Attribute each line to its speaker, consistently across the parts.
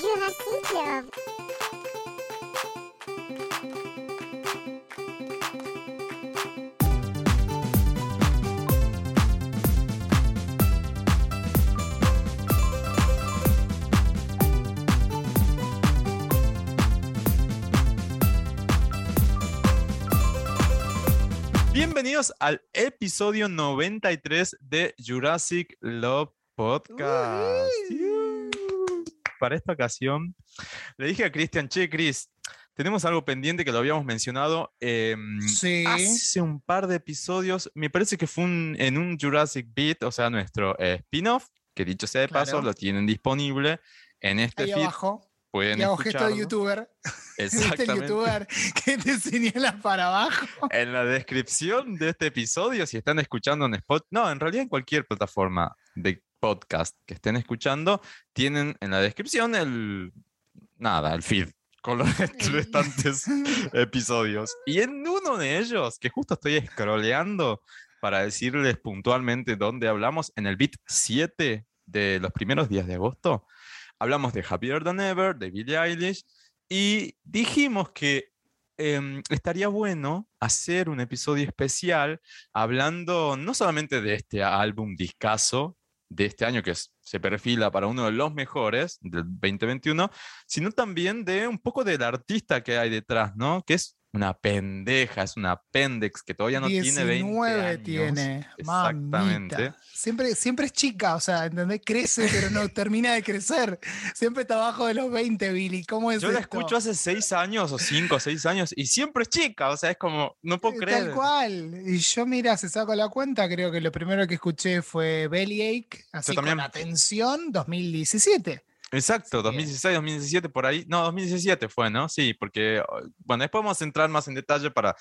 Speaker 1: Jurassic Club.
Speaker 2: Bienvenidos al episodio 93 de Jurassic Love Podcast. Para esta ocasión, le dije a Cristian, che, Chris, tenemos algo pendiente que lo habíamos mencionado em,
Speaker 3: Sí.
Speaker 2: hace un par de episodios. Me parece que fue un- en un Jurassic Beat, o sea, nuestro eh, spin-off, que dicho sea de paso,
Speaker 3: Claro.
Speaker 2: lo tienen disponible en este
Speaker 3: Ahí
Speaker 2: feed.
Speaker 3: abajo.
Speaker 2: Pueden
Speaker 3: Y hago gesto de youtuber. ¿Viste el
Speaker 2: Exactamente.
Speaker 3: youtuber que te señala para abajo?
Speaker 2: En la descripción de este episodio, si están escuchando en Spot, no, en realidad en cualquier plataforma de podcast que estén escuchando, tienen en la descripción el nada, el feed con los restantes episodios. Y en uno de ellos, que justo estoy scrolleando para decirles puntualmente dónde hablamos, en el beat 7 de los primeros días de agosto, hablamos de Happier Than Ever, de Billie Eilish, y dijimos que em, estaría bueno hacer un episodio especial hablando no solamente de este álbum discazo de este año que se perfila para uno de los mejores del 2021, sino también de un poco del artista que hay detrás, ¿no? Que es una pendeja, es una pendex que todavía no tiene 20
Speaker 3: 19
Speaker 2: años.
Speaker 3: tiene.
Speaker 2: Exactamente.
Speaker 3: Mamita. Siempre, siempre es chica, o sea, ¿entendés? Crece, pero no termina de crecer. Siempre está abajo de los 20, Billy. ¿Cómo es
Speaker 2: Yo la
Speaker 3: esto?
Speaker 2: escucho hace 6 años o 5 o 6 años y siempre es chica, o sea, es como, no puedo
Speaker 3: Eh,
Speaker 2: creer.
Speaker 3: Tal cual. Y yo, mira, se saco la cuenta, creo que lo primero que escuché fue Bellyache, así
Speaker 2: también.
Speaker 3: con atención, 2017.
Speaker 2: Exacto,
Speaker 3: Sí.
Speaker 2: 2016, 2017, por ahí. No, 2017 fue, ¿no? Sí, porque, oh, bueno, después vamos a entrar más en detalle para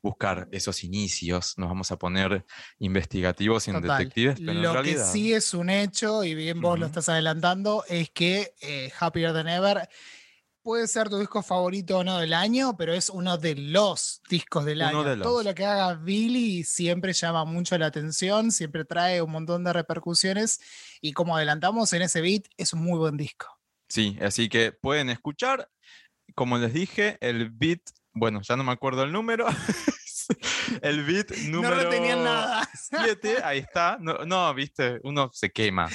Speaker 2: buscar esos inicios. Nos vamos a poner investigativos y en
Speaker 3: Total.
Speaker 2: detectives, pero en
Speaker 3: Lo que
Speaker 2: realidad.
Speaker 3: sí es un hecho, y bien vos lo estás adelantando, es que eh, Happier Than Ever puede ser tu disco favorito o no del año, pero es uno de los discos del
Speaker 2: Uno
Speaker 3: año.
Speaker 2: de
Speaker 3: Todo lo que haga Billy siempre llama mucho la atención, siempre trae un montón de repercusiones, y como adelantamos en ese beat, es un muy buen disco.
Speaker 2: Sí, así que pueden escuchar. Como les dije, el beat, bueno, ya no me acuerdo el número. el beat número
Speaker 3: no retenían nada.
Speaker 2: 7, ahí está. No, no, viste, uno se quema.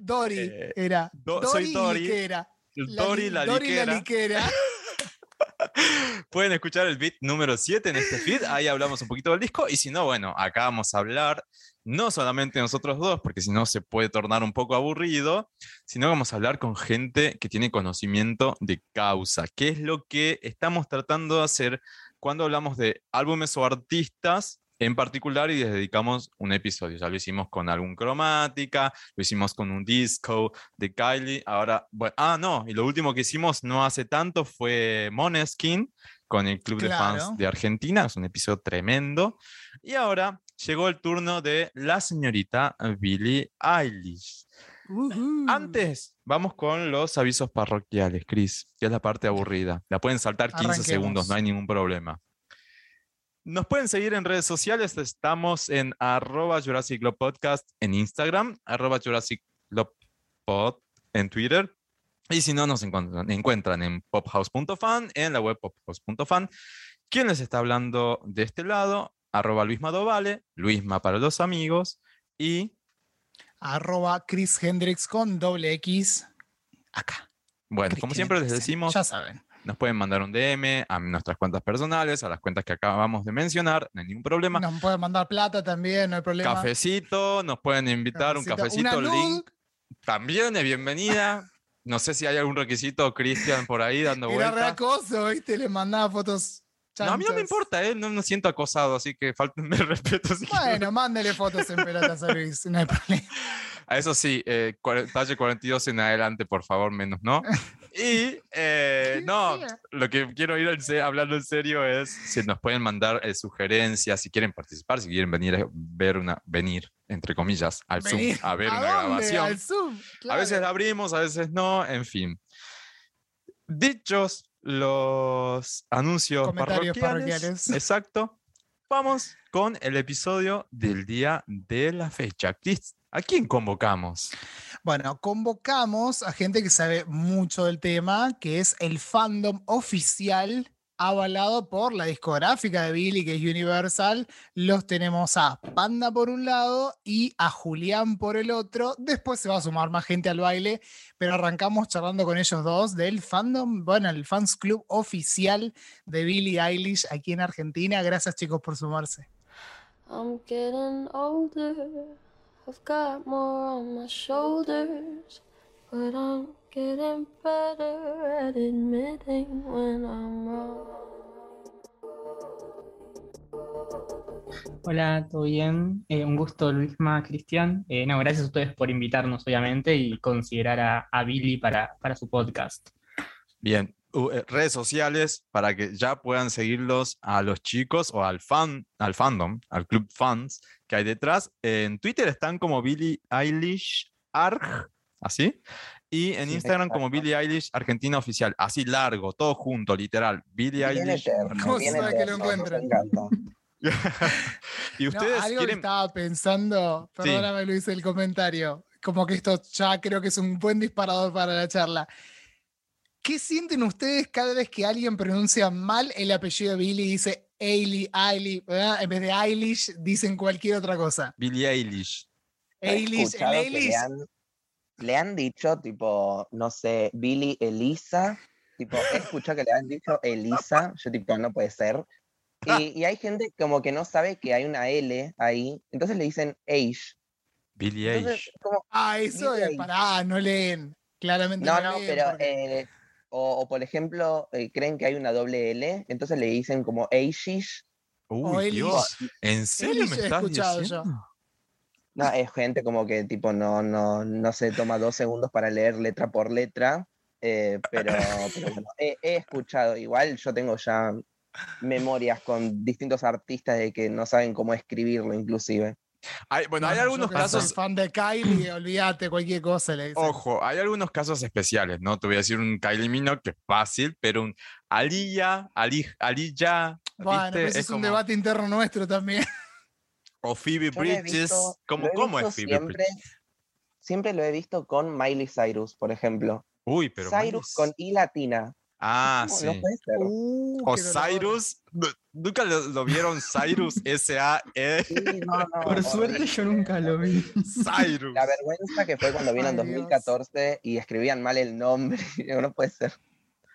Speaker 3: Dory
Speaker 2: Eh,
Speaker 3: era.
Speaker 2: Do- soy
Speaker 3: y
Speaker 2: Dory,
Speaker 3: Liquera.
Speaker 2: Dory
Speaker 3: li-
Speaker 2: la
Speaker 3: Dory
Speaker 2: liquera.
Speaker 3: liquera.
Speaker 2: Pueden escuchar el beat número 7 en este feed, ahí hablamos un poquito del disco, y si no, bueno, acá vamos a hablar no solamente nosotros dos, porque si no se puede tornar un poco aburrido, sino vamos a hablar con gente que tiene conocimiento de causa, que es lo que estamos tratando de hacer cuando hablamos de álbumes o artistas en particular y les dedicamos un episodio. Ya lo hicimos con algún cromática, lo hicimos con un disco de Kylie. Ahora, bueno, ah, no, y lo último que hicimos no hace tanto fue Moneskin con el Club de
Speaker 3: Claro.
Speaker 2: Fans de Argentina. Es un episodio tremendo. Y ahora llegó el turno de la señorita Billie Eilish.
Speaker 3: Ujú.
Speaker 2: Antes, vamos con los avisos parroquiales, Chris, que es la parte aburrida. La pueden saltar 15 segundos, no hay ningún problema. Nos pueden seguir en redes sociales, estamos en arroba Jurassic Podcast en Instagram, arroba Jurassic Club Pod en Twitter. Y si no, nos encuentran, encuentran en pophouse.fan, en la web pophouse.fan. ¿Quién les está hablando de este lado? Arroba Luisma Dovale, Luisma para los amigos. Y
Speaker 3: arroba Chris Hendrix con doble X acá.
Speaker 2: bueno,
Speaker 3: Chris
Speaker 2: como siempre les
Speaker 3: Hendrix,
Speaker 2: decimos,
Speaker 3: Ya saben.
Speaker 2: Nos pueden mandar un DM a nuestras cuentas personales, a las cuentas que acabamos de mencionar, no hay ningún problema.
Speaker 3: Nos pueden mandar plata también, no hay problema.
Speaker 2: Cafecito, nos pueden invitar un
Speaker 3: Cafecito.
Speaker 2: cafecito,
Speaker 3: Una
Speaker 2: link también es bienvenida. No sé si hay algún requisito, Cristian, por ahí dando
Speaker 3: Era
Speaker 2: vuelta.
Speaker 3: reacoso, ¿viste? Le mandaba fotos.
Speaker 2: No, a mí no me importa, ¿eh? no me siento acosado, así que faltenme el respeto. si.
Speaker 3: Bueno, mándele fotos en pelotas a Luis, no hay problema.
Speaker 2: Eso sí, eh, talle 42 en adelante, por favor, menos, ¿no? Y eh, no, lo que quiero ir hablando en serio es si nos pueden mandar eh, sugerencias, si quieren participar, si quieren venir a ver una, venir, entre comillas, al
Speaker 3: Venir.
Speaker 2: Zoom a ver
Speaker 3: ¿A
Speaker 2: una
Speaker 3: dónde?
Speaker 2: grabación.
Speaker 3: Al Zoom,
Speaker 2: A veces
Speaker 3: claro.
Speaker 2: la abrimos, a veces no, en fin. Dichos los anuncios parroquiales,
Speaker 3: parroquiales.
Speaker 2: Exacto. Vamos con el episodio del día de la fecha. ¿A quién convocamos?
Speaker 3: Bueno, convocamos a gente que sabe mucho del tema, que es el fandom oficial avalado por la discográfica de Billy, que es Universal. Los tenemos a Panda por un lado y a Julián por el otro. Después se va a sumar más gente al baile, pero arrancamos charlando con ellos dos del fandom, bueno, el fans club oficial de Billie Eilish aquí en Argentina. Gracias chicos por sumarse.
Speaker 1: I'm getting older. I've got more on my shoulders. But I'm getting better at admitting when I'm wrong.
Speaker 4: Hola, ¿todo bien? Eh, un gusto, Luisma, Cristian. Eh, no, gracias a ustedes por invitarnos, obviamente, y considerar a, a Billy para, para su podcast.
Speaker 2: Bien, redes sociales para que ya puedan seguirlos a los chicos o al fan, al fandom, al club fans que hay detrás. En Twitter están como Billie Eilish Arg, así. Y en
Speaker 5: Sí,
Speaker 2: Instagram como. Billie Eilish Argentina Oficial, así largo, todo junto, literal. Billie
Speaker 5: Bien
Speaker 2: Eilish.
Speaker 5: eterno,
Speaker 3: ¿Cómo
Speaker 5: bien
Speaker 3: sabe que lo encuentran?
Speaker 2: Y
Speaker 3: No,
Speaker 2: ustedes
Speaker 3: algo que
Speaker 2: quieren...
Speaker 3: estaba pensando,
Speaker 2: Sí.
Speaker 3: perdóname Luis el comentario, como que esto ya creo que es un buen disparador para la charla. ¿Qué sienten ustedes cada vez que alguien pronuncia mal el apellido de Billy y dice Ailey, Ailey, ¿verdad? en vez de Eilish dicen cualquier otra cosa?
Speaker 2: Billie Eilish.
Speaker 3: Eilish, el
Speaker 5: escuchado que
Speaker 3: Eilish,
Speaker 5: le han, le han dicho, tipo, no sé, Billy Elisa. Tipo, he escuchado que le han dicho Elisa. Yo, tipo, no puede ser. Y, y hay gente como que no sabe que hay una L ahí. Entonces le dicen Age.
Speaker 2: Billie
Speaker 5: Entonces,
Speaker 2: Eilish.
Speaker 3: ah, eso
Speaker 5: Billie
Speaker 3: es,
Speaker 5: Eilish.
Speaker 3: pará, no leen, claramente
Speaker 5: no,
Speaker 3: no,
Speaker 5: no,
Speaker 3: leen
Speaker 5: pero.
Speaker 3: porque-
Speaker 5: eh, o, o, por ejemplo, eh, creen que hay una doble L. Entonces le dicen como Aishish.
Speaker 3: o
Speaker 2: Uy. Dios. ¿En serio me estás
Speaker 3: escuchado yo.
Speaker 2: diciendo?
Speaker 5: No, es gente como que tipo no, no, no se toma dos segundos para leer letra por letra, eh, pero, pero bueno, he, he escuchado, igual yo tengo ya memorias con distintos artistas de que no saben cómo escribirlo inclusive.
Speaker 2: Hay- bueno,
Speaker 3: No,
Speaker 2: hay
Speaker 3: yo
Speaker 2: algunos
Speaker 3: soy
Speaker 2: casos...
Speaker 3: fan de Kylie, olvídate, cualquier cosa le dicen.
Speaker 2: Ojo, hay algunos casos especiales, ¿no? Te voy a decir un Kylie Minogue que es fácil, pero un Aliyah, Ali, Aliyah,
Speaker 3: Bueno,
Speaker 2: ¿viste?
Speaker 3: pero ese es, un
Speaker 2: como-
Speaker 3: debate interno nuestro también.
Speaker 2: O Phoebe Bridges.
Speaker 5: visto-
Speaker 2: ¿Cómo, es Phoebe
Speaker 5: siempre,
Speaker 2: Bridges?
Speaker 5: siempre lo he visto con Miley Cyrus, por ejemplo.
Speaker 2: Uy, pero
Speaker 5: Cyrus
Speaker 2: Miley-
Speaker 5: con I latina.
Speaker 2: Ah,
Speaker 5: No,
Speaker 2: sí.
Speaker 5: no ser.
Speaker 3: Uh,
Speaker 2: O
Speaker 3: qué dolor.
Speaker 2: Cyrus. nu- ¿Nunca lo, lo vieron? Cyrus, S-A-E.
Speaker 5: Sí, no, no,
Speaker 4: Por suerte yo nunca lo vi.
Speaker 2: Cyrus.
Speaker 5: La vergüenza que fue cuando vino en
Speaker 3: Ay, Dios.
Speaker 5: 2014 y escribían mal el nombre. No puede ser.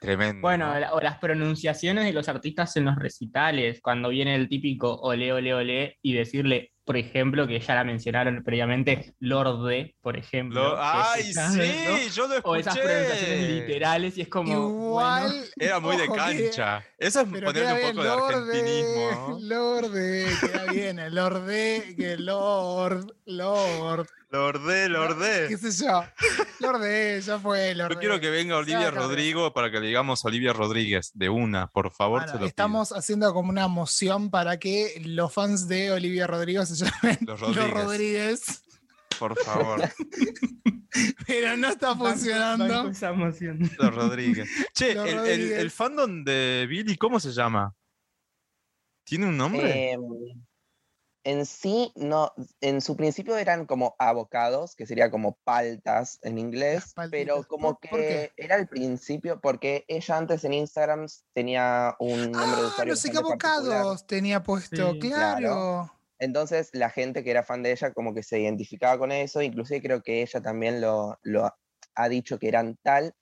Speaker 2: Tremendo.
Speaker 4: Bueno,
Speaker 2: ¿no?
Speaker 4: la- o las pronunciaciones de los artistas en los recitales, cuando viene el típico ole, ole, ole, y decirle, por ejemplo, que ya la mencionaron previamente, Lorde, por ejemplo.
Speaker 2: ¡Ay,
Speaker 4: es esa, ¿no?
Speaker 2: sí! Yo lo escuché.
Speaker 4: O esas pronunciaciones literales, y es como.
Speaker 3: Igual.
Speaker 4: bueno,
Speaker 2: Era muy de
Speaker 3: que-
Speaker 2: cancha. Eso es
Speaker 3: pero
Speaker 2: ponerle un
Speaker 3: bien,
Speaker 2: poco de argentinismo.
Speaker 3: Lorde, queda bien, el Lorde, que Lord, Lord,
Speaker 2: Lordé, lordé.
Speaker 3: qué sé yo. Lorde, ya fue, Lorde.
Speaker 2: Yo quiero que venga Olivia. Rodrigo para que le digamos Olivia Rodríguez de una, por favor.
Speaker 3: Bueno,
Speaker 2: se lo pido.
Speaker 3: estamos haciendo como una moción para que los fans de Olivia Rodrigo se llamen
Speaker 2: Los
Speaker 3: Los
Speaker 2: Rodríguez. Por favor,
Speaker 3: pero no está funcionando.
Speaker 2: los Rodríguez. Che,
Speaker 3: Los
Speaker 2: el, el-
Speaker 3: Rodríguez.
Speaker 2: el fandom de Billy, ¿cómo se llama? ¿Tiene un nombre?
Speaker 5: Em, en sí, no, en su principio eran como abocados, que sería como paltas en inglés,
Speaker 3: Paltitas.
Speaker 5: pero como
Speaker 3: ¿Por- por qué?
Speaker 5: que era el principio, porque ella antes en Instagram tenía un nombre de
Speaker 3: Ah,
Speaker 5: usuario
Speaker 3: los
Speaker 5: particular.
Speaker 3: equivocados tenía puesto,
Speaker 4: Sí,
Speaker 3: claro.
Speaker 5: Entonces la gente que era fan de ella como que se identificaba con eso, inclusive creo que ella también lo, lo ha dicho que eran tal,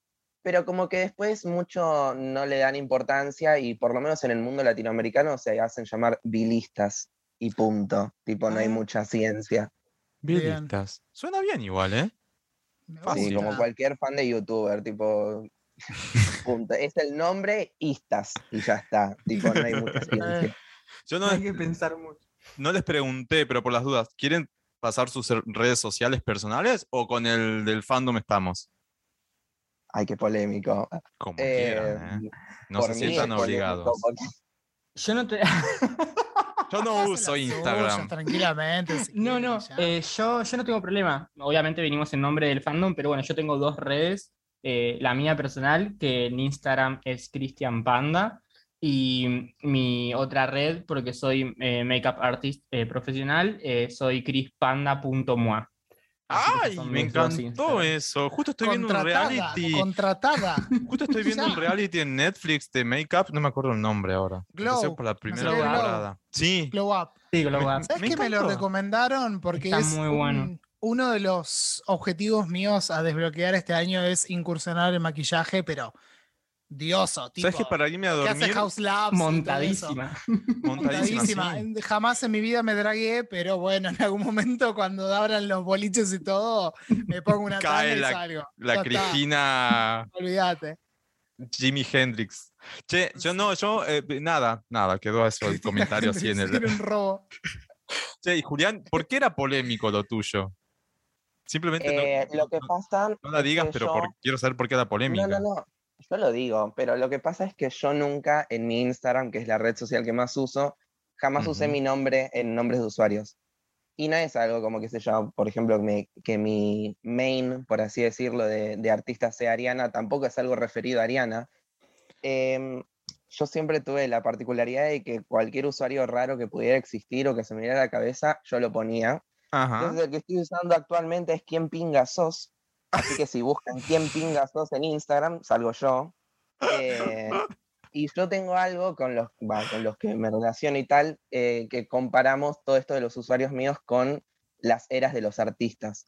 Speaker 5: pero como que después mucho no le dan importancia y por lo menos en el mundo latinoamericano se hacen llamar bilistas y punto, tipo no hay
Speaker 3: Ah.
Speaker 5: mucha ciencia.
Speaker 3: bien.
Speaker 2: Billistas. Suena bien igual, ¿eh?
Speaker 5: Sí, como cualquier fan de youtuber, tipo punto. Es el nombre Istas y ya está, tipo no hay mucha ciencia.
Speaker 2: Yo no,
Speaker 4: Hay que pensar mucho.
Speaker 2: No les pregunté, pero por las dudas, ¿quieren pasar sus er- redes sociales personales o con el del fandom estamos?
Speaker 5: Ay, qué polémico.
Speaker 2: Como
Speaker 5: Eh,
Speaker 2: quieran, ¿eh? No se sientan obligados.
Speaker 5: porque-
Speaker 4: Yo no te.
Speaker 2: Yo no uso Instagram.
Speaker 3: tranquilamente. si
Speaker 4: No, no, eh, yo, yo no tengo problema. Obviamente venimos en nombre del fandom, pero bueno, yo tengo dos redes. eh, la mía personal, que en Instagram es Cristian Panda, y mi otra red, porque soy eh, makeup artist eh, profesional, eh, soy crispanda.moa. Que
Speaker 2: ¡Ay! Me encantó eso. Justo estoy viendo un reality.
Speaker 3: contratada.
Speaker 2: Justo estoy viendo un reality en Netflix de Make-up. No me acuerdo el nombre ahora.
Speaker 3: Glow,
Speaker 2: por la
Speaker 3: no sé
Speaker 2: primera temporada. Sí.
Speaker 3: Glow Up.
Speaker 4: Sí, Glow Up.
Speaker 3: ¿Sabes
Speaker 2: Me
Speaker 3: qué me lo recomendaron? Porque
Speaker 4: Está
Speaker 3: es
Speaker 4: muy
Speaker 3: un-
Speaker 4: bueno.
Speaker 3: uno de los objetivos míos a desbloquear este año es incursionar en maquillaje, pero dioso, tipo.
Speaker 2: ¿Sabes que para irme a
Speaker 3: hace
Speaker 2: dormir?
Speaker 3: House Labs.
Speaker 4: Montadísima.
Speaker 2: Montadísima.
Speaker 3: Jamás en mi vida me dragué, pero bueno, en algún momento cuando abran los boliches y todo, me pongo una
Speaker 2: Cae
Speaker 3: tanga y
Speaker 2: la-
Speaker 3: salgo.
Speaker 2: La
Speaker 3: Ya
Speaker 2: Cristina
Speaker 3: Olvídate.
Speaker 2: Jimi Hendrix. Che, yo no, yo eh, nada, nada, quedó eso el comentario así en el.
Speaker 3: Era un robo.
Speaker 2: Che, y Julián, ¿por qué era polémico lo tuyo? Simplemente no-
Speaker 5: Eh, lo que
Speaker 2: no,
Speaker 5: pasa.
Speaker 2: no la
Speaker 5: es
Speaker 2: digas, pero
Speaker 5: yo-
Speaker 2: por- quiero saber por qué era polémica.
Speaker 5: No, no, no. Yo lo digo, pero lo que pasa es que yo nunca en mi Instagram, que es la red social que más uso, jamás usé mi nombre en nombres de usuarios. Y no es algo como, qué sé yo, por ejemplo, que, me- que mi main, por así decirlo, de, de artista sea Ariana, tampoco es algo referido a Ariana. Em, yo siempre tuve la particularidad de que cualquier usuario raro que pudiera existir o que se me diera a la cabeza, yo lo ponía.
Speaker 2: Ajá.
Speaker 5: Entonces el que estoy usando actualmente es quién pinga sos. Así que si buscan quién pinga sos en Instagram, salgo yo. Eh, y yo tengo algo con los, con los que me relaciono y tal, eh, que comparamos todo esto de los usuarios míos con las eras de los artistas.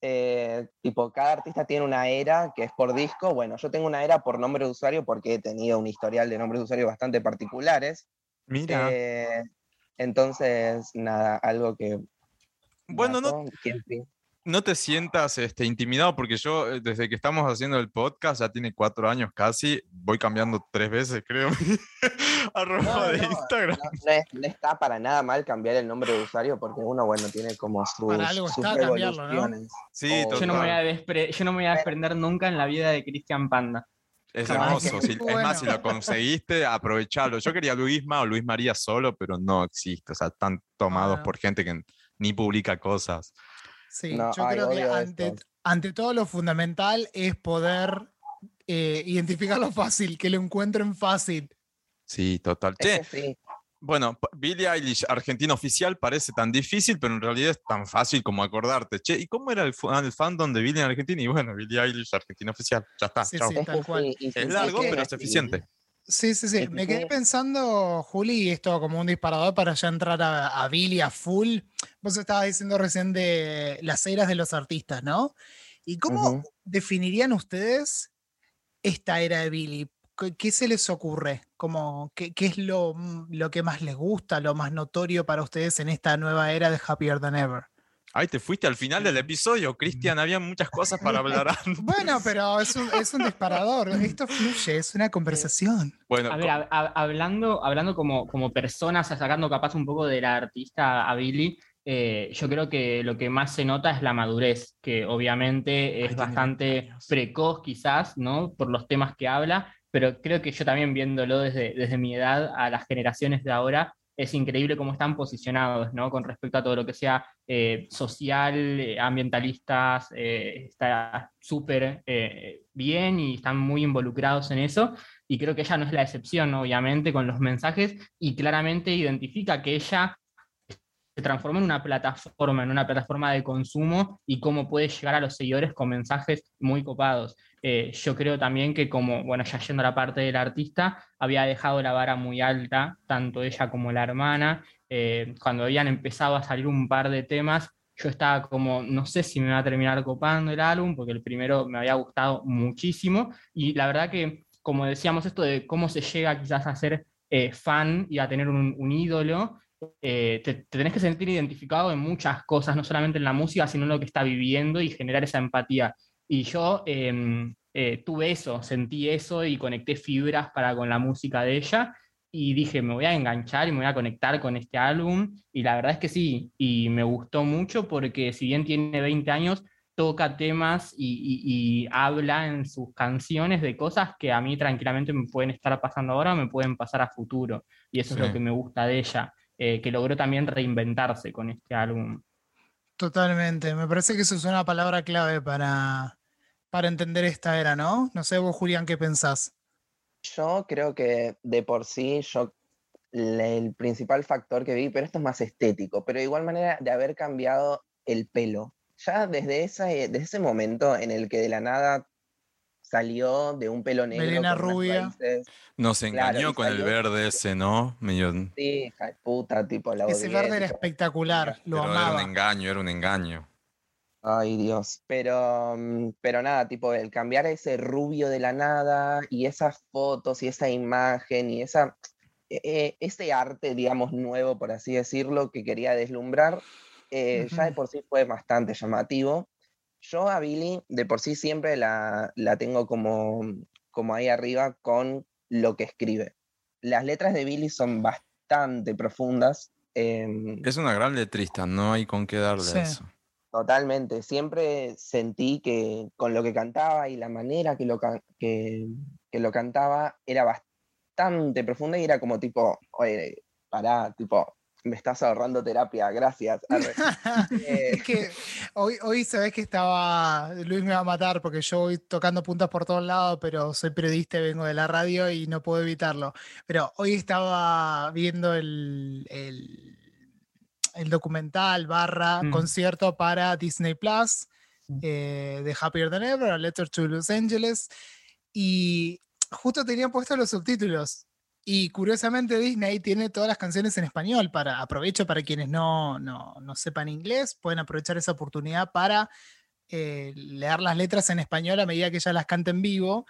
Speaker 5: Eh, tipo, cada artista tiene una era que es por disco. Bueno, yo tengo una era por nombre de usuario porque he tenido un historial de nombres de usuario bastante particulares.
Speaker 2: Mira.
Speaker 5: Eh, entonces, nada, algo que...
Speaker 2: Bueno, no,
Speaker 5: dato, ¿quién pin-
Speaker 2: no te sientas este, intimidado porque yo eh, desde que estamos haciendo el podcast, ya tiene cuatro años casi, voy cambiando tres veces, creo, mi arroba
Speaker 5: No,
Speaker 2: de
Speaker 5: no,
Speaker 2: Instagram.
Speaker 5: No, no es- no está para nada mal cambiar el nombre de usuario porque uno, bueno, tiene como sus,
Speaker 3: Para algo
Speaker 5: sus
Speaker 3: está cambiarlo, ¿no?
Speaker 2: Sí,
Speaker 5: Oh.
Speaker 2: total.
Speaker 4: Yo no, me voy a despre- yo no me voy a desprender nunca en la vida de Cristian Panda.
Speaker 2: Es
Speaker 5: Jamás.
Speaker 2: hermoso. si- es más, si
Speaker 3: Bueno.
Speaker 2: lo conseguiste, aprovechalo. Yo quería Luisma o Luis María solo, pero no existe. O sea, están tomados
Speaker 3: Ah.
Speaker 2: por gente que ni publica cosas.
Speaker 3: Sí,
Speaker 5: No,
Speaker 3: yo
Speaker 5: ay,
Speaker 3: creo que ante,
Speaker 5: esto.
Speaker 3: ante todo lo fundamental es poder eh, identificarlo fácil, que lo encuentren fácil.
Speaker 2: Sí, total. Che,
Speaker 5: sí,
Speaker 2: bueno, Billie Eilish, Argentina oficial, parece tan difícil, pero en realidad es tan fácil como acordarte. Che, ¿y cómo era el, el fandom de Billie en Argentina? Y bueno, Billie Eilish, Argentina oficial. Ya está.
Speaker 3: Sí,
Speaker 2: chau.
Speaker 3: sí.
Speaker 5: es
Speaker 3: tal cual.
Speaker 2: Es largo, pero es eficiente.
Speaker 3: Sí, sí, sí. Me
Speaker 5: que-
Speaker 3: quedé pensando, Juli, y esto como un disparador para ya entrar a, a Billy a full. Vos estabas diciendo recién de las eras de los artistas, ¿no? ¿Y cómo definirían ustedes esta era de Billy? ¿Qué, qué se les ocurre? Como, ¿qué, qué es lo, lo que más les gusta, lo más notorio para ustedes en esta nueva era de Happier Than Ever?
Speaker 2: Ay, te fuiste al final del episodio, Cristian. Había muchas cosas para hablar antes.
Speaker 3: Bueno, pero es un, es un disparador. Esto fluye, es una conversación.
Speaker 2: Bueno,
Speaker 4: A ver, hab- hab- hablando, hablando como, como personas, sacando capaz un poco de la artista a Billy, eh, yo creo que lo que más se nota es la madurez, que obviamente es
Speaker 2: tiene
Speaker 4: bastante
Speaker 2: 20 años.
Speaker 4: precoz quizás, ¿no? Por los temas que habla, pero creo que yo también viéndolo desde, desde mi edad a las generaciones de ahora, es increíble cómo están posicionados, ¿no? Con respecto a todo lo que sea eh, social, eh, ambientalistas, eh, está súper bien y están muy involucrados en eso. Y creo que ella no es la excepción, obviamente, con los mensajes y claramente identifica que ella se transforma en una plataforma, en una plataforma de consumo y cómo puede llegar a los seguidores con mensajes muy copados. Eh, yo creo también que como, bueno, ya yendo a la parte del artista, había dejado la vara muy alta, tanto ella como la hermana. Eh, cuando habían empezado a salir un par de temas, yo estaba como, no sé si me va a terminar copando el álbum, porque el primero me había gustado muchísimo. Y la verdad que, como decíamos, esto de cómo se llega quizás a ser eh, fan y a tener un, ídolo, eh, te, te tenés que sentir identificado en muchas cosas, no solamente en la música, sino en lo que está viviendo y generar esa empatía. Y yo eh, eh, tuve eso, sentí eso y conecté fibras para con la música de ella y dije, me voy a enganchar y me voy a conectar con este álbum. Y la verdad es que sí, y me gustó mucho porque si bien tiene 20 años, toca temas y, y- y habla en sus canciones de cosas que a mí tranquilamente me pueden estar pasando ahora o me pueden pasar a futuro. Y eso es
Speaker 2: Sí.
Speaker 4: lo que me gusta de ella, eh, que logró también reinventarse con este álbum.
Speaker 3: Totalmente. Me parece que eso es una palabra clave para, para entender esta era, ¿no? No sé vos, Julián, ¿qué pensás?
Speaker 5: Yo creo que de por sí, yo el principal factor que vi, pero esto es más estético, pero de igual manera de haber cambiado el pelo. ya desde, esa, eh, desde ese momento en el que de la nada salió de un pelo negro.
Speaker 3: Melena rubia.
Speaker 2: Nos engañó con el verde ese, ¿no? Medio...
Speaker 5: Sí, hija de puta, tipo la
Speaker 3: Ese
Speaker 5: odié,
Speaker 3: verde era
Speaker 5: tipo,
Speaker 3: espectacular, lo
Speaker 2: Pero era un
Speaker 3: amaba.
Speaker 2: engaño, era un engaño.
Speaker 5: Ay, Dios. Pero, mm, pero nada, tipo, el cambiar ese rubio de la nada y esas fotos y esa imagen y esa, eh, eh, ese arte, digamos, nuevo, por así decirlo, que quería deslumbrar, eh, ya de por sí fue bastante llamativo. Yo a Billy, de por sí, siempre la, la tengo como, como ahí arriba con lo que escribe. Las letras de Billy son bastante profundas. em,
Speaker 2: Es una gran letrista, no hay con qué darle
Speaker 3: Sí.
Speaker 2: eso.
Speaker 5: Totalmente, siempre sentí que con lo que cantaba y la manera que lo, can- que, que lo cantaba era bastante profunda y era como tipo, oye, pará, tipo, me estás ahorrando terapia, gracias. arre". Eh,
Speaker 3: Es que hoy, hoy sabés que estaba, Luis me va a matar porque yo voy tocando puntas por todos lados, pero soy periodista y vengo de la radio y no puedo evitarlo. Pero hoy estaba viendo el, el, el documental barra
Speaker 4: Mm.
Speaker 3: concierto para Disney Plus
Speaker 4: Mm.
Speaker 3: eh, de Happier Than Ever, A Letter to Los Angeles, y justo tenían puestos los subtítulos. Y curiosamente Disney tiene todas las canciones en español. Para, aprovecho para quienes no, no, no sepan inglés, pueden aprovechar esa oportunidad para eh, leer las letras en español a medida que ella las canta en vivo.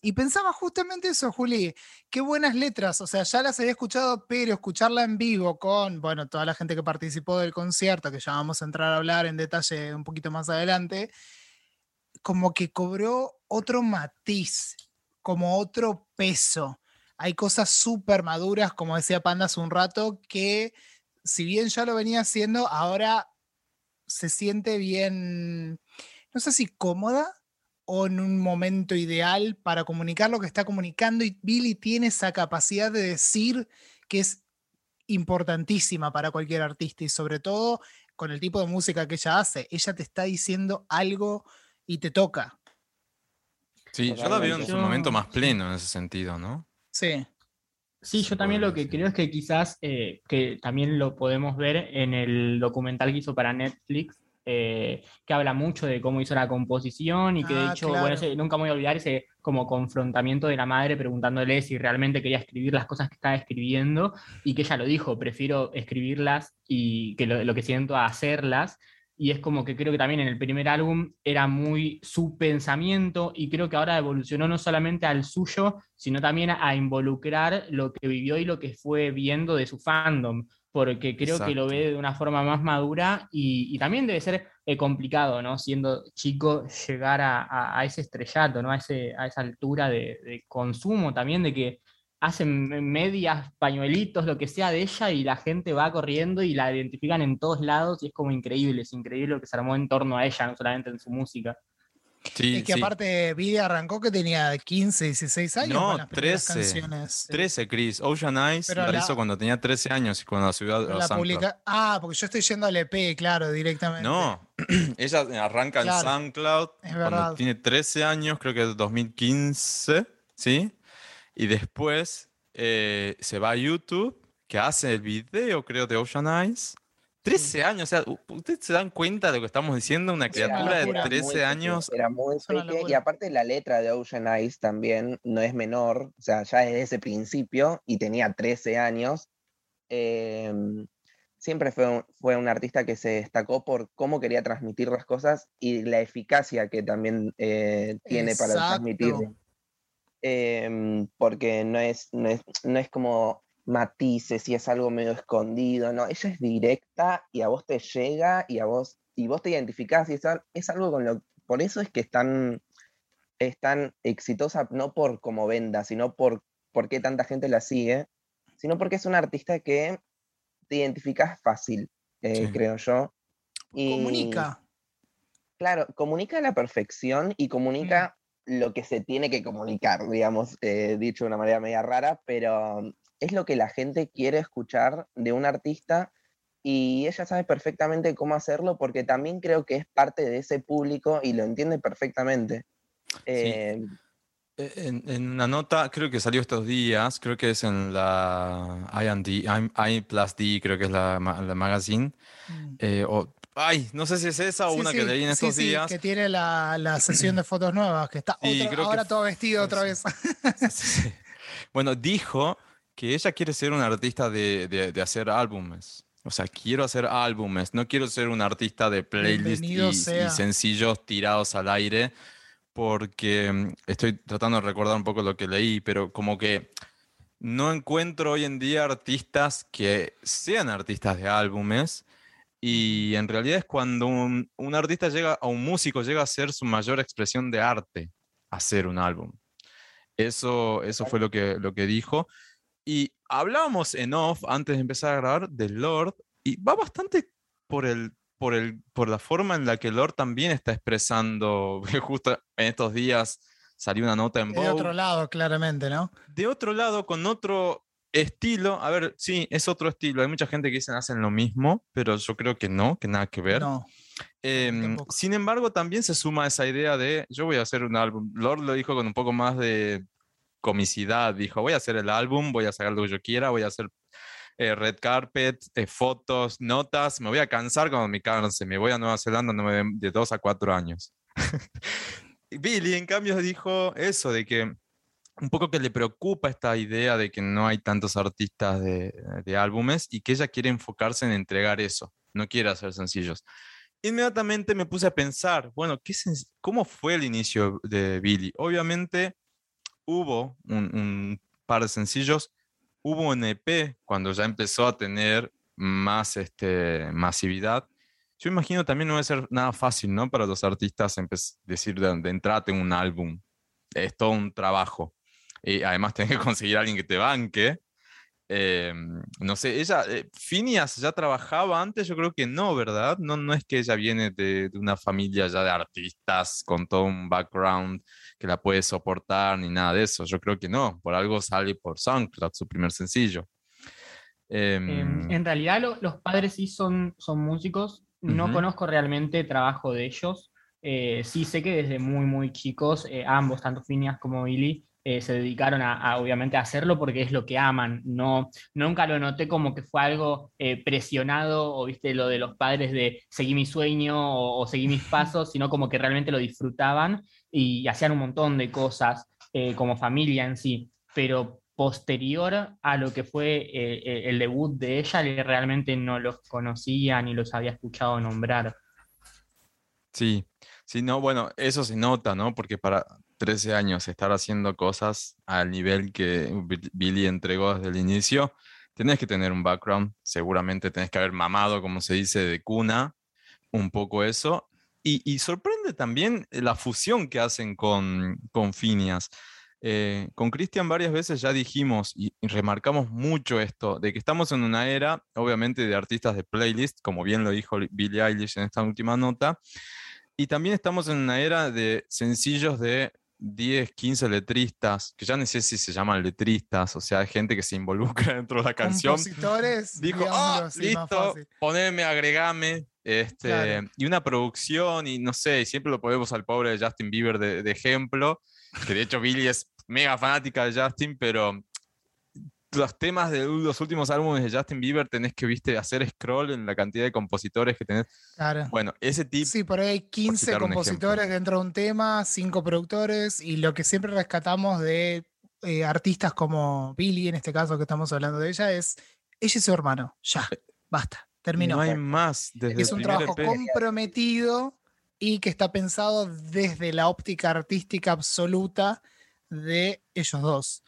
Speaker 3: Y pensaba justamente eso, Juli, qué buenas letras, o sea, ya las había escuchado, pero escucharla en vivo con, bueno, toda la gente que participó del concierto, que ya vamos a entrar a hablar en detalle un poquito más adelante, como que cobró otro matiz, como otro peso. Hay cosas súper maduras, como decía Panda hace un rato, que si bien ya lo venía haciendo, ahora se siente bien, no sé si cómoda o en un momento ideal para comunicar lo que está comunicando y Billy tiene esa capacidad de decir que es importantísima para cualquier artista y sobre todo con el tipo de música que ella hace. Ella te está diciendo algo y te toca.
Speaker 2: Sí, yo la veo en su momento más pleno en ese sentido, ¿no?
Speaker 3: Sí.
Speaker 4: Sí, yo también lo que creo es que quizás, eh, que también lo podemos ver en el documental que hizo para Netflix, eh, que habla mucho de cómo hizo la composición y que de
Speaker 3: Ah,
Speaker 4: hecho, bueno, ese- nunca me voy a olvidar ese como confrontamiento de la madre preguntándole si realmente quería escribir las cosas que estaba escribiendo y que ella lo dijo, prefiero escribirlas y que lo, lo que siento a hacerlas. Y es como que creo que también en el primer álbum era muy su pensamiento y creo que ahora evolucionó no solamente al suyo, sino también a involucrar lo que vivió y lo que fue viendo de su fandom, porque creo que lo ve de una forma más madura y, y también debe ser eh, complicado, ¿no? Siendo chico, llegar a, a- a ese estrellato, ¿no? A, ese, a esa altura de, de consumo también, de que hacen medias, pañuelitos, lo que sea de ella y la gente va corriendo y la identifican en todos lados y es como increíble, es increíble lo que se armó en torno a ella, no solamente en su música.
Speaker 2: Sí,
Speaker 3: es que
Speaker 2: sí.
Speaker 3: aparte Billy arrancó que tenía 15, 16 años
Speaker 2: No,
Speaker 3: con las primeras
Speaker 2: 13.
Speaker 3: canciones.
Speaker 2: 13, Chris. Ocean Eyes
Speaker 3: Pero
Speaker 2: la,
Speaker 3: la-
Speaker 2: hizo cuando tenía 13 años y cuando la subió a,
Speaker 3: la
Speaker 2: SoundCloud.
Speaker 3: publica- Ah, porque yo estoy yendo al EP, claro, directamente.
Speaker 2: No, ella arranca en SoundCloud
Speaker 3: es
Speaker 2: cuando
Speaker 3: verdad.
Speaker 2: tiene 13 años, creo que es 2015, ¿sí? Y después eh, se va a YouTube, que hace el video, creo, de Ocean Eyes. 13 años, o sea, ¿ustedes se dan cuenta de lo que estamos diciendo? Una criatura de
Speaker 3: locura.
Speaker 5: muy
Speaker 2: 13
Speaker 5: pequeña,
Speaker 2: años.
Speaker 5: Era muy pequeña, y aparte la letra de Ocean Eyes también no es menor, o sea, ya desde ese principio, y tenía 13 años. em, siempre fue un, fue un artista que se destacó por cómo quería transmitir las cosas y la eficacia que también eh, tiene para
Speaker 3: Exacto.
Speaker 5: Em, porque no es, no, es, no es como matices y es algo medio escondido, no, ella es directa y a vos te llega y a vos, y vos te identificás y es, al- es algo con lo, por eso es que es tan, es tan exitosa, no por cómo venda, sino por, por qué tanta gente la sigue, sino porque es una artista que te identificás fácil, eh,
Speaker 2: Sí.
Speaker 5: creo yo. Y-
Speaker 3: Comunica.
Speaker 5: Claro, comunica a la perfección y comunica
Speaker 3: Mm.
Speaker 5: Lo que se tiene que comunicar, digamos, eh, dicho de una manera media rara, pero es lo que la gente quiere escuchar de un artista y ella sabe perfectamente cómo hacerlo porque también creo que es parte de ese público y lo entiende perfectamente. Eh,
Speaker 2: Eh, En, en una nota, creo que salió estos días, creo que es en la I&D, I, I plus D, creo que es la magazine,
Speaker 3: Mm.
Speaker 2: eh, o Ay, no sé si es esa o
Speaker 3: Sí,
Speaker 2: una
Speaker 3: sí,
Speaker 2: que leí en estos
Speaker 3: sí,
Speaker 2: días.
Speaker 3: que tiene la, la sesión de fotos nuevas, que está otra-
Speaker 2: creo
Speaker 3: ahora todo vestido otra vez.
Speaker 2: Bueno, dijo que ella quiere ser una artista de, de- de hacer álbumes. O sea, quiero hacer álbumes, no quiero ser un artista de playlist y, sencillos tirados al aire, porque mm, estoy tratando de recordar un poco lo que leí, pero como que no encuentro hoy en día artistas que sean artistas de álbumes. Y en realidad es cuando un, un artista llega, o un músico llega a ser su mayor expresión de arte, hacer un álbum. Eso, eso fue lo que, lo que dijo. Y hablábamos en off antes de empezar a grabar de Lord y va bastante por, el, por, el, por la forma en la que Lord también está expresando, justo en estos días salió una nota en
Speaker 3: De
Speaker 2: Vogue.
Speaker 3: otro lado, claramente, ¿no?
Speaker 2: De otro lado, con otro estilo, a ver, sí, es otro estilo. Hay mucha gente que dicen hacen lo mismo, pero yo creo que no, que nada que ver.
Speaker 3: No. Tampoco.
Speaker 2: sin embargo, también se suma esa idea de yo voy a hacer un álbum. Lord lo dijo con un poco más de comicidad. Dijo, voy a hacer el álbum, voy a sacar lo que yo quiera, voy a hacer eh, red carpet, eh, fotos, notas. Me voy a cansar cuando me canse. Me voy a Nueva Zelanda no me den de dos a cuatro años. Billy, en cambio, dijo eso de que un poco que le preocupa esta idea de que no hay tantos artistas de, álbumes y que ella quiere enfocarse en entregar eso, no quiere hacer sencillos. Inmediatamente me puse a pensar, bueno, ¿qué ¿cómo fue el inicio de Billy? Obviamente hubo un, par de sencillos, hubo un EP cuando ya empezó a tener más este, masividad. Yo imagino también no debe ser nada fácil, ¿no? Para los artistas decir de, de entrada tengo un álbum. Es todo un trabajo. Y además tenés que conseguir a alguien que te banque. Eh, no sé, ella, eh, Phineas ya trabajaba antes, yo creo que no, ¿verdad? No, no es que ella viene de, de una familia ya de artistas con todo un background que la puede soportar ni nada de eso. Yo creo que no, por algo sale por SoundCloud, su primer sencillo. Em,
Speaker 4: en realidad lo- los padres sí son, son músicos, no
Speaker 2: Ujú.
Speaker 4: conozco realmente trabajo de ellos. Eh, sí sé que desde muy, muy chicos, eh, ambos, tanto Phineas como Billy, eh, se dedicaron a, a, obviamente a hacerlo porque es lo que aman. No, nunca lo noté como que fue algo eh, presionado o viste lo de los padres de seguir mi sueño o, o seguir mis pasos, sino como que realmente lo disfrutaban y hacían un montón de cosas eh, como familia en sí. Pero posterior a lo que fue el debut de ella, realmente no los conocía ni los había escuchado nombrar.
Speaker 2: Sí, sí, no, bueno, eso se nota, ¿no? Porque para 13 años estar haciendo cosas al nivel que Bi- Billy entregó desde el inicio, tenés que tener un background, seguramente tenés que haber mamado, como se dice, de cuna, un poco eso. Y, sorprende también la fusión que hacen con, con Phineas. Eh, con Christian varias veces ya dijimos y, remarcamos mucho esto, de que estamos en una era, obviamente, de artistas de playlist, como bien lo dijo Billie Eilish en esta última nota, y también estamos en una era de sencillos de 10, 15 letristas, que ya no sé si se llaman letristas, o sea, hay gente que se involucra dentro de la canción.
Speaker 3: Compositores,
Speaker 2: Dijo, ah, listo, poneme, agregame. Este,
Speaker 3: Claro.
Speaker 2: Y una producción, y no sé, y siempre lo ponemos al pobre de Justin Bieber de, de ejemplo, que de hecho Billy es mega fanática de Justin, pero los temas de los últimos álbumes de Justin Bieber tenés que, viste, hacer scroll en la cantidad de compositores que tenés.
Speaker 3: Claro.
Speaker 2: Bueno, ese tipo...
Speaker 3: Sí, por ahí hay 15
Speaker 2: citar un ejemplo.
Speaker 3: compositores dentro de un tema, 5 productores, y lo que siempre rescatamos de eh, artistas como Billy, en este caso que estamos hablando de ella, es ella y su hermano. Ya, basta, terminó.
Speaker 2: No hay más desde
Speaker 3: es un trabajo
Speaker 2: EP.
Speaker 3: comprometido y que está pensado desde la óptica artística absoluta de ellos dos.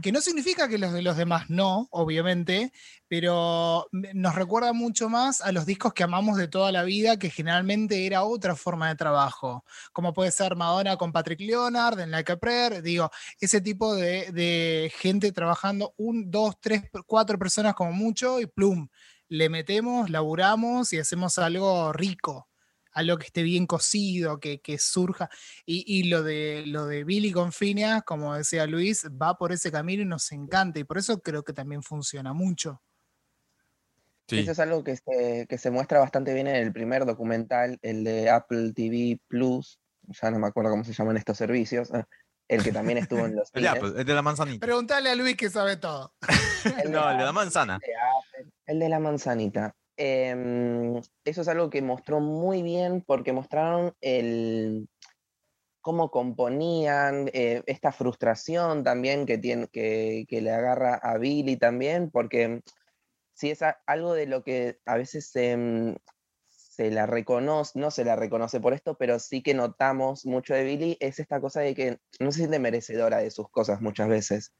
Speaker 3: Que no significa que los de los demás no, obviamente, pero nos recuerda mucho más a los discos que amamos de toda la vida, que generalmente era otra forma de trabajo, como puede ser Madonna con Patrick Leonard en Like a Prayer, digo, ese tipo de, de gente trabajando un, dos, tres, cuatro personas como mucho y plum, le metemos, laburamos y hacemos algo rico, algo que esté bien cocido, que, que surja. Y, y lo, de, lo de Billy con Phineas, como decía Luis, va por ese camino y nos encanta. Y por eso creo que también funciona mucho.
Speaker 2: Sí.
Speaker 5: Eso es algo que se, que se muestra bastante bien en el primer documental, el de Apple TV Plus, ya no me acuerdo cómo se llaman estos servicios, ah, el que también estuvo en los
Speaker 2: El de
Speaker 5: cines,
Speaker 2: Apple, el de la manzanita.
Speaker 3: Preguntale a Luis que sabe todo.
Speaker 5: el, de
Speaker 2: No, el de la manzana.
Speaker 5: el de Apple, el de la manzanita. Em, eso es algo que mostró muy bien porque mostraron el, cómo componían, eh, esta frustración también que, tiene, que, que, le agarra a Billy también, porque sí es algo de lo que a veces se, se la reconoce, no se la reconoce por esto, pero sí que notamos mucho de Billy, es esta cosa de que no se siente merecedora de sus cosas muchas veces.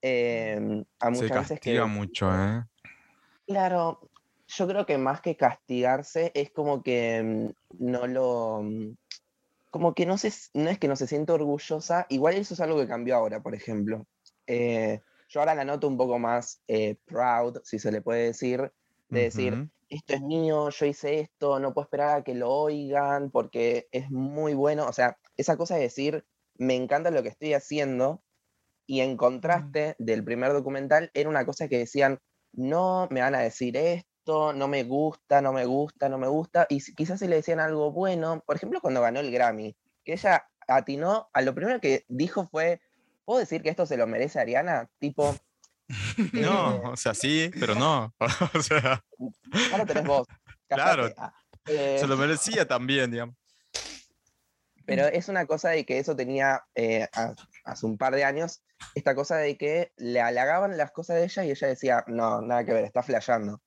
Speaker 5: Eh, a muchas
Speaker 2: se
Speaker 5: veces
Speaker 2: castiga
Speaker 5: que,
Speaker 2: mucho, ¿eh?
Speaker 5: Claro, yo creo que más que castigarse es como que mm, no lo... mm, Como que no, se, no es que no se siente orgullosa, igual eso es algo que cambió ahora, por ejemplo. Eh, yo ahora la noto un poco más eh, proud, si se le puede decir, de decir, esto es mío, yo hice esto, no puedo esperar a que lo oigan porque es muy bueno. O sea, esa cosa de decir, me encanta lo que estoy haciendo, y en contraste del primer documental era una cosa que decían, no, me van a decir esto, no me gusta, no me gusta, no me gusta, y quizás si le decían algo bueno, por ejemplo, cuando ganó el Grammy, que ella atinó, a lo primero que dijo fue, ¿puedo decir que esto se lo merece Ariana? Tipo,
Speaker 2: No,
Speaker 5: eh,
Speaker 2: o sea, sí, pero no. O sea,
Speaker 5: ahora tenés vos.
Speaker 2: Claro.
Speaker 5: callate. Ah, eh,
Speaker 2: se lo merecía también, digamos.
Speaker 5: Pero es una cosa de que eso tenía eh, ha- hace un par de años, esta cosa de que le halagaban las cosas de ella y ella decía, no, nada que ver, está flasheando.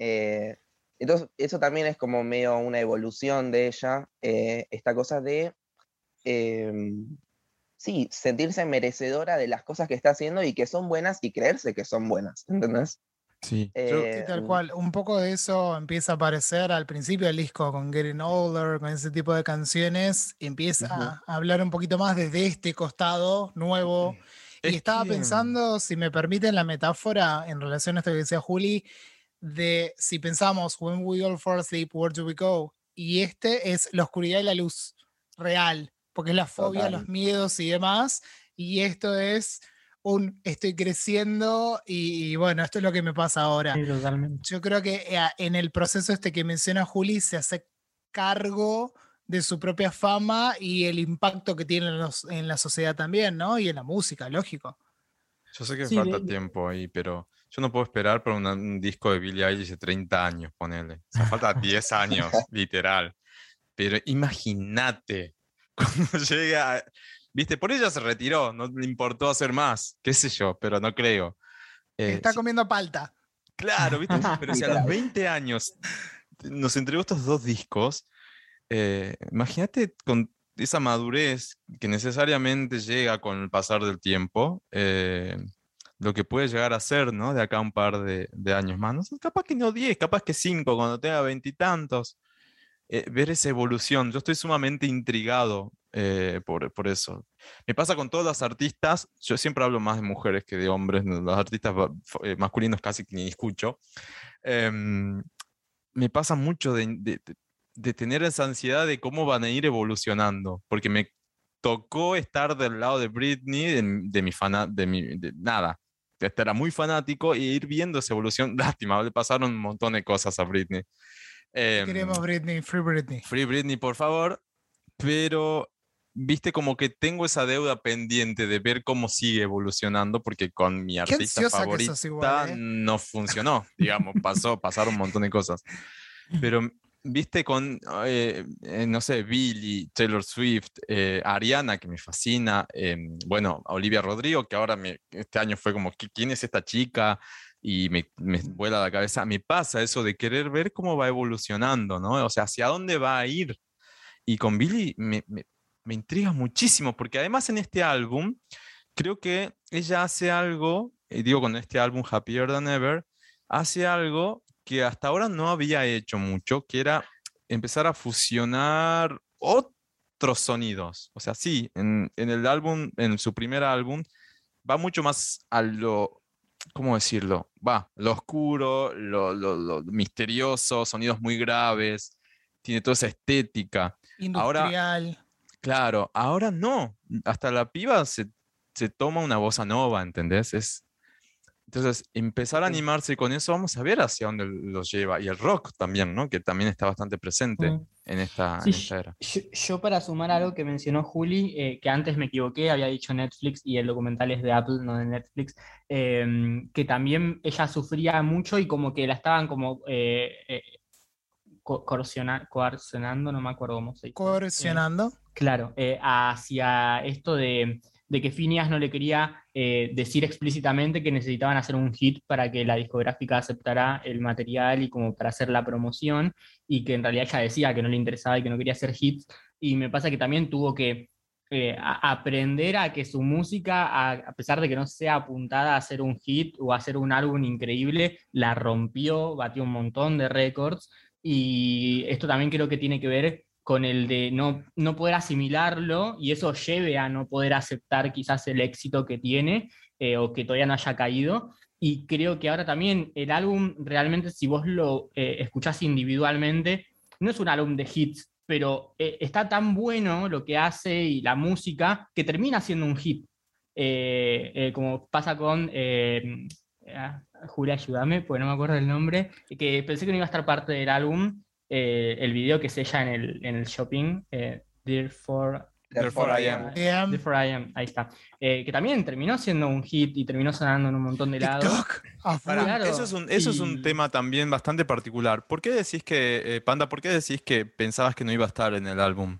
Speaker 5: Eh, entonces, eso también es como medio una evolución de ella, eh, esta cosa de, em, sí, sentirse merecedora de las cosas que está haciendo y que son buenas y creerse que son buenas, ¿entendés?
Speaker 2: Sí.
Speaker 3: Sí, tal
Speaker 5: Em,
Speaker 3: cual. Un poco de eso empieza a aparecer al principio del disco con Getting Older, con ese tipo de canciones. y Empieza a hablar un poquito más desde este costado nuevo. Y
Speaker 2: Es
Speaker 3: estaba
Speaker 2: que-
Speaker 3: pensando, si me permiten la metáfora en relación a esto que decía Juli, de si pensamos, when we all fall asleep, where do we go? Y este es la oscuridad y la luz real, porque es la fobia,
Speaker 5: Total.
Speaker 3: los miedos y demás. Y esto es un estoy creciendo y, y bueno, esto es lo que me pasa ahora.
Speaker 4: Sí, totalmente.
Speaker 3: Yo creo que eh, en el proceso este que menciona Juli se hace cargo de su propia fama y el impacto que tiene en, los- en la sociedad también, ¿no? Y en la música, lógico.
Speaker 2: Yo sé que
Speaker 4: Sí,
Speaker 2: falta
Speaker 4: de-
Speaker 2: tiempo ahí, pero yo no puedo esperar por una- un disco de Billie Eilish de 30 años, ponele. O sea, falta 10 años, literal. Pero imagínate cuando llega, viste, por ella se retiró, no le importó hacer más, qué sé yo, pero no creo. Eh,
Speaker 3: Está comiendo palta.
Speaker 2: Claro, ¿viste? Pero si a los
Speaker 5: Literal.
Speaker 2: 20 años nos entregó estos dos discos, eh, imagínate con esa madurez que necesariamente llega con el pasar del tiempo, eh, lo que puede llegar a ser, ¿no? De acá un par de, de años más. No capaz que no 10, capaz que 5, cuando tenga veintitantos. Eh, ver esa evolución. Yo estoy sumamente intrigado eh, por, por eso. Me pasa con todos los artistas, yo siempre hablo más de mujeres que de hombres, los artistas eh, masculinos casi ni escucho. Em, me pasa mucho de, de- de- tener esa ansiedad de cómo van a ir evolucionando, porque me tocó estar del lado de Britney, de, de mi fana, de mi, de nada, estar era muy fanático e ir viendo esa evolución. Lástima, le pasaron un montón de cosas a Britney. Em,
Speaker 3: Queremos Britney, Free Britney.
Speaker 2: Free Britney, por favor. Pero, viste, como que tengo esa deuda pendiente de ver cómo sigue evolucionando, porque con mi artista favorita
Speaker 3: igual, ¿eh?
Speaker 2: no funcionó, digamos, pasó, pasaron un montón de cosas. Pero, viste, con, eh, eh, no sé, Billy, Taylor Swift, eh, Ariana, que me fascina, em, bueno, Olivia Rodrigo, que ahora me- este año fue como, "¿Qui- ¿quién es esta chica? y me, vuela la cabeza. Me pasa eso de querer ver cómo va evolucionando, ¿no? O sea, hacia dónde va a ir. Y con Billy me, me- me intriga muchísimo, porque además en este álbum, creo que ella hace algo, y digo con este álbum Happier Than Ever, hace algo que hasta ahora no había hecho mucho, que era empezar a fusionar otros sonidos. O sea, sí, en, en el álbum, en su primer álbum, va mucho más a lo, ¿cómo decirlo? Va, lo oscuro, lo, lo- lo misterioso, sonidos muy graves, tiene toda esa estética. Ahora-
Speaker 3: Industrial.
Speaker 2: Claro, ahora no, hasta la piba se, se toma una bossa nova, ¿entendés? Es, Entonces, empezar a animarse con eso, vamos a ver hacia dónde los lleva. Y el rock también, ¿no? Que también está bastante presente
Speaker 4: Mm.
Speaker 2: en, esta,
Speaker 4: Sí,
Speaker 2: en esta era.
Speaker 4: Yo, yo para sumar algo que mencionó Juli, eh, que antes me equivoqué, había dicho Netflix y el documental es de Apple, no de Netflix, eh, que también ella sufría mucho y como que la estaban como eh, eh, co- coerciona- coercionando, no me acuerdo cómo se dice. Eh,
Speaker 3: Coercionando.
Speaker 4: Claro, eh, hacia esto de, de que Phineas no le quería eh, decir explícitamente que necesitaban hacer un hit para que la discográfica aceptara el material y como para hacer la promoción, y que en realidad ella decía que no le interesaba y que no quería hacer hits, y me pasa que también tuvo que eh, a- aprender a que su música, a, a pesar de que no sea apuntada a hacer un hit o a hacer un álbum increíble, la rompió, batió un montón de récords, y esto también creo que tiene que ver con el de no, no poder asimilarlo y eso lleve a no poder aceptar quizás el éxito que tiene eh, o que todavía no haya caído. Y creo que ahora también el álbum, realmente, si vos lo eh, escuchás individualmente, no es un álbum de hits, pero eh, está tan bueno lo que hace y la música que termina siendo un hit. Eh, como pasa con. ah, Julia, ayúdame, porque no me acuerdo el nombre. Que pensé que no iba a estar parte del álbum. Eh, el video que es ella en el, en el shopping. Eh, Therefore,
Speaker 2: Therefore I am.
Speaker 3: Em,
Speaker 4: Therefore I am, ahí está. Eh, que también terminó siendo un hit y terminó sonando en un montón de lados.
Speaker 3: TikTok. a full.
Speaker 2: Pará,
Speaker 4: Claro,
Speaker 2: eso es un, eso es un
Speaker 4: y-
Speaker 2: tema también bastante particular. ¿Por qué decís que, eh, Panda, por qué decís que pensabas que no iba a estar en el álbum?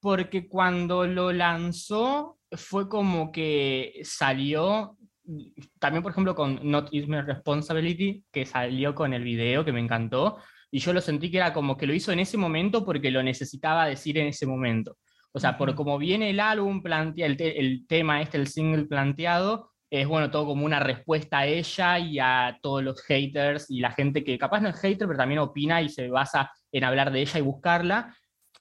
Speaker 4: porque cuando lo lanzó fue como que salió, también por ejemplo con Not Is My Responsibility, que salió con el video que me encantó, y yo lo sentí que era como que lo hizo en ese momento porque lo necesitaba decir en ese momento. O sea, por como viene el álbum, plantea, el, te- el tema este, el single planteado, es bueno, todo como una respuesta a ella y a todos los haters y la gente que capaz no es hater, pero también opina y se basa en hablar de ella y buscarla.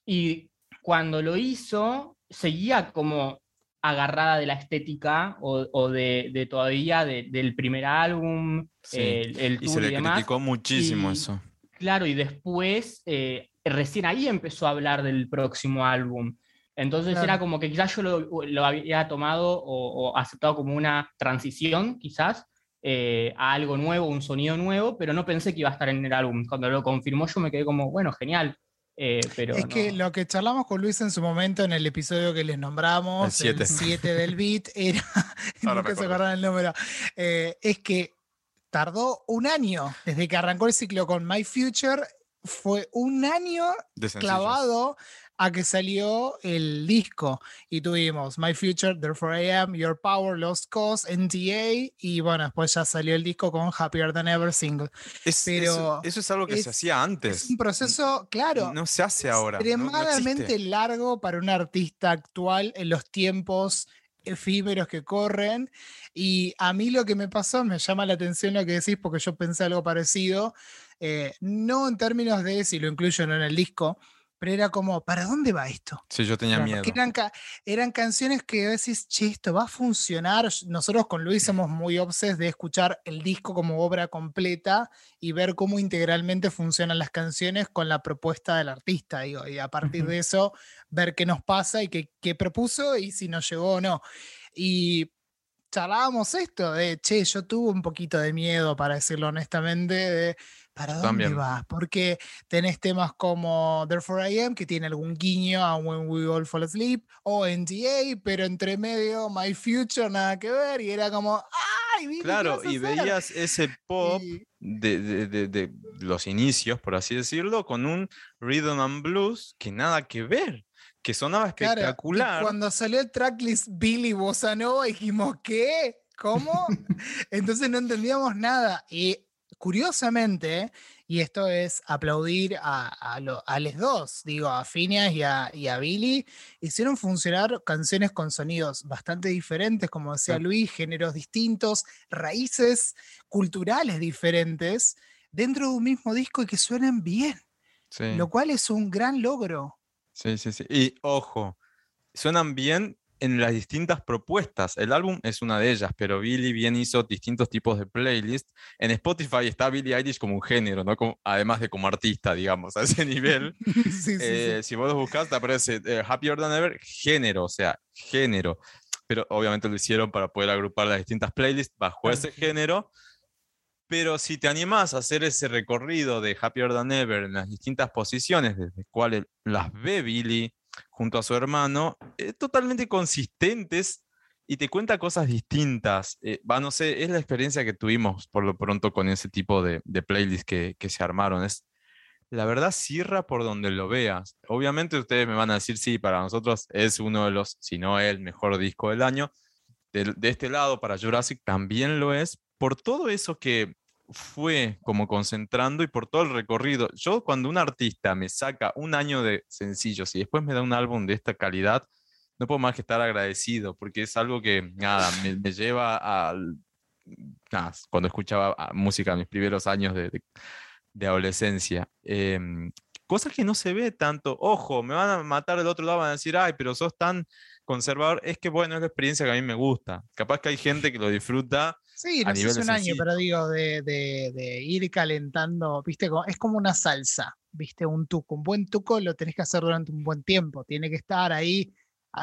Speaker 4: Y cuando lo hizo, seguía como agarrada de la estética o, o de, de todavía de- del primer álbum,
Speaker 2: Sí,
Speaker 4: el, el
Speaker 2: Y
Speaker 4: tour
Speaker 2: se
Speaker 4: y
Speaker 2: le
Speaker 4: demás.
Speaker 2: criticó muchísimo
Speaker 4: y-
Speaker 2: eso.
Speaker 4: Claro, y después, eh, recién ahí empezó a hablar del próximo álbum. Entonces
Speaker 3: Claro.
Speaker 4: era como que quizás yo lo, lo había tomado o, o aceptado como una transición, quizás, eh, a algo nuevo, un sonido nuevo, pero no pensé que iba a estar en el álbum. Cuando lo confirmó yo me quedé como, bueno, genial. eh, pero
Speaker 3: Es que
Speaker 4: no.
Speaker 3: lo que charlamos con Luis en su momento en el episodio que les nombramos,
Speaker 2: El
Speaker 3: el
Speaker 2: siete.
Speaker 3: 7 del beat, era,
Speaker 2: Ahora
Speaker 3: nunca se el número, eh, es que tardó un año desde que arrancó el ciclo con My Future, fue un año clavado a que salió el disco y tuvimos My Future, Therefore I Am, Your Power, Lost Cause, NTA y bueno, después ya salió el disco con Happier Than Ever single.
Speaker 2: Es-
Speaker 3: pero
Speaker 2: eso, eso es algo que
Speaker 3: es-
Speaker 2: se hacía antes.
Speaker 3: Es un proceso, claro,
Speaker 2: No se hace ahora. no- no
Speaker 3: extremadamente largo para un artista actual en los tiempos efímeros que corren. Y a mí lo que me pasó, me llama la atención lo que decís, porque yo pensé algo parecido, eh, no en términos de si lo incluyo o no en el disco, pero era como, ¿para dónde va esto?
Speaker 2: Sí, yo tenía miedo.
Speaker 3: eran, ca- eran canciones que decís, che, esto va a funcionar. Nosotros con Luis somos muy obses de escuchar el disco como obra completa y ver cómo integralmente funcionan las canciones con la propuesta del artista. Digo, y a partir de eso, ver qué nos pasa y qué, qué propuso y si nos llegó o no. Y charlábamos esto de, che, yo tuve un poquito de miedo, para decirlo honestamente, de ¿para dónde
Speaker 2: También.
Speaker 3: vas? Porque tenés temas como Therefore I Am, que tiene algún guiño a When We All Fall Asleep, o NTA, pero entre medio My Future, nada que ver, y era como, ¡ay! Billy, ¿qué
Speaker 2: Claro, y
Speaker 3: hacer?".
Speaker 2: veías ese pop
Speaker 3: Y-
Speaker 2: de, de- de- de los inicios, por así decirlo, con un rhythm and blues que nada que ver, que sonaba
Speaker 3: Claro, y
Speaker 2: espectacular.
Speaker 3: cuando salió el tracklist Billy Bossa Nova, dijimos, ¿qué? ¿Cómo? Entonces no entendíamos nada. Y curiosamente, y esto es aplaudir a, a, lo- a les dos, digo, a Phineas y a, y a Billy, hicieron funcionar canciones con sonidos bastante diferentes, como decía. Luis, géneros distintos, raíces culturales diferentes, dentro de un mismo disco y que suenen bien,
Speaker 2: Sí,
Speaker 3: lo cual es un gran logro.
Speaker 2: sí, sí, sí. Y ojo, suenan bien en las distintas propuestas. El álbum es una de ellas, pero Billy bien hizo distintos tipos de playlists. En Spotify está Billie Eilish como un género, ¿no? Como- además de como artista, digamos, a ese nivel.
Speaker 3: Sí, sí, sí.
Speaker 2: Eh, Si vos lo buscas, te aparece eh, Happier Than Ever, género, o sea, género. pero obviamente lo hicieron para poder agrupar las distintas playlists bajo ese género. Pero si te animás a hacer ese recorrido de Happier Than Ever en las distintas posiciones desde cuales las ve Billy junto a su hermano, eh, totalmente consistentes y te cuenta cosas distintas. Eh, va, no sé, es la experiencia que tuvimos por lo pronto con ese tipo de, de playlists que, que se armaron. Es, la verdad cierra por donde lo veas. Obviamente ustedes me van a decir, sí, para nosotros es uno de los, si no el mejor disco del año. De, de este lado, para Jurassic también lo es, por todo eso que fue como concentrando y por todo el recorrido. Yo cuando un artista me saca un año de sencillos y después me da un álbum de esta calidad, no puedo más que estar agradecido, porque es algo que, nada, me, me lleva a... Nada, cuando escuchaba ah, música en mis primeros años de, de, de adolescencia. Eh, que no se ve tanto. Ojo, me van a matar del otro lado, van a decir, ay, pero sos tan conservador. Es que, bueno, es la experiencia que a mí me gusta. Capaz que hay gente que lo disfruta.
Speaker 3: Sí, no sé si un año, pero digo, de, de- de ir calentando, viste, es como una salsa, viste, un tuco. Un buen tuco lo tenés que hacer durante un buen tiempo, tiene que estar ahí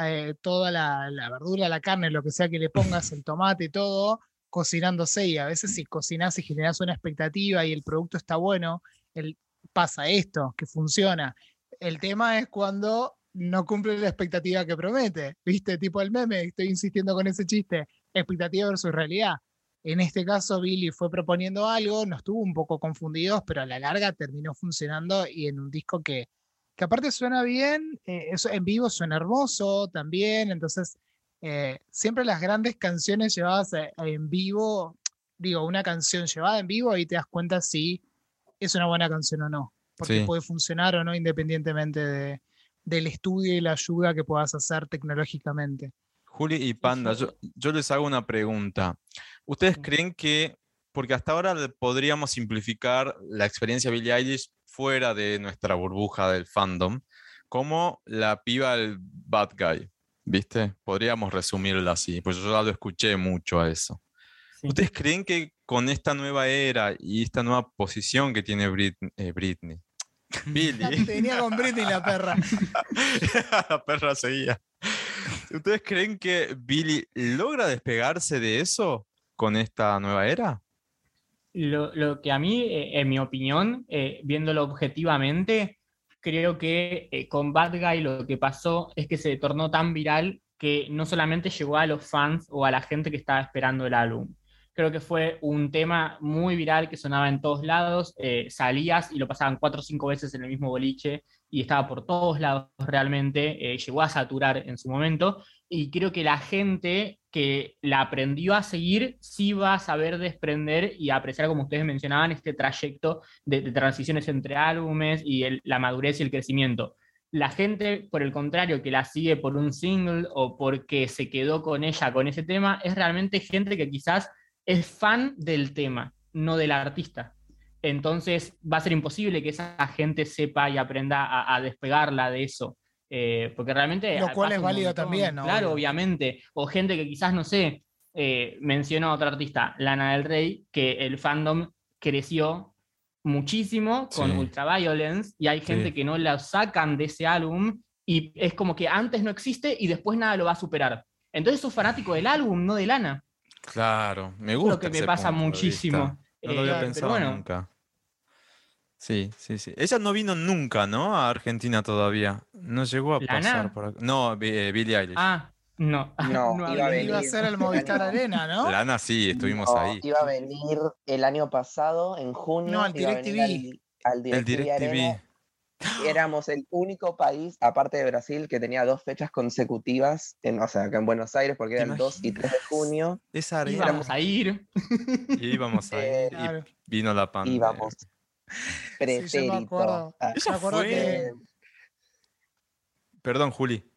Speaker 3: eh, toda la, la verdura, la carne, lo que sea que le pongas, el tomate y todo, cocinándose. Y a veces si cocinás y generás una expectativa y el producto está bueno, el, pasa esto, que funciona. El tema es cuando no cumple la expectativa que promete, viste, tipo el meme, estoy insistiendo con ese chiste, expectativa versus realidad. En este caso, Billy fue proponiendo algo, nos tuvo un poco confundidos, pero a la larga terminó funcionando y en un disco que, que aparte suena bien, eh, eso en vivo suena hermoso también, entonces eh, siempre las grandes canciones llevadas a- a en vivo, digo, una canción llevada en vivo, ahí te das cuenta si es una buena canción o no, porque
Speaker 2: Sí.
Speaker 3: puede funcionar o no independientemente de- del estudio y la ayuda que puedas hacer tecnológicamente.
Speaker 2: Juli y Panda, yo, yo les hago una pregunta. ¿Ustedes creen que, porque hasta ahora le podríamos simplificar la experiencia de Billie Eilish fuera de nuestra burbuja del fandom, como la piba del bad guy, ¿viste? Podríamos resumirla así, pues yo ya lo escuché mucho a eso.
Speaker 4: Sí.
Speaker 2: ¿Ustedes creen que con esta nueva era y esta nueva posición que tiene Brit- eh, Britney, Billie,
Speaker 3: Tenía con Britney la perra.
Speaker 2: la perra seguía. ¿Ustedes creen que Billy logra despegarse de eso con esta nueva era?
Speaker 4: Lo, que a mí, eh, en mi opinión, eh, viéndolo objetivamente, creo que eh, con Bad Guy lo que pasó es que se tornó tan viral que no solamente llegó a los fans o a la gente que estaba esperando el álbum. Creo que fue un tema muy viral que sonaba en todos lados, salías y lo pasaban cuatro o cinco veces en el mismo boliche y estaba por todos lados realmente, eh, llegó a saturar en su momento y creo que la gente que la aprendió a seguir sí va a saber desprender y apreciar, como ustedes mencionaban, este trayecto de, transiciones entre álbumes y la madurez y el crecimiento. La gente, por el contrario, que la sigue por un single o porque se quedó con ella con ese tema, es realmente gente que quizás es fan del tema, no del artista. Entonces va a ser imposible que esa gente sepa y aprenda a, a despegarla de eso. Eh, porque realmente...
Speaker 3: Lo cual es válido
Speaker 4: montón.
Speaker 3: también, ¿no?
Speaker 4: Claro, obviamente. O gente que quizás, no sé, eh, mencionó a otra artista, Lana del Rey, que el fandom creció muchísimo con
Speaker 2: Sí.
Speaker 4: Ultraviolence y hay gente
Speaker 2: Sí.
Speaker 4: que no la sacan de ese álbum y es como que antes no existe y después nada lo va a superar. Entonces sos fanático del álbum, no de Lana.
Speaker 2: Claro, me
Speaker 4: Es
Speaker 2: gusta.
Speaker 4: lo que me pasa muchísimo.
Speaker 2: No lo
Speaker 4: Eh,
Speaker 2: había
Speaker 3: pero
Speaker 2: pensado
Speaker 4: bueno.
Speaker 2: nunca. Sí, sí, sí. Ella no vino nunca, ¿no? A Argentina todavía. No llegó a
Speaker 4: ¿Lana?
Speaker 2: pasar por acá. No, eh, Billie Eilish.
Speaker 4: Ah, no.
Speaker 5: No,
Speaker 4: No
Speaker 5: iba a
Speaker 4: hablé.
Speaker 5: venir.
Speaker 3: Iba a ser el Movistar
Speaker 5: Año-
Speaker 3: Arena, ¿no?
Speaker 2: Lana sí, estuvimos
Speaker 5: No,
Speaker 2: ahí.
Speaker 5: Iba a venir el año pasado, en junio.
Speaker 3: No, al DirecTV.
Speaker 5: Al, al
Speaker 2: El
Speaker 5: DirecTV. Éramos el único país, aparte de Brasil, que tenía dos fechas consecutivas, en, o sea, acá en Buenos Aires, porque
Speaker 2: ¿Te
Speaker 5: eran 2 y 3 de junio.
Speaker 2: Esa arena.
Speaker 4: Íbamos a ir.
Speaker 2: Y íbamos a
Speaker 5: Eh,
Speaker 2: ir y
Speaker 3: Claro.
Speaker 2: vino la pandemia.
Speaker 5: Íbamos.
Speaker 3: Sí,
Speaker 5: Pretérito.
Speaker 3: me acuerdo.
Speaker 5: Ah,
Speaker 2: Ella
Speaker 3: Me acuerdo
Speaker 2: fue-
Speaker 3: que
Speaker 2: Perdón, Juli.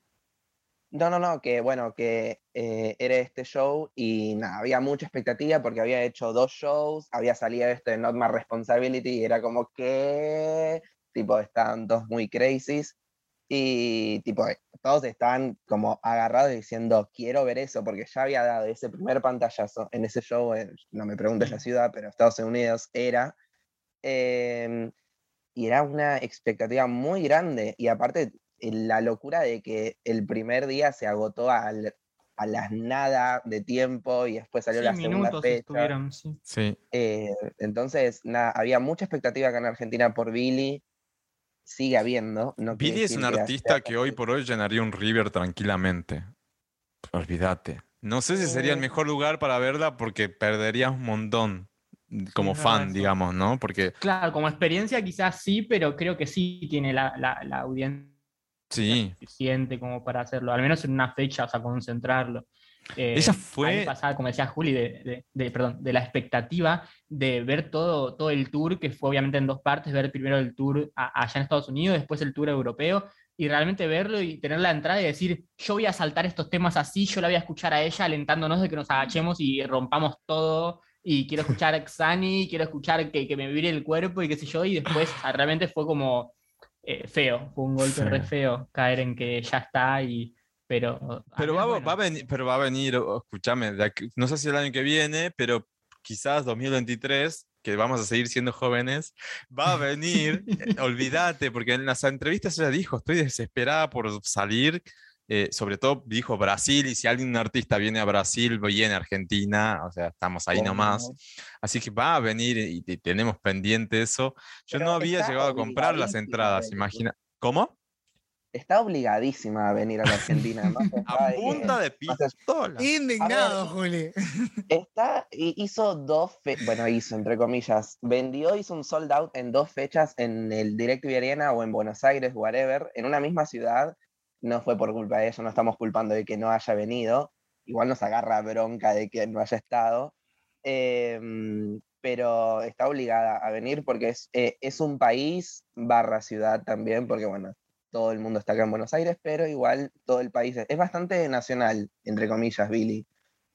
Speaker 5: No, no, no, que bueno, que eh, era este show y nada, había mucha expectativa porque había hecho dos shows, había salido este de Not My Responsibility y era como que, tipo, estaban dos muy crazies y tipo, todos estaban como agarrados diciendo, quiero ver eso, porque ya había dado ese primer pantallazo en ese show, en- no me preguntes la ciudad, pero Estados Unidos era, em, y era una expectativa muy grande y aparte eh, la locura de que el primer día se agotó al a las nada de tiempo y después salió
Speaker 4: Sí,
Speaker 5: la segunda fecha.
Speaker 4: estuvieron, sí.
Speaker 2: Sí.
Speaker 5: Eh, entonces, nada, había mucha expectativa acá en Argentina por Billy. Sigue habiendo. No
Speaker 2: Billy es un
Speaker 5: que
Speaker 2: artista
Speaker 5: sea
Speaker 2: que hoy por hoy llenaría un River tranquilamente. Olvídate. No sé si sería el
Speaker 5: Eh.
Speaker 2: mejor lugar para verla porque perderías un montón como
Speaker 4: verdad
Speaker 2: fan, digamos, ¿no? Porque
Speaker 4: Claro, como experiencia quizás sí, pero creo que sí tiene la, la, la audiencia
Speaker 2: sí,
Speaker 4: suficiente como para hacerlo, al menos en una fecha, o sea, concentrarlo. Eh,
Speaker 2: Ella
Speaker 4: a mí
Speaker 2: fue-
Speaker 4: me pasaba, como decía Juli, de, de- de- perdón, de la expectativa de ver todo, todo el tour, que fue obviamente en dos partes, ver primero el tour a- allá en Estados Unidos, después el tour europeo, y realmente verlo y tener la entrada y decir, yo voy a saltar estos temas así, yo la voy a escuchar a ella alentándonos de que nos agachemos y rompamos todo, y quiero escuchar a Xani, quiero escuchar que, que me vibre el cuerpo y qué sé yo, y después sea, realmente fue como eh, feo, fue un golpe re
Speaker 2: Feo.
Speaker 4: caer en que ya está y... Pero,
Speaker 2: pero
Speaker 4: al
Speaker 2: va,
Speaker 4: menos,
Speaker 2: va a
Speaker 4: bueno,
Speaker 2: venir, pero va a venir, escúchame, no sé si el año que viene, pero quizás 2023, que vamos a seguir siendo jóvenes, va a venir, eh, olvídate, porque en las entrevistas ella dijo, estoy desesperada por salir, eh, sobre todo dijo Brasil, y si alguien, un artista viene a Brasil, viene a Argentina, o sea, estamos ahí nomás. Así que va a venir y, y tenemos pendiente eso. Yo no había llegado a comprar las entradas, imagina. ¿Cómo?
Speaker 5: Está obligadísima a venir a la Argentina. más allá
Speaker 2: A punta de pistola.
Speaker 3: Indignado. Juli.
Speaker 5: Está, hi- hizo dos, bueno, hizo entre comillas, vendió, hizo un sold out en dos fechas en el DirecTV Arena o en Buenos Aires, whatever, en una misma ciudad. No fue por culpa de ella, no estamos culpando de que no haya venido. Igual nos agarra bronca de que no haya estado. Em, pero está obligada a venir porque es, eh, es un país barra ciudad también, porque bueno, todo el mundo está acá en Buenos Aires, pero igual todo el país es, es bastante nacional, entre comillas, Billy.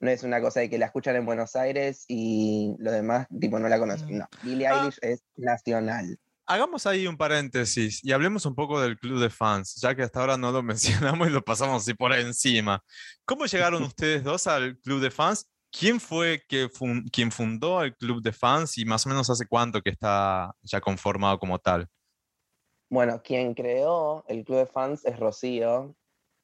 Speaker 5: No es una cosa de que la escuchan en Buenos Aires y los demás, tipo, no la conocen.
Speaker 3: Mm.
Speaker 5: No, Billie
Speaker 2: Ah.
Speaker 5: Eilish es nacional.
Speaker 2: Hagamos ahí un paréntesis y hablemos un poco del club de fans, ya que hasta ahora no lo mencionamos y lo pasamos así por encima. ¿Cómo llegaron ustedes dos al club de fans? ¿Quién fue que fun- quien fundó el club de fans y más o menos hace cuánto que está ya conformado como tal?
Speaker 5: Bueno, quien creó el club de fans es Rocío,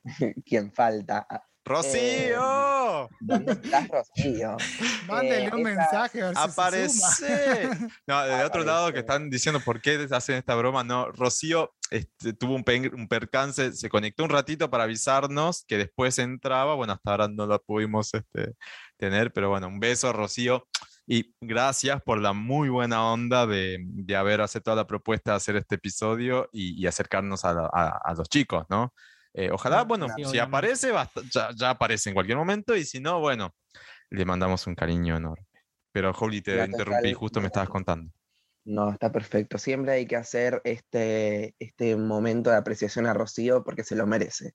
Speaker 5: quien falta.
Speaker 2: ¡Rocío!
Speaker 5: ¿Dónde estás, Rocío?
Speaker 3: Mándale un
Speaker 5: esa-
Speaker 3: mensaje a ver si se suma.
Speaker 2: ¡Aparece! No, de otro lado que están diciendo por qué hacen esta broma, no. Rocío este, tuvo un, pen- un percance, se conectó un ratito para avisarnos que después entraba. Bueno, hasta ahora no la pudimos este, tener, pero bueno, un beso, Rocío. Y gracias por la muy buena onda de, de haber aceptado la propuesta de hacer este episodio y, y acercarnos a, la- a- a los chicos, ¿no? Eh, ojalá, bueno,
Speaker 4: sí,
Speaker 2: si
Speaker 4: obviamente.
Speaker 2: aparece, ya, ya aparece en cualquier momento y si no, bueno, le mandamos un cariño enorme. Pero, Juli, te
Speaker 5: La
Speaker 2: interrumpí, justo me estabas contando.
Speaker 5: No, está perfecto. Siempre hay que hacer este, este momento de apreciación a Rocío porque se lo merece.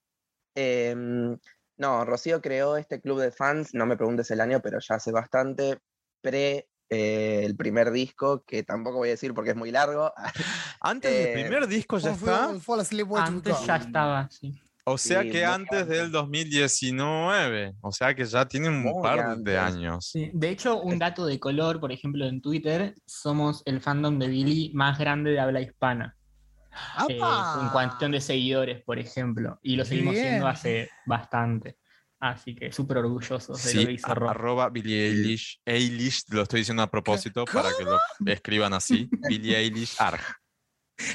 Speaker 5: Em, no, Rocío creó este club de fans, no me preguntes el año, pero ya hace bastante, pre eh, el primer disco, que tampoco voy a decir porque es muy largo.
Speaker 2: Antes del
Speaker 5: Eh,
Speaker 2: primer disco ya
Speaker 3: Fall-
Speaker 2: está.
Speaker 4: Antes ya estaba, sí.
Speaker 2: O sea
Speaker 5: Sí,
Speaker 2: que antes
Speaker 5: antes.
Speaker 2: del 2019. O sea que ya tiene un
Speaker 5: Muy
Speaker 2: par de años.
Speaker 4: Sí, De hecho, un dato de color, por ejemplo, en Twitter, somos el fandom de Billy más grande de habla hispana. eh, en cuestión de seguidores, por ejemplo. Y lo seguimos
Speaker 3: bien.
Speaker 4: siendo hace bastante. Así que súper orgullosos de lo que
Speaker 2: Sí,
Speaker 4: hizo
Speaker 2: a-
Speaker 4: Rob.
Speaker 2: arroba Billie Eilish. Eilish, lo estoy diciendo a propósito para que lo escriban así. Billie Eilish Arg.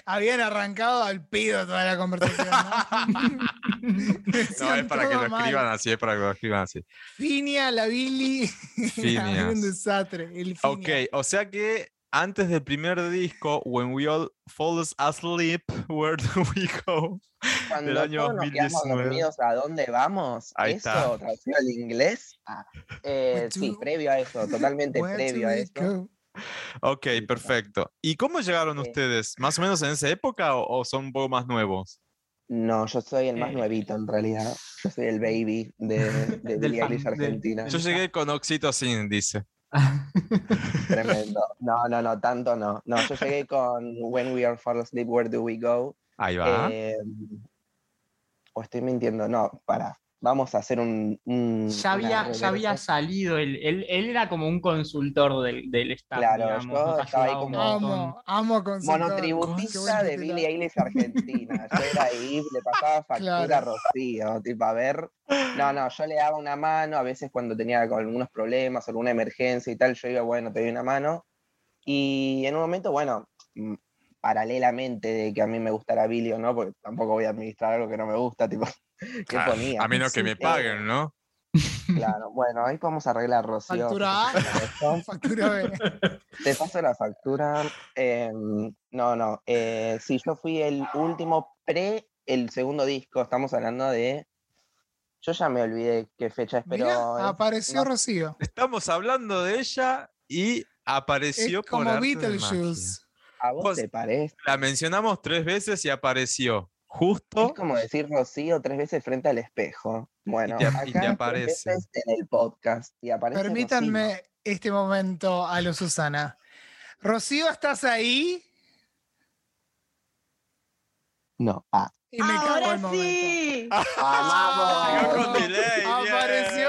Speaker 3: Habían arrancado al pido toda la conversación. ¿no?
Speaker 2: Es para que lo
Speaker 3: mal.
Speaker 2: escriban así, es para que lo escriban así.
Speaker 3: Finia, la Billy. Era un desastre. El
Speaker 2: Ok, o sea que antes del primer disco, When We All Fall Asleep, Where Do We Go?
Speaker 5: Cuando
Speaker 2: año
Speaker 5: todos nos quedamos
Speaker 2: 2019.
Speaker 5: dormidos, ¿a dónde vamos?
Speaker 2: Ahí
Speaker 5: eso,
Speaker 2: está.
Speaker 5: traducido al inglés. Ah, eh, sí, previo a eso, totalmente previo a eso.
Speaker 2: Ok, perfecto. ¿Y cómo llegaron ustedes? ¿Más o menos en esa época o, o son un poco más nuevos?
Speaker 5: No, yo soy el más
Speaker 4: Eh.
Speaker 5: nuevito en realidad. Yo soy el baby de, de Billie Eilish
Speaker 4: del-
Speaker 5: Argentina.
Speaker 2: Yo llegué con Oxytocin, dice.
Speaker 5: Tremendo. No, no, no, tanto no. No, yo llegué con When We Are Fall Asleep, Where Do We Go?
Speaker 2: Ahí va.
Speaker 5: Eh, o estoy mintiendo, no, para. vamos a hacer un... un-
Speaker 4: Ya había, ya había
Speaker 5: reversa".
Speaker 4: salido, él, él, él era como un consultor del, del staff,
Speaker 5: Claro,
Speaker 4: digamos,
Speaker 5: yo estaba ahí como-.
Speaker 3: Amo, amo consultor.
Speaker 5: Monotributista de. Billie Eilish Argentina. Yo era ahí, le pasaba factura
Speaker 3: Claro.
Speaker 5: a Rocío, tipo, a ver. No, no, yo le daba una mano, a veces cuando tenía algunos problemas, alguna emergencia y tal, yo iba, bueno, te doy una mano. Y en un momento, bueno, mm, paralelamente de que a mí me gustara Billie o no, porque tampoco voy a administrar algo que no me gusta, tipo, ¿qué
Speaker 2: Claro,
Speaker 5: ponía?
Speaker 2: a menos que me paguen, ¿no?
Speaker 5: Claro, bueno, ahí podemos arreglar, Rocío.
Speaker 3: Factura A. Factura B.
Speaker 5: Te paso la factura. Em, no, no. eh, sí, yo fui el último pre el segundo disco. Estamos hablando de. Yo ya me olvidé qué fecha es, pero.
Speaker 3: Mirá, apareció
Speaker 5: no-
Speaker 3: Rocío.
Speaker 2: Estamos hablando de ella y apareció
Speaker 3: Es
Speaker 2: por
Speaker 3: como
Speaker 2: de
Speaker 3: Beetlejuice.
Speaker 5: ¿A vos
Speaker 2: Vos-
Speaker 5: te parece?
Speaker 2: La mencionamos tres veces y apareció
Speaker 5: Es
Speaker 2: justo.
Speaker 5: como decir Rocío tres veces frente al espejo. Bueno,
Speaker 2: te- y te
Speaker 5: tres
Speaker 2: aparece.
Speaker 5: veces en el podcast. Y aparece Rocío.
Speaker 3: Permítanme este momento a lo Susana. Rocío, ¿estás ahí?
Speaker 5: No. Ah.
Speaker 3: Y me cago
Speaker 6: Ahora
Speaker 3: el
Speaker 6: sí.
Speaker 2: Delay, bien.
Speaker 3: ¡Apareció!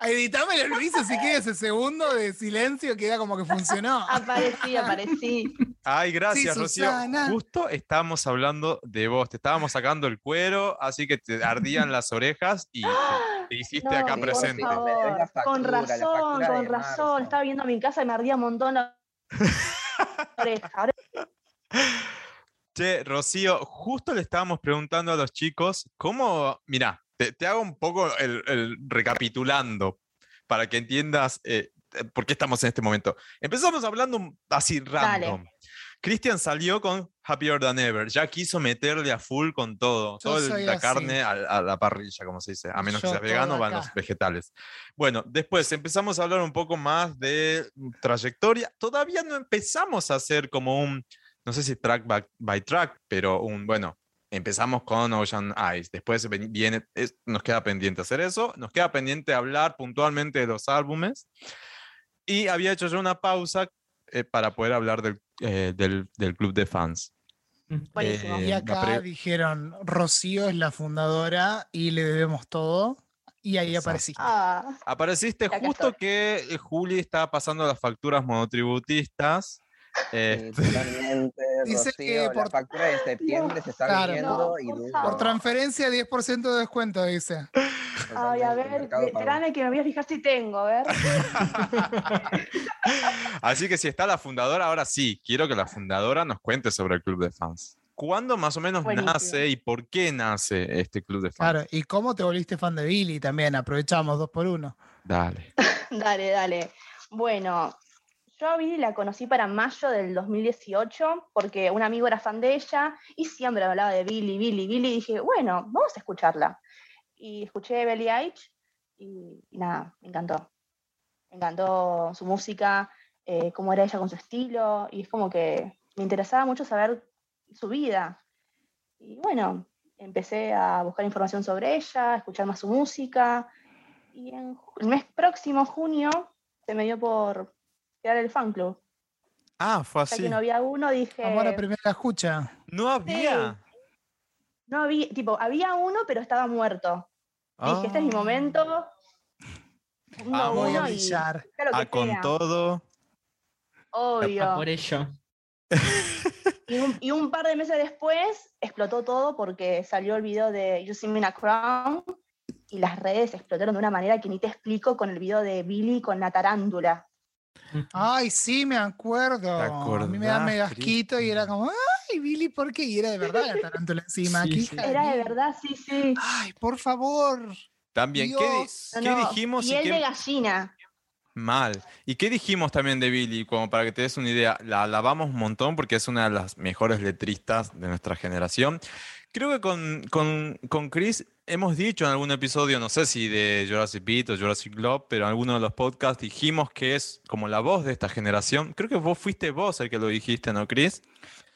Speaker 3: Editámelo, Luis, si quieres ese segundo de silencio queda como que funcionó.
Speaker 6: Aparecí, aparecí.
Speaker 2: Ay, gracias,
Speaker 3: Sí,
Speaker 2: Rocío. Justo estábamos hablando de vos. Te estábamos sacando el cuero, así que te ardían las orejas y te, te hiciste
Speaker 6: No,
Speaker 2: acá presente.
Speaker 6: favor. Con razón, con razón.
Speaker 5: marzo.
Speaker 6: Estaba viendo mi casa y me ardía un montón la oreja. Ahora
Speaker 2: Che, Rocío, justo le estábamos preguntando a los chicos cómo, mira, te, te hago un poco el, el recapitulando para que entiendas eh, eh, por qué estamos en este momento. Empezamos hablando así random. Cristian salió con Happier Than Ever, ya quiso meterle a full con todo,
Speaker 3: Yo
Speaker 2: toda la
Speaker 3: así.
Speaker 2: carne a, a la parrilla, como se dice, a menos
Speaker 3: Yo
Speaker 2: que sea vegano, van los vegetales. Bueno, después empezamos a hablar un poco más de trayectoria. Todavía no empezamos a hacer como un, no sé si track by, by track, pero un, bueno, empezamos con Ocean Eyes, después viene, es- nos queda pendiente hacer eso, nos queda pendiente hablar puntualmente de los álbumes, y había hecho yo una pausa eh, para poder hablar del, eh, del, del club de fans.
Speaker 6: Buenísimo.
Speaker 2: Eh,
Speaker 3: Y acá dijeron, Rocío es la fundadora y le debemos todo. Y ahí
Speaker 2: Exacto.
Speaker 3: aparecí.
Speaker 6: Ah,
Speaker 2: Apareciste justo
Speaker 6: estoy.
Speaker 2: que eh, Juli estaba pasando las facturas monotributistas.
Speaker 5: Sí, totalmente,
Speaker 3: Dice que por-
Speaker 5: La factura de septiembre se está
Speaker 3: Claro.
Speaker 5: viniendo
Speaker 6: No,
Speaker 5: y
Speaker 6: por.
Speaker 3: Por transferencia, 10% de descuento, dice.
Speaker 6: ay, a ver, espérame que me voy a fijar si tengo, a ver.
Speaker 2: Así que si está la fundadora, ahora sí, quiero que la fundadora nos cuente sobre el club de fans. ¿Cuándo más o menos
Speaker 6: Buenísimo.
Speaker 2: nace y por qué nace este club de fans?
Speaker 3: Claro, ¿y cómo te volviste fan de Billy también? Aprovechamos dos por uno.
Speaker 2: Dale.
Speaker 6: Dale, dale. Bueno, yo a Billy la conocí para mayo del 2018 porque un amigo era fan de ella y siempre hablaba de Billy, Billy, Billy. Y dije, bueno, vamos a escucharla. Y escuché Billie Eilish y, nada, me encantó. Me encantó su música, eh, cómo era ella con su estilo y es como que me interesaba mucho saber su vida. Y bueno, empecé a buscar información sobre ella, escuchar más su música. Y en el mes próximo, junio, se me dio por crear el fan club.
Speaker 2: Ah, fue así.
Speaker 6: que no había uno, dije.
Speaker 3: Amor a primera escucha.
Speaker 2: No había.
Speaker 6: no había, tipo, había uno, pero estaba muerto. Dije, este es mi
Speaker 2: Ah.
Speaker 6: momento. Fundo
Speaker 2: Vamos.
Speaker 3: Voy a
Speaker 6: uno
Speaker 3: brillar.
Speaker 2: Ah, con
Speaker 6: sea,
Speaker 2: todo.
Speaker 6: Obvio.
Speaker 4: Por ello.
Speaker 6: Y un, y un par de meses después explotó todo porque salió el video de You See Me in a Crown y las redes explotaron de una manera que ni te explico con el video de Billy con la tarántula.
Speaker 3: Ay, sí, me acuerdo. A mí me da medio asquito y era como, ay, Billy, ¿por qué? Y era de verdad la tarántula encima.
Speaker 4: Sí,
Speaker 6: Era de verdad, sí, sí.
Speaker 3: Ay, por favor.
Speaker 2: También, ¿qué.
Speaker 6: No,
Speaker 2: qué
Speaker 6: no,
Speaker 2: dijimos? y
Speaker 6: piel
Speaker 2: qué-
Speaker 6: de gallina.
Speaker 2: Mal. ¿Y qué dijimos también de Billy? Como para que te des una idea, la alabamos un montón porque es una de las mejores letristas de nuestra generación. Creo que con, con, con Chris hemos dicho en algún episodio, no sé si de Jurassic Beat o Jurassic Globe, pero en alguno de los podcasts dijimos que es como la voz de esta generación. Creo que vos fuiste vos el que lo dijiste, ¿no, Chris?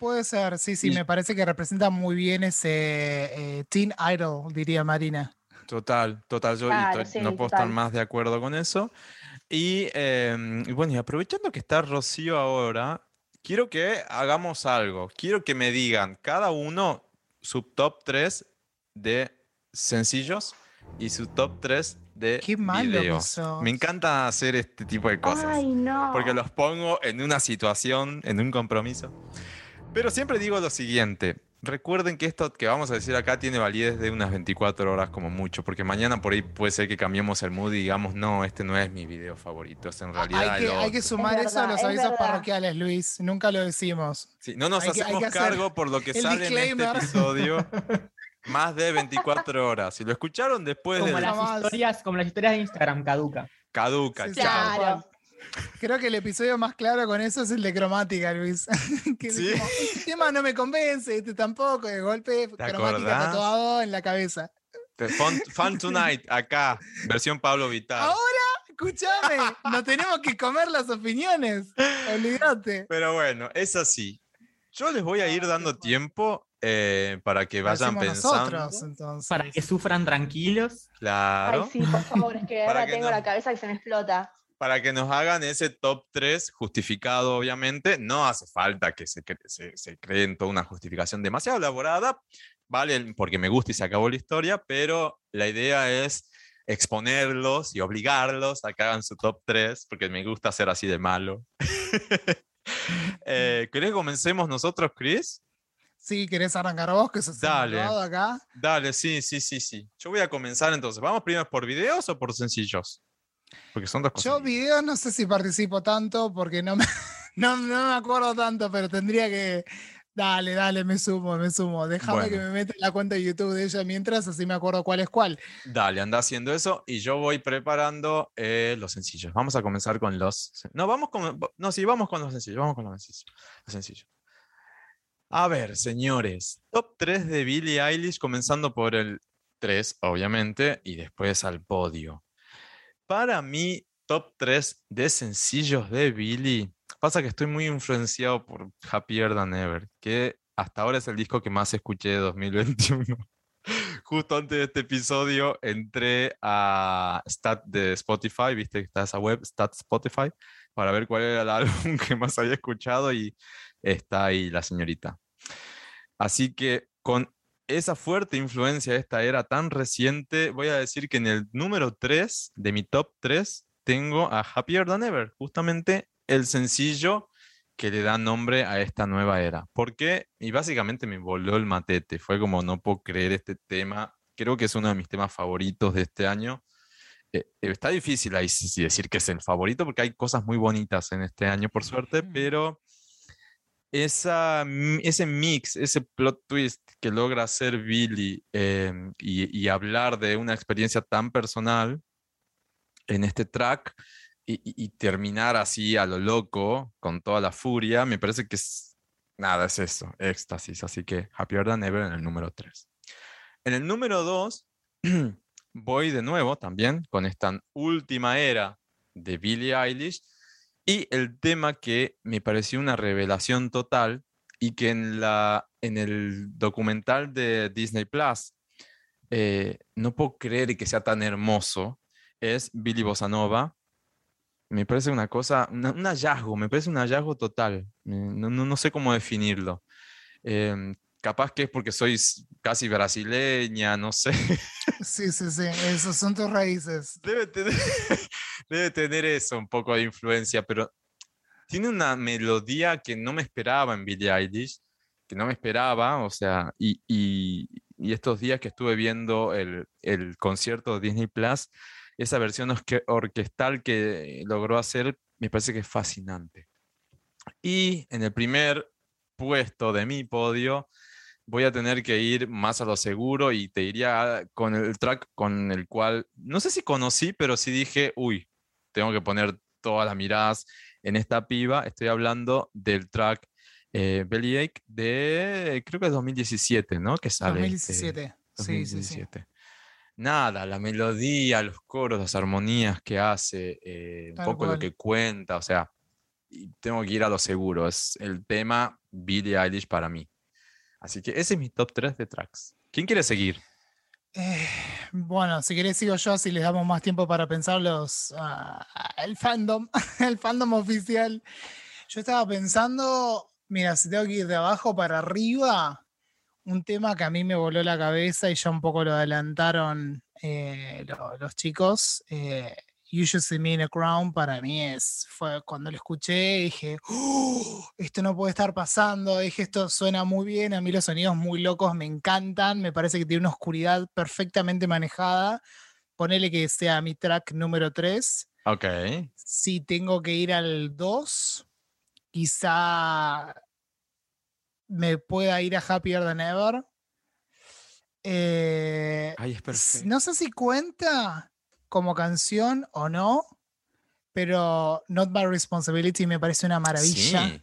Speaker 3: Puede ser, sí, sí,
Speaker 2: Y-
Speaker 3: me parece que representa muy bien ese eh, Teen Idol, diría Marina.
Speaker 2: Total, total, yo
Speaker 6: Claro, sí,
Speaker 2: no puedo estar
Speaker 6: total.
Speaker 2: más de acuerdo con eso. Y, em, y bueno, y aprovechando que está Rocío ahora, quiero que hagamos algo. Quiero que me digan cada uno su top 3 de sencillos y su top 3 de
Speaker 3: Qué malo que
Speaker 2: videos. Me encanta hacer este tipo de cosas.
Speaker 6: Ay, no.
Speaker 2: porque los pongo en una situación, en un compromiso. Pero siempre digo lo siguiente. Recuerden que esto que vamos a decir acá tiene validez de unas 24 horas como mucho, porque mañana por ahí puede ser que cambiemos el mood y digamos, no, este no es mi video favorito, es en realidad
Speaker 3: Hay que,
Speaker 2: el
Speaker 3: hay que
Speaker 2: otro".
Speaker 3: sumar
Speaker 6: Es
Speaker 3: eso a los
Speaker 6: es
Speaker 3: avisos
Speaker 6: verdad.
Speaker 3: parroquiales, Luis. Nunca lo decimos.
Speaker 2: Sí, no nos
Speaker 3: hay
Speaker 2: hacemos
Speaker 3: que
Speaker 2: cargo por lo que sale en este episodio. Más de 24 horas. Si lo escucharon después
Speaker 4: Como
Speaker 2: del
Speaker 4: las, historias, como las historias de Instagram caduca.
Speaker 2: caduca,
Speaker 3: Sí,
Speaker 2: chao.
Speaker 6: Claro.
Speaker 3: Creo que el episodio más claro con eso es el de cromática, Luis. que
Speaker 2: Sí.
Speaker 3: este tema no me convence, este tampoco, de golpe cromática tatuado en la cabeza.
Speaker 2: Fun, Fun Tonight, acá, versión Pablo Vitar.
Speaker 3: Ahora, escúchame, no tenemos que comer las opiniones. Olvídate.
Speaker 2: Pero bueno, es así. Yo les voy a ir dando tiempo eh, para que vayan pensando.
Speaker 3: nosotros, entonces.
Speaker 4: Para que sufran tranquilos.
Speaker 2: Claro.
Speaker 6: Ay, sí, por favor, es que ahora tengo
Speaker 2: no-
Speaker 6: la cabeza que se me explota.
Speaker 2: Para que nos hagan ese top 3 justificado, obviamente. No hace falta que se, se, se creen toda una justificación demasiado elaborada. Vale, porque me gusta y se acabó la historia, pero la idea es exponerlos y obligarlos a que hagan su top 3, porque me gusta ser así de malo. eh, ¿Querés que comencemos nosotros, Chris?
Speaker 3: Sí, ¿querés arrancar vos? Que el
Speaker 2: Dale.
Speaker 3: acá.
Speaker 2: Dale, sí, sí, sí, sí. Yo voy a comenzar entonces. ¿Vamos primero por videos o por sencillos? Porque son dos cosas.
Speaker 3: Yo videos no sé si participo tanto porque no me, no, no me acuerdo tanto, pero tendría que. Dale, dale, me sumo, me sumo. Déjame que me meta en la cuenta de YouTube de ella mientras, así me acuerdo cuál es cuál.
Speaker 2: Dale, anda haciendo eso y yo voy preparando eh, los sencillos. Vamos a comenzar con los. No, vamos con. No, sí, vamos con los sencillos. Vamos con los sencillos. Los sencillos. A ver, señores. Top 3 de Billie Eilish, comenzando por el 3, obviamente, y después al podio. Para mí, top 3 de sencillos de Billie. Pasa que estoy muy influenciado por Happier Than Ever, que hasta ahora es el disco que más escuché de 2021. Justo antes de este episodio entré a Stat de Spotify, viste que está esa web, Stat Spotify, para ver cuál era el álbum que más había escuchado y está ahí la señorita. Así que con esa fuerte influencia de esta era tan reciente, voy a decir que en el número 3 de mi top 3 tengo a Happier Than Ever, justamente el sencillo que le da nombre a esta nueva era. ¿Por qué? Y básicamente me voló el matete. Fue como, no puedo creer este tema. Creo que es uno de mis temas favoritos de este año. Eh, eh, está difícil ahí decir que es el favorito porque hay cosas muy bonitas en este año, por suerte, pero esa, ese mix, ese plot twist que logra hacer Billy em, y, hablar de una experiencia tan personal en este track y- y terminar así a lo loco, con toda la furia, me parece que es nada, es eso, éxtasis. Así que Happier Than Ever en el número 3. En el número 2, voy de nuevo también con esta última era de Billie Eilish y el tema que me pareció una revelación total y que en, la, en el documental de Disney Plus eh, no puedo creer que sea tan hermoso es Billy Bossa Nova. Me parece una cosa, una- un hallazgo, me parece un hallazgo total. Eh, No, no- no sé cómo definirlo. Em, capaz que es porque soy casi brasileña, no sé.
Speaker 3: Sí, sí, sí, esos son tus raíces.
Speaker 2: Debe tener, debe tener eso, un poco de influencia, pero tiene una melodía que no me esperaba en Billie Eilish, que no me esperaba, o sea, y, y- estos días que estuve viendo el, el concierto de Disney Plus, esa versión orque- orquestal que logró hacer, me parece que es fascinante. Y en el primer puesto de mi podio, voy a tener que ir más a lo seguro y te diría con el track con el cual, no sé si conocí, pero sí dije, uy, tengo que poner todas las miradas en esta piba. Estoy hablando del track eh, Bellyache de, creo que es 2017, ¿no? Que sale. este,
Speaker 3: 2017. Sí, sí, sí.
Speaker 2: 2017. Nada, la melodía, los coros, las armonías que hace, eh, un poco lo
Speaker 3: cual.
Speaker 2: que cuenta, o sea, tengo que ir a lo seguro, es el tema Billie Eilish para mí. Así que ese es mi top 3 de tracks. ¿Quién quiere seguir?
Speaker 3: Eh, bueno, si querés sigo yo, si les damos más tiempo para pensarlos. ah, el fandom, el fandom oficial. Yo estaba pensando, mira, si tengo que ir de abajo para arriba, un tema que a mí me voló la cabeza y ya un poco lo adelantaron eh, lo- los chicos. eh, You Should See Me in a Crown para mí es, fue cuando lo escuché dije, "Oh, esto no puede estar pasando, dije, esto suena muy bien, a mí los sonidos muy locos me encantan, me parece que tiene una oscuridad perfectamente manejada. Ponele que sea mi track número 3.
Speaker 2: Ok.
Speaker 3: Si tengo que ir al 2, quizá me pueda ir a Happier Than Ever. Eh,
Speaker 2: Ay, es perfecto.
Speaker 3: no sé si cuenta como canción o no, pero Not My Responsibility me parece una maravilla.
Speaker 2: Sí,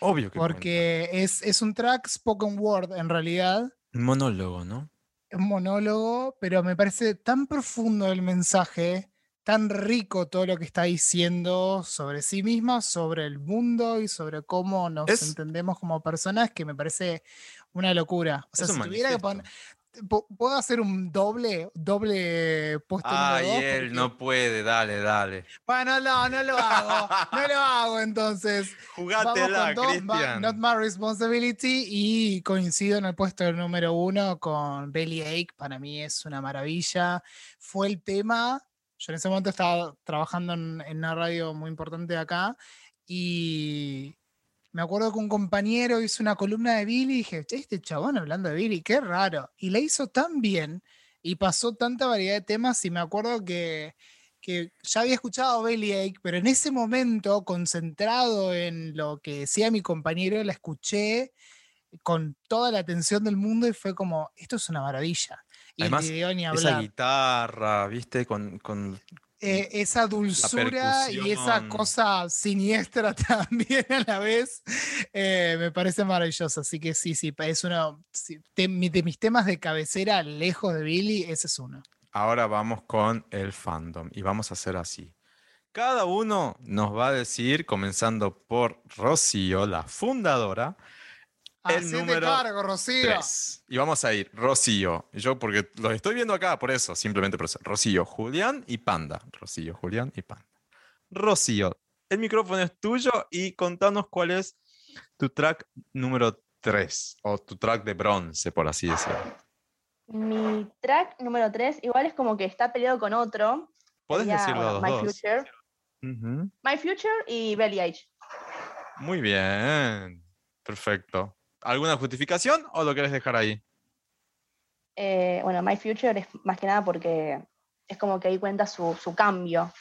Speaker 2: Obvio que.
Speaker 3: Porque es, es un track spoken word en realidad,
Speaker 2: Un monólogo, ¿no?
Speaker 3: un monólogo, pero me parece tan profundo el mensaje, tan rico todo lo que está diciendo sobre sí misma, sobre el mundo y sobre cómo nos
Speaker 2: Es-
Speaker 3: entendemos como personas, que me parece una locura. O sea, si tuviera que ¿Puedo hacer un doble, doble puesto
Speaker 2: Ay,
Speaker 3: número dos?
Speaker 2: él
Speaker 3: Porque-
Speaker 2: no puede, dale, dale.
Speaker 3: Bueno, no, no lo hago, no lo hago entonces.
Speaker 2: Jugátela, Cristian.
Speaker 3: Not My Responsibility y coincido en el puesto número uno con Belly Ache, para mí es una maravilla. Fue el tema, yo en ese momento estaba trabajando en, en una radio muy importante de acá y me acuerdo que un compañero hizo una columna de Billy y dije, "Che, este chabón hablando de Billy, qué raro. Y la hizo tan bien y pasó tanta variedad de temas y me acuerdo que que ya había escuchado Belly Ache, pero en ese momento, concentrado en lo que decía mi compañero, la escuché con toda la atención del mundo y fue como, esto es una maravilla. Y
Speaker 2: Además,
Speaker 3: ni
Speaker 2: Esa guitarra, ¿viste? Con, con
Speaker 3: Eh, esa dulzura y esa cosa siniestra también a la vez, eh, me parece maravilloso. Así que sí, sí, es uno de mis temas de cabecera, lejos de Billy, ese es uno.
Speaker 2: Ahora vamos con el fandom y vamos a hacer así. Cada uno nos va a decir, comenzando por Rocío, la fundadora, El número
Speaker 3: cargo, Rocío.
Speaker 2: tres. Y vamos a ir Rocío, yo porque los estoy viendo acá, por eso, simplemente por eso. Rocío, Julián y Panda. Rocío, Julián y Panda. Rocío, el micrófono es tuyo y contanos cuál es tu track número 3 o tu track de bronce, por así decirlo.
Speaker 6: Mi track número 3 igual es como que está peleado con otro.
Speaker 2: Podés
Speaker 6: sería,
Speaker 2: decirlo a los
Speaker 6: My
Speaker 2: dos.
Speaker 6: Future. My Future y Belly Age.
Speaker 2: Muy bien. Perfecto. ¿Alguna justificación o lo querés dejar ahí?
Speaker 6: Eh, bueno, My Future es más que nada porque es como que ahí cuenta su, su cambio,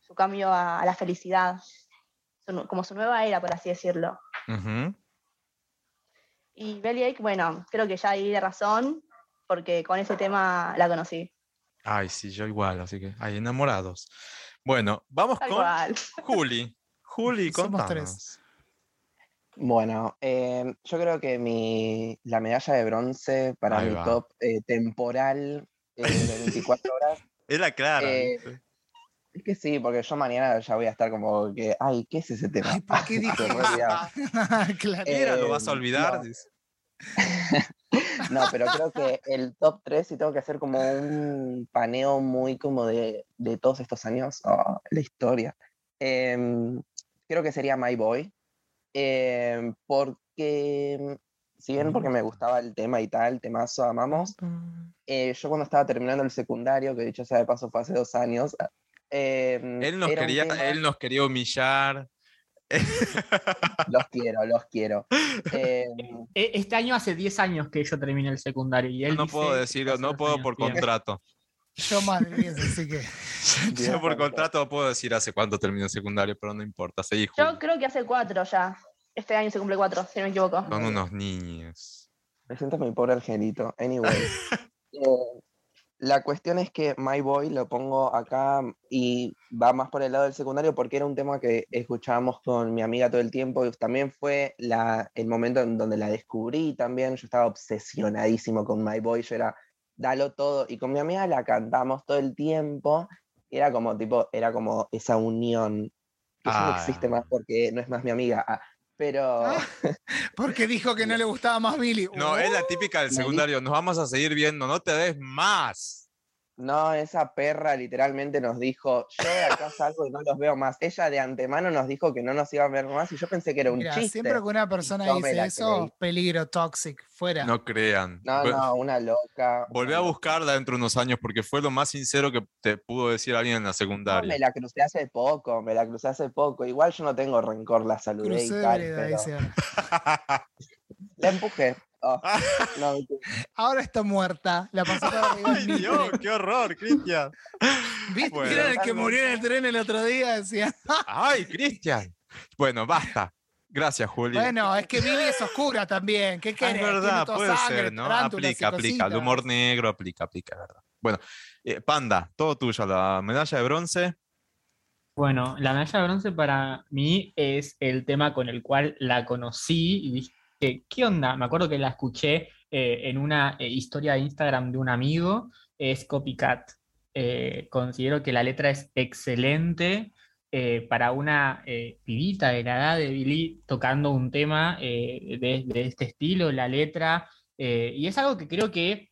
Speaker 6: su cambio a, a la felicidad, su como su nueva era, por así decirlo.
Speaker 2: Ujú.
Speaker 6: Y Bellyache, bueno, creo que ya ahí de razón, porque con ese tema la conocí.
Speaker 2: Ay, sí, yo igual, así que hay enamorados. Bueno, vamos
Speaker 6: Tal
Speaker 2: con
Speaker 6: cual.
Speaker 2: Juli. Juli,
Speaker 3: Somos tres.
Speaker 5: Bueno, eh, yo creo que mi, la medalla de bronce para
Speaker 2: Ahí
Speaker 5: mi
Speaker 2: va.
Speaker 5: top eh, temporal eh, de 24 horas.
Speaker 2: Es la clara.
Speaker 5: Eh. Es que sí, porque yo mañana ya voy a estar como que, ay, ¿qué es ese tema?
Speaker 3: Ay, ¿por qué dije claro.
Speaker 2: Mira, lo vas a olvidar.
Speaker 5: no.
Speaker 2: dice.
Speaker 5: No, pero creo que el top 3, si tengo que hacer como un paneo muy como de, de todos estos años, oh, la historia. Em, creo que sería My Boy, em, porque, si bien porque me gustaba el tema y tal, temazo, amamos, eh, yo cuando estaba terminando el secundario, que dicho sea de paso fue hace dos años, em,
Speaker 2: Él nos, quería,
Speaker 5: tema-
Speaker 2: él nos quería humillar.
Speaker 5: los quiero, los quiero. Em,
Speaker 4: E- Este año hace 10 años que yo terminé el secundario y él
Speaker 2: no puedo decirlo, no puedo por
Speaker 4: bien.
Speaker 2: contrato.
Speaker 3: Yo más de 10, así que.
Speaker 2: Yo por contrato puedo decir hace cuánto terminó el secundario, pero no importa. Seguí,
Speaker 6: Yo creo que hace cuatro ya. Este año se cumple cuatro, si no me equivoco.
Speaker 2: Son unos niños.
Speaker 5: Me siento mi pobre angelito. Anyway. eh, la cuestión es que My Boy lo pongo acá y va más por el lado del secundario porque era un tema que escuchábamos con mi amiga todo el tiempo y también fue la, el momento en donde la descubrí también. Yo estaba obsesionadísimo con My Boy, yo era, dalo todo. Y con mi amiga la cantamos todo el tiempo. y Era como, tipo, era como esa unión que no existe
Speaker 2: Ah.
Speaker 5: más porque no es más mi amiga. ah, Pero...
Speaker 3: Ah, Porque dijo que no le gustaba más Billy.
Speaker 2: No, es la típica del secundario. Nos vamos a seguir viendo, no te des más.
Speaker 5: No, esa perra literalmente nos dijo, yo de acá salgo y no los veo más. Ella de antemano nos dijo que no nos iba a ver más y yo pensé que era un
Speaker 3: Mira,
Speaker 5: chiste.
Speaker 3: siempre que una persona dice eso,
Speaker 5: creí.
Speaker 3: peligro, toxic, fuera.
Speaker 2: No crean.
Speaker 5: No, no, una loca.
Speaker 2: Volví
Speaker 5: una
Speaker 2: a buscarla dentro de unos años porque fue lo más sincero que te pudo decir alguien en la
Speaker 5: No,
Speaker 2: secundaria.
Speaker 5: me la crucé hace poco, me la crucé hace poco. Igual yo no tengo rencor, la saludé
Speaker 3: Crucé
Speaker 5: y tal, pero la empujé. Oh, no, mentira.
Speaker 3: Ahora está muerta. La pasó
Speaker 2: Ay. Dios, qué horror, Cristian.
Speaker 3: ¿Viste?
Speaker 2: Bueno.
Speaker 3: Era el que murió en el tren el otro día. Decía.
Speaker 2: Ay, Cristian. Bueno, basta. Gracias, Juli.
Speaker 3: Bueno, es que Billy es oscura también. ¿Qué
Speaker 2: Ah,
Speaker 3: querés?
Speaker 2: es verdad, puede
Speaker 3: sangre,
Speaker 2: ser, ¿no? Aplica, aplica. El humor negro aplica, aplica, es verdad. Bueno, eh, Panda, todo tuyo. La medalla de bronce.
Speaker 4: Bueno, la medalla de bronce para mí es el tema con el cual la conocí y dije, ¿qué onda? Me acuerdo que la escuché eh, en una eh, historia de Instagram de un amigo, es Copycat. Eh, considero que la letra es excelente para una pibita de la edad de Billy tocando un tema de, de este estilo, la letra, y es algo que creo que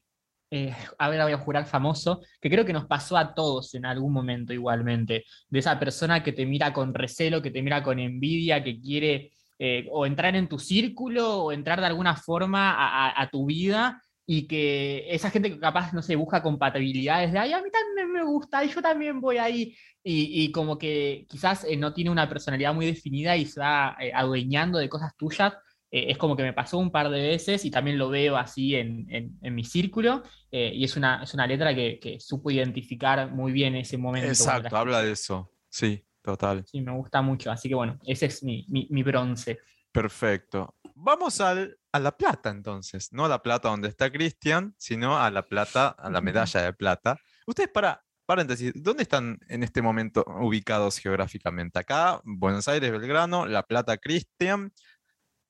Speaker 4: eh, ahora voy a jurar famoso, que creo que nos pasó a todos en algún momento igualmente, de esa persona que te mira con recelo, que te mira con envidia, que quiere eh, o entrar en tu círculo o entrar de alguna forma a, a- a tu vida y que esa gente que capaz, no sé, busca compatibilidades de, ay, a mí también me gusta y yo también voy ahí. Y, y como que quizás eh, no tiene una personalidad muy definida y se va eh, adueñando de cosas tuyas. Eh, es como que me pasó un par de veces y también lo veo así en, en- en mi círculo. eh, y es una, es una letra que, que supo identificar muy bien ese momento.
Speaker 2: Exacto, habla de eso. Sí, total.
Speaker 4: Sí, me gusta mucho. Así que bueno, ese es mi, mi, mi bronce.
Speaker 2: Perfecto. Vamos al- a la plata entonces. No a la plata donde está Cristian, sino a la plata, a la medalla de plata. Ustedes, para paréntesis, ¿dónde están en este momento ubicados geográficamente? Acá, Buenos Aires, Belgrano, La Plata, Cristian.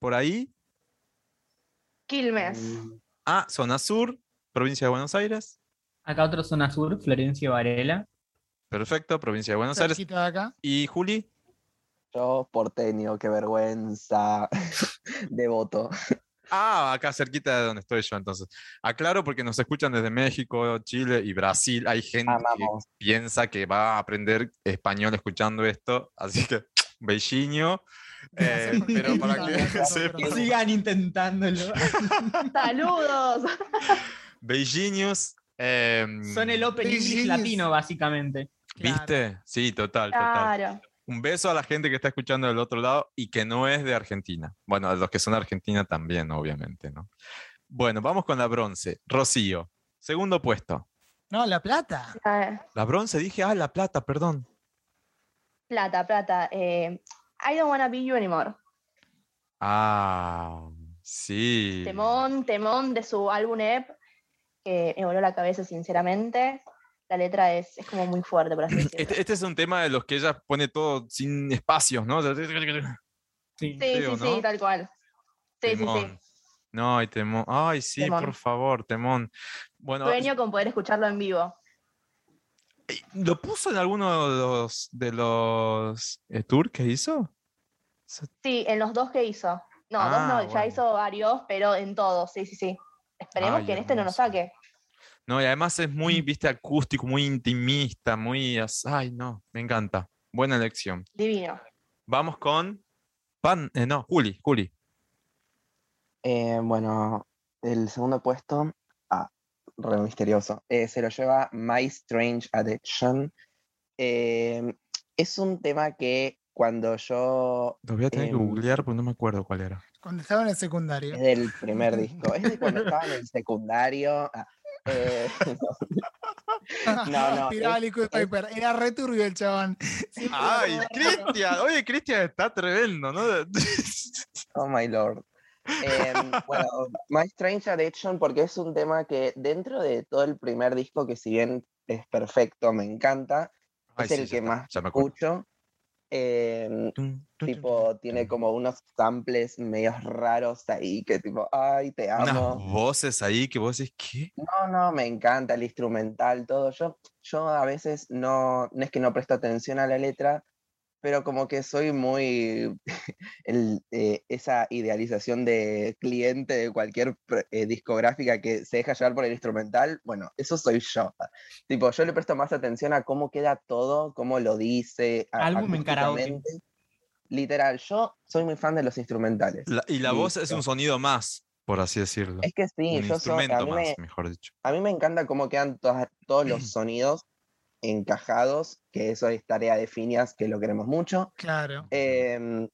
Speaker 2: Por ahí,
Speaker 6: Quilmes.
Speaker 5: Mm,
Speaker 2: a zona sur, provincia de Buenos Aires.
Speaker 4: Acá otro zona sur, Florencio Varela.
Speaker 2: Perfecto, provincia de Buenos Aires.
Speaker 3: Cerquita de acá.
Speaker 2: ¿Y Juli?
Speaker 5: Yo, porteño, qué vergüenza. Devoto.
Speaker 2: Ah, acá cerquita de donde estoy yo, entonces. Aclaro porque nos escuchan desde México, Chile y Brasil. Hay gente que piensa que va a aprender español escuchando esto, así que beijinho. Eh, pero para que sepan,
Speaker 3: pero-
Speaker 4: Sigan intentándolo.
Speaker 6: Saludos.
Speaker 2: beijinhos. em,
Speaker 4: Son el Open English latino, básicamente.
Speaker 3: Claro.
Speaker 2: ¿Viste? Sí, total, total.
Speaker 6: Claro.
Speaker 2: Un beso a la gente que está escuchando del otro lado y que no es de Argentina. Bueno, a los que son de Argentina también, obviamente, ¿no? Bueno, vamos con la bronce. Rocío, segundo puesto.
Speaker 3: No, La Plata.
Speaker 2: La bronce, dije, ah, la plata, perdón.
Speaker 6: Plata, plata. eh, I don't wanna be you anymore.
Speaker 2: Ah, sí.
Speaker 6: Temón, temón de su álbum EP, que me voló la cabeza, sinceramente. La letra es, es como muy fuerte, por así decirlo.
Speaker 2: Este, este es un tema de los que ella pone todo sin espacios, ¿no?
Speaker 4: Sí.
Speaker 6: Sí,
Speaker 2: creo,
Speaker 6: sí,
Speaker 2: ¿no?
Speaker 6: sí, tal cual. Sí, sí, sí.
Speaker 2: No, ay, temón. Ay, sí,
Speaker 6: Temón.
Speaker 2: por favor, temón. Bueno,
Speaker 6: Sueño con poder escucharlo en vivo.
Speaker 2: ¿lo puso en alguno de los, de los eh, tours que hizo?
Speaker 6: Sí, en los dos que hizo. No,
Speaker 2: Ah,
Speaker 6: dos no, ya hizo varios, pero en todos, sí, sí, sí. Esperemos
Speaker 2: Ay,
Speaker 6: que en este no nos saque.
Speaker 2: No, y además es muy,
Speaker 6: Mm.
Speaker 2: viste, acústico, muy intimista, muy... Ay, no, me encanta. Buena elección.
Speaker 6: Divino.
Speaker 2: Vamos con... Pan... eh, no, Juli, Juli.
Speaker 5: Eh, bueno, el segundo puesto, ah, re misterioso, eh, se lo lleva My Strange Addiction. Eh, es un tema que cuando yo...
Speaker 2: Lo voy a tener que
Speaker 5: Em,
Speaker 2: googlear porque no me acuerdo cuál era.
Speaker 3: Cuando estaba en el secundario.
Speaker 5: Es del primer disco, es de cuando estaba en el secundario. ah, eh, no, no,
Speaker 3: Tiraba Liquid Paper. Era re turbio el chabón. Siempre
Speaker 2: Ay, Cristian. Oye, Cristian está tremendo, ¿no?
Speaker 5: Oh my lord. Em, bueno, My Strange Addiction, porque es un tema que dentro de todo el primer disco, que si bien es perfecto, me encanta,
Speaker 2: Ay,
Speaker 5: es
Speaker 2: sí,
Speaker 5: el que
Speaker 2: está,
Speaker 5: más escucho. Em,
Speaker 2: Tum, tum,
Speaker 5: tipo,
Speaker 2: tum,
Speaker 5: tiene como unos samples medios raros ahí, que tipo, ay, te
Speaker 2: Unas
Speaker 5: amo.
Speaker 2: voces ahí que vos decís, ¿qué?
Speaker 5: No, no, me encanta el instrumental, todo. Yo, yo a veces no, no es que no presto atención a la letra, pero como que soy muy el, eh, esa idealización de cliente de cualquier eh, discográfica que se deja llevar por el instrumental, bueno, eso soy yo. Tipo, yo le presto más atención a cómo queda todo, cómo lo dice, a-
Speaker 4: Álbum en karaoke.
Speaker 5: Literal, yo soy muy fan de los instrumentales.
Speaker 2: La- y la voz es un sonido más, por así decirlo.
Speaker 5: Es que sí,
Speaker 2: un
Speaker 5: yo soy, a
Speaker 2: instrumento
Speaker 5: mí,
Speaker 2: más,
Speaker 5: me,
Speaker 2: mejor dicho.
Speaker 5: a mí me encanta cómo quedan todas- todos los sonidos encajados, que eso es tarea de Phineas, que lo queremos mucho.
Speaker 3: Claro.
Speaker 5: Em,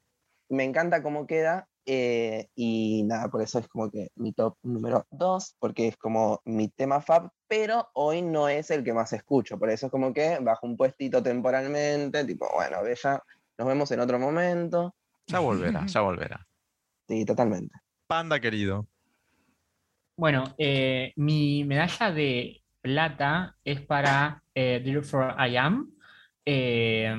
Speaker 5: me encanta cómo queda eh, y nada, por eso es como que mi top número 2, porque es como mi tema fab, pero hoy no es el que más escucho, por eso es como que bajo un puestito temporalmente, tipo, bueno, Bella, nos vemos en otro momento.
Speaker 2: Ya volverá, ya volverá.
Speaker 5: Sí, totalmente.
Speaker 2: Panda querido.
Speaker 4: Bueno, eh, mi medalla de plata es para eh, Therefore I Am. Eh,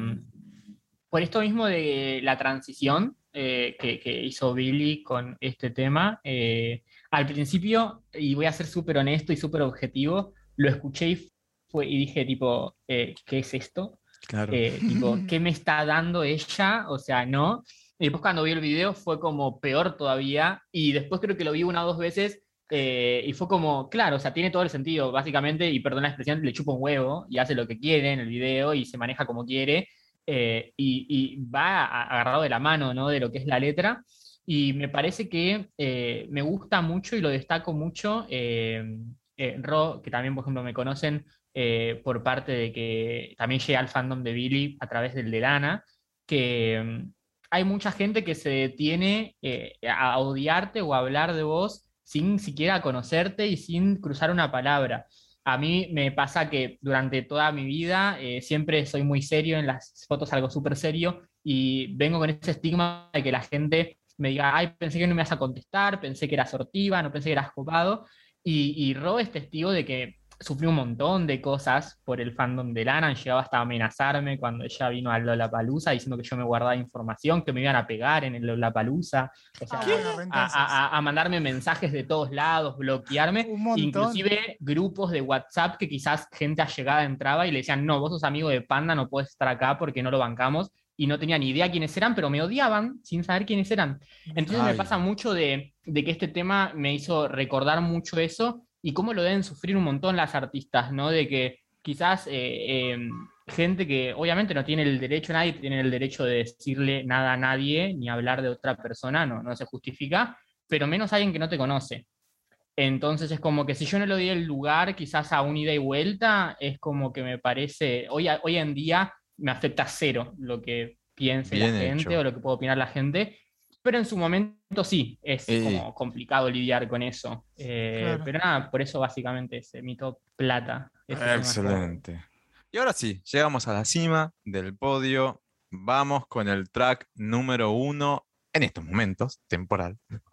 Speaker 4: por esto mismo de la transición eh, que, que hizo Billy con este tema. eh, al principio, y voy a ser súper honesto y súper objetivo, lo escuché y, fue, y dije tipo, eh, ¿qué es esto?
Speaker 2: Claro.
Speaker 4: Eh, tipo, ¿qué me está dando ella? O sea, no. Y después cuando vi el video fue como peor todavía. Y después creo que lo vi una o dos veces eh, y fue como, claro, o sea, tiene todo el sentido, básicamente, y perdón la expresión, le chupa un huevo y hace lo que quiere en el video y se maneja como quiere. eh, y, y va agarrado de la mano, ¿no? De lo que es la letra. Y me parece que eh, me gusta mucho y lo destaco mucho. eh, eh, Ro, que también, por ejemplo, me conocen, eh, por parte de que también llega al fandom de Billy a través del de Lana, que mm, hay mucha gente que se detiene a odiarte o a hablar de vos sin siquiera conocerte y sin cruzar una palabra. A mí me pasa que durante toda mi vida eh, siempre soy muy serio, en las fotos algo súper serio, y vengo con ese estigma de que la gente me diga, ay, pensé que no me ibas a contestar, pensé que eras sortiva, no pensé que eras copado, y, y Ro es testigo de que sufrí un montón de cosas por el fandom de Lana, han llegado hasta a amenazarme cuando ella vino a Lollapalooza diciendo que yo me guardaba información, que me iban a pegar en el Lollapalooza, o sea, a, a- a- a mandarme mensajes de todos lados, bloquearme, inclusive grupos de WhatsApp que quizás gente allegada entraba y le decían, no, vos sos amigo de Panda, no puedes estar acá porque no lo bancamos, y no tenía ni idea quiénes eran, pero me odiaban sin saber quiénes eran. Entonces me
Speaker 2: Ay.
Speaker 4: pasa mucho de, de que este tema me hizo recordar mucho eso y cómo lo deben sufrir un montón las artistas, ¿no? De que quizás eh, eh, gente que obviamente no tiene el derecho, nadie tiene el derecho de decirle nada a nadie ni hablar de otra persona, no, no se justifica, pero menos alguien que no te conoce. Entonces es como que si yo no le doy el lugar quizás a un ida y vuelta, es como que me parece, hoy, hoy en día me afecta cero lo que piense
Speaker 2: Bien
Speaker 4: la gente
Speaker 2: hecho.
Speaker 4: o lo que pueda opinar la gente, pero en su momento sí, es
Speaker 2: Eh.
Speaker 4: como complicado lidiar con eso. Eh,
Speaker 3: Claro.
Speaker 4: Pero nada, por eso básicamente es eh, mi top plata.
Speaker 2: Excelente. Y ahora sí, llegamos a la cima del podio. Vamos con el track número uno, en estos momentos, temporal,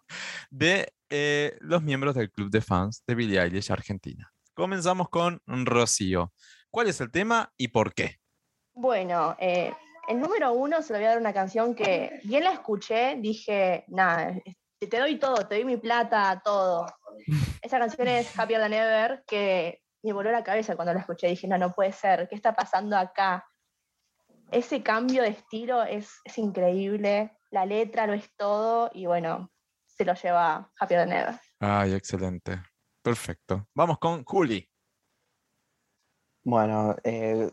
Speaker 2: de eh, los miembros del club de fans de Billie Eilish Argentina. Comenzamos con Rocío. ¿Cuál es el tema y por qué?
Speaker 6: Bueno, eh, el número uno se lo voy a dar una canción que bien la escuché, dije, nada, te te doy todo, te doy mi plata, todo. Esa canción es Happier Than Ever, que me voló la cabeza cuando la escuché, dije, no, no puede ser, ¿qué está pasando acá? Ese cambio de estilo es, es increíble, la letra lo es todo y bueno, se lo lleva Happier Than Ever.
Speaker 2: Ay, excelente. Perfecto. Vamos con Juli.
Speaker 5: Bueno, eh,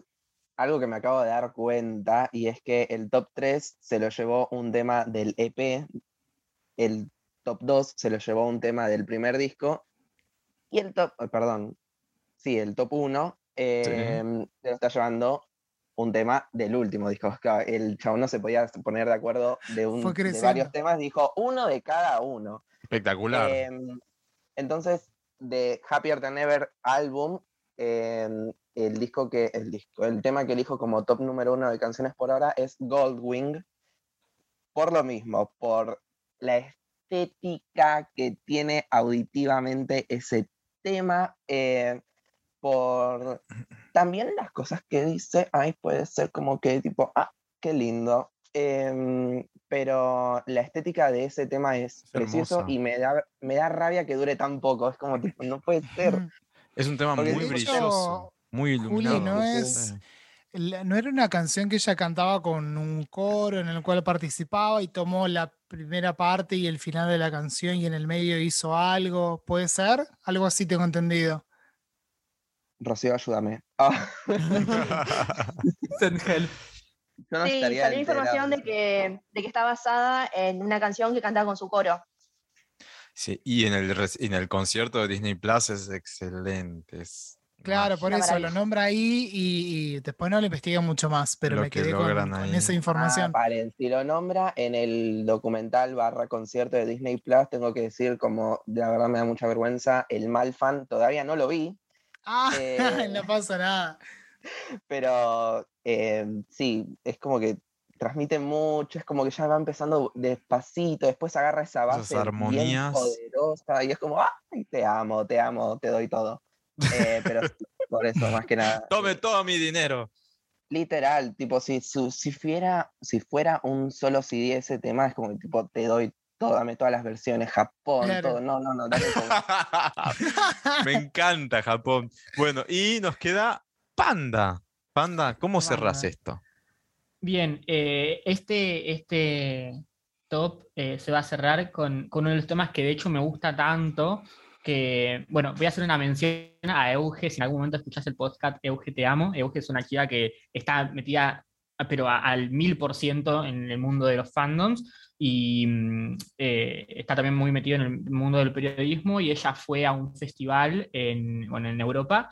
Speaker 5: algo que me acabo de dar cuenta y es que el top 3 se lo llevó un tema del EP, el top 2 se lo llevó un tema del primer disco y el top, perdón, sí, el top 1 se lo está llevando un tema del último disco. Claro, El chabón no se podía poner de acuerdo de, un, varios temas, dijo uno de cada uno.
Speaker 2: Espectacular.
Speaker 5: Em, entonces, de Happier Than Ever álbum, em, el disco que, el disco, el tema que elijo como top número uno de canciones por ahora es Goldwing. Por lo mismo, por la estética que tiene auditivamente ese tema, eh, por también las cosas que dice, ay, puede ser como que tipo, ah, qué lindo. Em, pero la estética de ese tema es,
Speaker 2: Es
Speaker 5: precioso
Speaker 2: hermosa.
Speaker 5: y me da, me da rabia que dure tan poco. Es como tipo, no puede ser.
Speaker 2: Es un tema
Speaker 5: porque
Speaker 2: muy brilloso, muy
Speaker 3: Juli,
Speaker 2: iluminado.
Speaker 3: no es- la- ¿no era una canción que ella cantaba con un coro en el cual participaba y tomó la primera parte y el final de la canción y en el medio hizo algo? ¿Puede ser? Algo así tengo entendido.
Speaker 5: Rocío, ayúdame.
Speaker 4: Send help.
Speaker 5: yo no
Speaker 6: Sí, salió información de que, de que está basada en una canción que cantaba con su coro.
Speaker 2: Sí, y en el, en el concierto de Disney Plus es excelente. es
Speaker 3: Claro, por eso lo nombra ahí y, y después no lo investigué mucho más, pero
Speaker 2: Lo
Speaker 3: me
Speaker 2: que
Speaker 3: quedé con, esa
Speaker 5: Ah,
Speaker 3: información.
Speaker 5: paren, si lo nombra en el documental barra concierto de Disney Plus, tengo que decir, como la verdad me da mucha vergüenza, el mal fan, todavía no lo vi,
Speaker 3: Ah,
Speaker 5: eh,
Speaker 3: no pasa nada.
Speaker 5: pero eh, sí, es como que transmite mucho, es como que ya va empezando despacito, después agarra esa
Speaker 2: Esas
Speaker 5: base bien
Speaker 2: armonías.
Speaker 5: poderosa y es como, ¡ay, te amo, te amo, te doy todo! Eh, pero por eso, más que nada.
Speaker 2: Tome todo mi dinero.
Speaker 5: Literal, tipo, si, su- si, fuera, si fuera un solo CD ese tema, es como que, tipo, te doy todo, dame todas las versiones, Japón,
Speaker 3: Claro.
Speaker 5: todo, no, no, no, dame todo.
Speaker 2: Me encanta Japón. Bueno, y nos queda Panda. Panda, ¿cómo cerrás
Speaker 4: Panda.
Speaker 2: esto?
Speaker 4: Bien, eh, este, este top eh, se va a cerrar con, con uno de los temas que de hecho me gusta tanto, que, bueno, voy a hacer una mención a Euge, si en algún momento escuchás el podcast, Euge te amo. Euge es una chica que está metida, pero a- al mil por ciento en el mundo de los fandoms y mm, eh, está también muy metido en el mundo del periodismo y ella fue a un festival en, bueno, en Europa,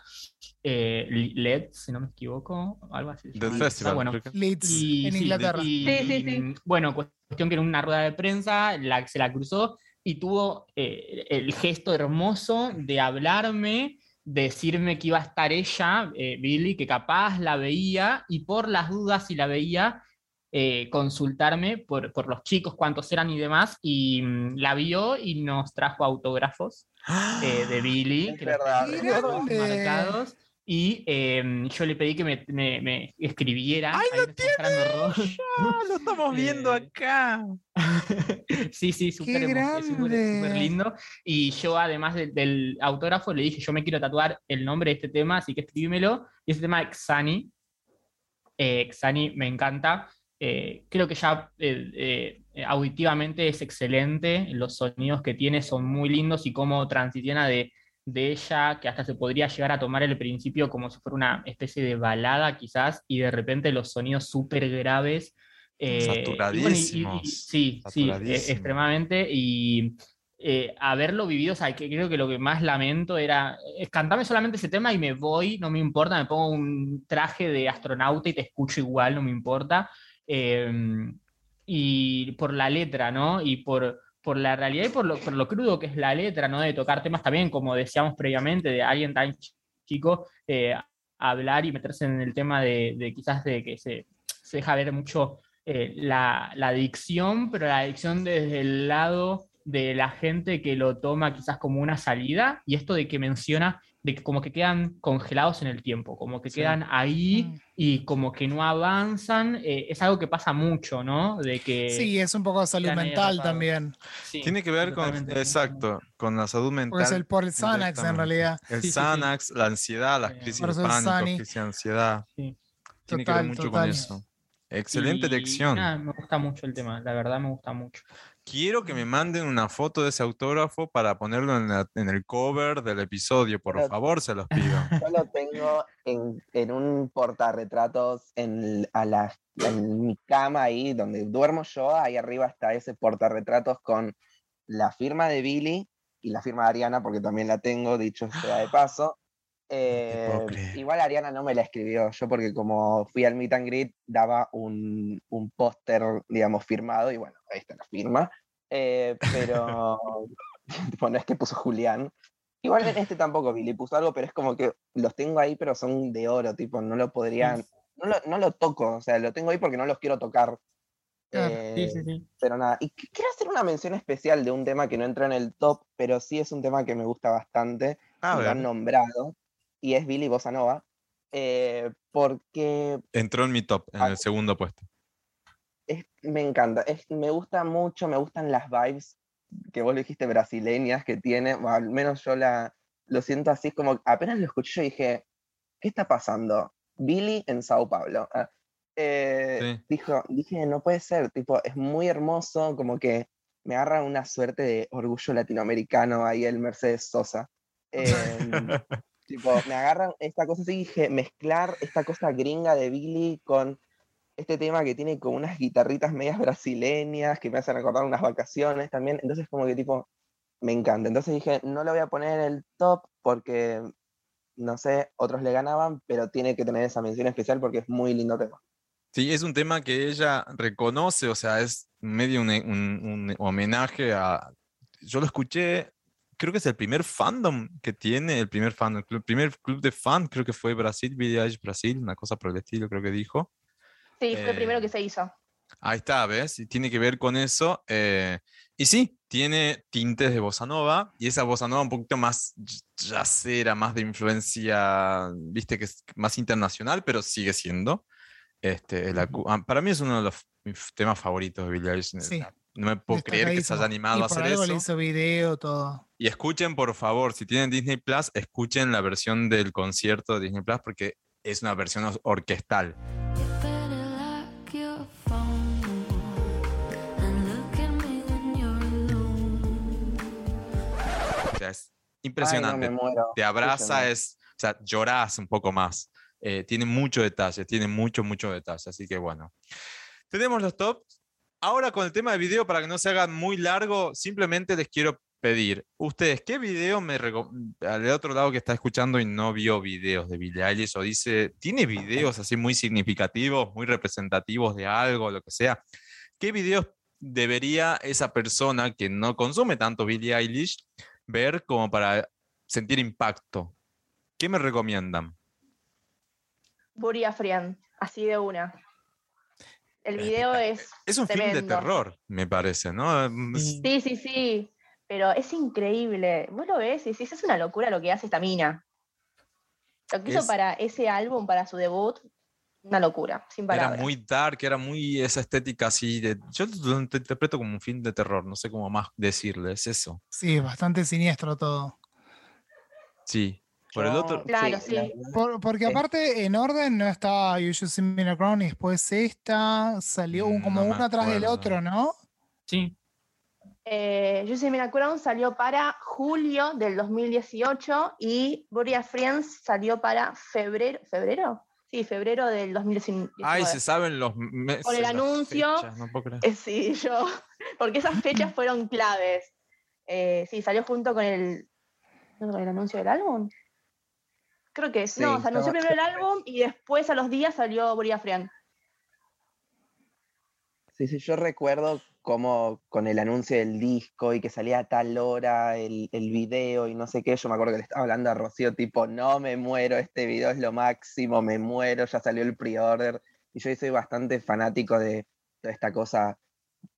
Speaker 4: eh, LED, si no me equivoco, algo así. llama.
Speaker 2: festival.
Speaker 4: Bueno,
Speaker 2: creo que-
Speaker 3: Leeds,
Speaker 4: y,
Speaker 3: en
Speaker 4: sí,
Speaker 3: Inglaterra.
Speaker 4: y-
Speaker 6: Sí, sí, sí.
Speaker 4: y, bueno, cuestión que en una rueda de prensa la, se la cruzó y tuvo eh, el gesto hermoso de hablarme, decirme que iba a estar ella, eh, Billy, que capaz la veía y por las dudas si la veía, eh, consultarme por, por los chicos, cuántos eran y demás, y mm, la vio y nos trajo autógrafos eh, de Billy,
Speaker 5: Es
Speaker 4: que los marcados. Y eh, yo le pedí que me, me- me escribiera.
Speaker 2: ¡Ay,
Speaker 4: ahí
Speaker 2: lo. Ah, lo estamos viendo
Speaker 4: Eh,
Speaker 2: acá.
Speaker 4: sí, sí, súper lindo. Y yo, además de- del autógrafo, le dije: Yo me quiero tatuar el nombre de este tema, así que escríbemelo. Y ese tema es Xani. Eh, Xani me encanta. Eh, creo que ya eh, auditivamente es excelente. Los sonidos que tiene son muy lindos y cómo transiciona de, de ella, que hasta se podría llegar a tomar el principio como si fuera una especie de balada, quizás, y de repente los sonidos súper graves. eh, y bueno, y- y- y-
Speaker 2: Saturadísimos,
Speaker 4: sí, sí, eh,
Speaker 2: saturadísimos.
Speaker 4: extremadamente. Y eh, haberlo vivido, o sea, que creo que lo que más lamento era, es cantame solamente ese tema y me voy, no me importa, me pongo un traje de astronauta y te escucho igual, no me importa. Eh, y por la letra, ¿no? Y por, por la realidad y por lo, por lo crudo que es la letra, ¿no? De tocar temas también, como decíamos previamente, de alguien tan ch- chico, eh, hablar y meterse en el tema de, de quizás de que se, se deja ver mucho eh, la, la adicción, pero la adicción desde el lado de la gente que lo toma quizás como una salida, y esto de que menciona de que como que quedan congelados en el tiempo, como que
Speaker 2: Sí.
Speaker 4: quedan ahí
Speaker 3: Mm.
Speaker 4: y como que no avanzan, eh, es algo que pasa mucho, ¿no? De que...
Speaker 3: Sí, es un poco de salud mental también.
Speaker 4: Sí,
Speaker 2: Tiene que ver con, exacto, con la salud mental.
Speaker 3: Porque es el por el Xanax en realidad.
Speaker 2: El
Speaker 4: Sí, sí, sí.
Speaker 2: Xanax, la ansiedad, las crisis de pánico, crisis de ansiedad.
Speaker 4: Sí.
Speaker 2: Tiene que ver mucho
Speaker 3: total.
Speaker 2: con eso. Excelente
Speaker 4: Y nada, me gusta mucho el tema, la verdad me gusta mucho.
Speaker 2: Quiero que me manden una foto de ese autógrafo para ponerlo en, la- en el cover del episodio. Por
Speaker 5: Pero-
Speaker 2: favor, se los pido.
Speaker 5: Yo lo tengo en, en un portarretratos en, a la, en mi cama ahí donde duermo yo. Ahí arriba está ese portarretratos con la firma de Billy y la firma de Ariana, porque también la tengo, dicho sea de paso. Eh, igual Ariana no me la escribió, yo porque como fui al meet and greet daba un, un póster, digamos, firmado y bueno, ahí está la firma. Eh, pero tipo, no es que puso Julián. Igual en este tampoco Billy puso algo, pero es como que los tengo ahí, pero son de oro, tipo, no lo podrían, no lo, no lo toco, o sea, lo tengo ahí porque no los quiero tocar.
Speaker 3: Claro,
Speaker 4: Sí,
Speaker 5: Eh,
Speaker 4: sí, sí.
Speaker 5: pero nada, y qu- quiero hacer una mención especial de un tema que no entra en el top, pero sí es un tema que me gusta bastante,
Speaker 2: A
Speaker 5: y lo han nombrado, y es Billy Bossa Nova, eh, porque
Speaker 2: entró en mi top, en
Speaker 5: Ah.
Speaker 2: el segundo puesto.
Speaker 5: es- me encanta, es- me gusta mucho, me gustan las vibes que vos le dijiste brasileñas que tiene, al menos yo la, lo siento así, como apenas lo escuché yo dije, ¿qué está pasando? Billy en Sao Paulo. ah. Eh,
Speaker 2: Sí.
Speaker 5: dijo, dije, no puede ser, tipo, es muy hermoso, como que me agarra una suerte de orgullo latinoamericano ahí el Mercedes Sosa. Em, tipo, me agarra esta cosa así, dije, mezclar esta cosa gringa de Billy con este tema que tiene como unas guitarritas medias brasileñas que me hacen recordar unas vacaciones también. Entonces, como que tipo, me encanta. Entonces dije, no lo voy a poner en el top porque, no sé, otros le ganaban, pero tiene que tener esa mención especial porque es muy lindo tema.
Speaker 2: Sí, es un tema que ella reconoce, o sea, es medio un, un- un homenaje a... Yo lo escuché, creo que es el primer fandom que tiene, el primer fandom, el primer club de fan, creo que fue Brasil, Eilish Brasil, una cosa por el estilo, creo que dijo.
Speaker 6: Sí, fue el primero
Speaker 2: Eh,
Speaker 6: que se hizo.
Speaker 2: Ahí está, ¿ves? Y tiene que ver con eso. eh, y sí, tiene tintes de bossa nova y esa bossa nova un poquito más jazzera, más de influencia, viste, que es más internacional, pero sigue siendo. Este, el ah, para mí es uno de los mis temas favoritos de Billie Eilish.
Speaker 3: Sí,
Speaker 2: No me puedo creer que se haya animado
Speaker 3: y
Speaker 2: a
Speaker 3: por
Speaker 2: hacer
Speaker 3: algo
Speaker 2: eso.
Speaker 3: le hizo video, todo.
Speaker 2: Y escuchen, por favor, si tienen Disney Plus, escuchen la versión del concierto de Disney Plus porque es una versión or- orquestal. O sea, es
Speaker 5: Ay, no,
Speaker 2: impresionante.
Speaker 5: me muero.
Speaker 2: te abraza, es, o sea, llorás un poco más. Eh, tiene mucho detalle, tiene mucho, mucho detalle. Así que bueno. Tenemos los tops. Ahora con el tema de video, para que no se haga muy largo, simplemente les quiero pedir, ustedes, ¿qué video me al otro lado que está escuchando y no vio videos de Billie Eilish o dice, tiene videos así muy significativos, muy representativos de algo, lo que sea? ¿Qué videos debería esa persona que no consume tanto Billie Eilish ver como para sentir impacto? ¿Qué me recomiendan?
Speaker 6: Buria Friend, así de una. El
Speaker 2: Eh,
Speaker 6: video es.
Speaker 2: Es un film de terror, me parece, ¿no? Mm,
Speaker 6: Sí, sí, sí. Pero es increíble. Vos lo ves y decís, es una locura lo que hace esta mina. Lo que hizo para ese álbum, para su debut, una locura, sin
Speaker 2: Era
Speaker 6: palabras.
Speaker 2: muy dark, era muy esa estética así de... Yo lo int- interpreto como un film de terror, no sé cómo más decirle, es eso.
Speaker 3: Sí, bastante siniestro todo.
Speaker 2: Sí. Por el otro...
Speaker 6: Claro, sí.
Speaker 3: Por- porque aparte en orden no estaba You Should See Me Crown y después esta salió un-
Speaker 2: Mm,
Speaker 3: como
Speaker 2: no
Speaker 3: uno atrás del otro, ¿no?
Speaker 4: Sí,
Speaker 6: Eh, You See Me Crown salió para julio del 2018 y Buria Friends salió para febrero. ¿Febrero? Sí, febrero del 2019.
Speaker 2: Ay, se saben los meses.
Speaker 6: Con el anuncio,
Speaker 2: fechas, no puedo creer.
Speaker 6: Eh, Sí, yo. Porque esas fechas fueron claves. Eh, sí, salió junto con el, ¿no, con el anuncio del álbum. Creo que
Speaker 5: Sí,
Speaker 6: no, se anunció primero el álbum y después a los días salió Buria Friend.
Speaker 5: Sí, sí, yo recuerdo como con el anuncio del disco y que salía a tal hora el, el video y no sé qué, yo me acuerdo que le estaba hablando a Rocío tipo, no me muero, este video es lo máximo, me muero, ya salió el pre-order. Y yo soy bastante fanático de toda esta cosa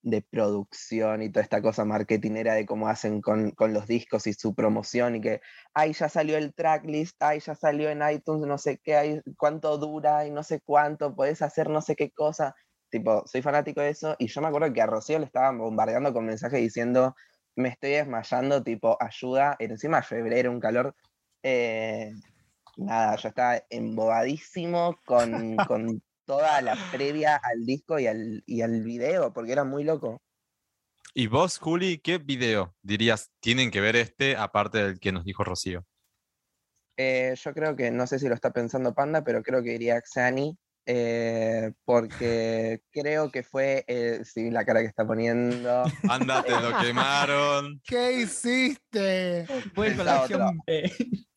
Speaker 5: de producción y toda esta cosa marketinera de cómo hacen con, con los discos y su promoción y que, ay, ya salió el tracklist, ay, ya salió en iTunes, no sé qué, ay, cuánto dura y no sé cuánto, podés hacer no sé qué cosa. Tipo, soy fanático de eso y yo me acuerdo que a Rocío le estaban bombardeando con mensajes diciendo, me estoy desmayando, tipo, ayuda, encima febrero, un calor. eh, nada, yo estaba embobadísimo con, con toda la previa al disco y al, y al video, porque era muy loco.
Speaker 2: ¿Y vos, Juli, qué video dirías tienen que ver este, aparte del que nos dijo Rocío?
Speaker 5: Eh, yo creo que, no sé si lo está pensando Panda, pero creo que iría Xani, eh, porque creo que fue, eh, sí, la cara que está poniendo.
Speaker 2: Ándate, lo quemaron.
Speaker 3: ¿Qué hiciste?
Speaker 4: eh,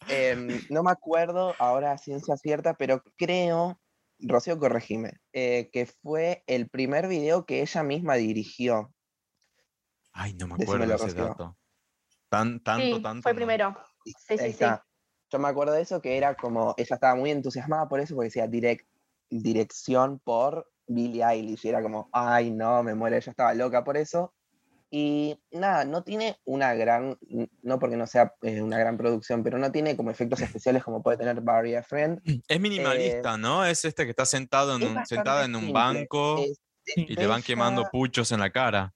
Speaker 5: Em, no me acuerdo ahora a ciencia cierta, pero creo, Rocío, corregime, eh, que fue el primer video que ella misma dirigió.
Speaker 2: Ay, no me acuerdo de ese
Speaker 5: Rocío.
Speaker 2: dato. Tan, tanto,
Speaker 6: sí,
Speaker 2: tanto.
Speaker 6: fue
Speaker 2: no.
Speaker 6: primero. Sí, sí,
Speaker 5: Ahí
Speaker 6: sí.
Speaker 5: está. Yo me acuerdo de eso, que era como, ella estaba muy entusiasmada por eso, porque decía direct, dirección por Billie Eilish, y era como, ay, no, me muero, ella estaba loca por eso. Y nada, no tiene una gran, no porque no sea eh, una gran producción, pero no tiene como efectos especiales como puede tener Barry a Friend.
Speaker 2: Es minimalista, ¿no? Es este que está sentado en
Speaker 5: Es
Speaker 2: un, sentada en un
Speaker 5: simple,
Speaker 2: banco y le van quemando puchos en la cara.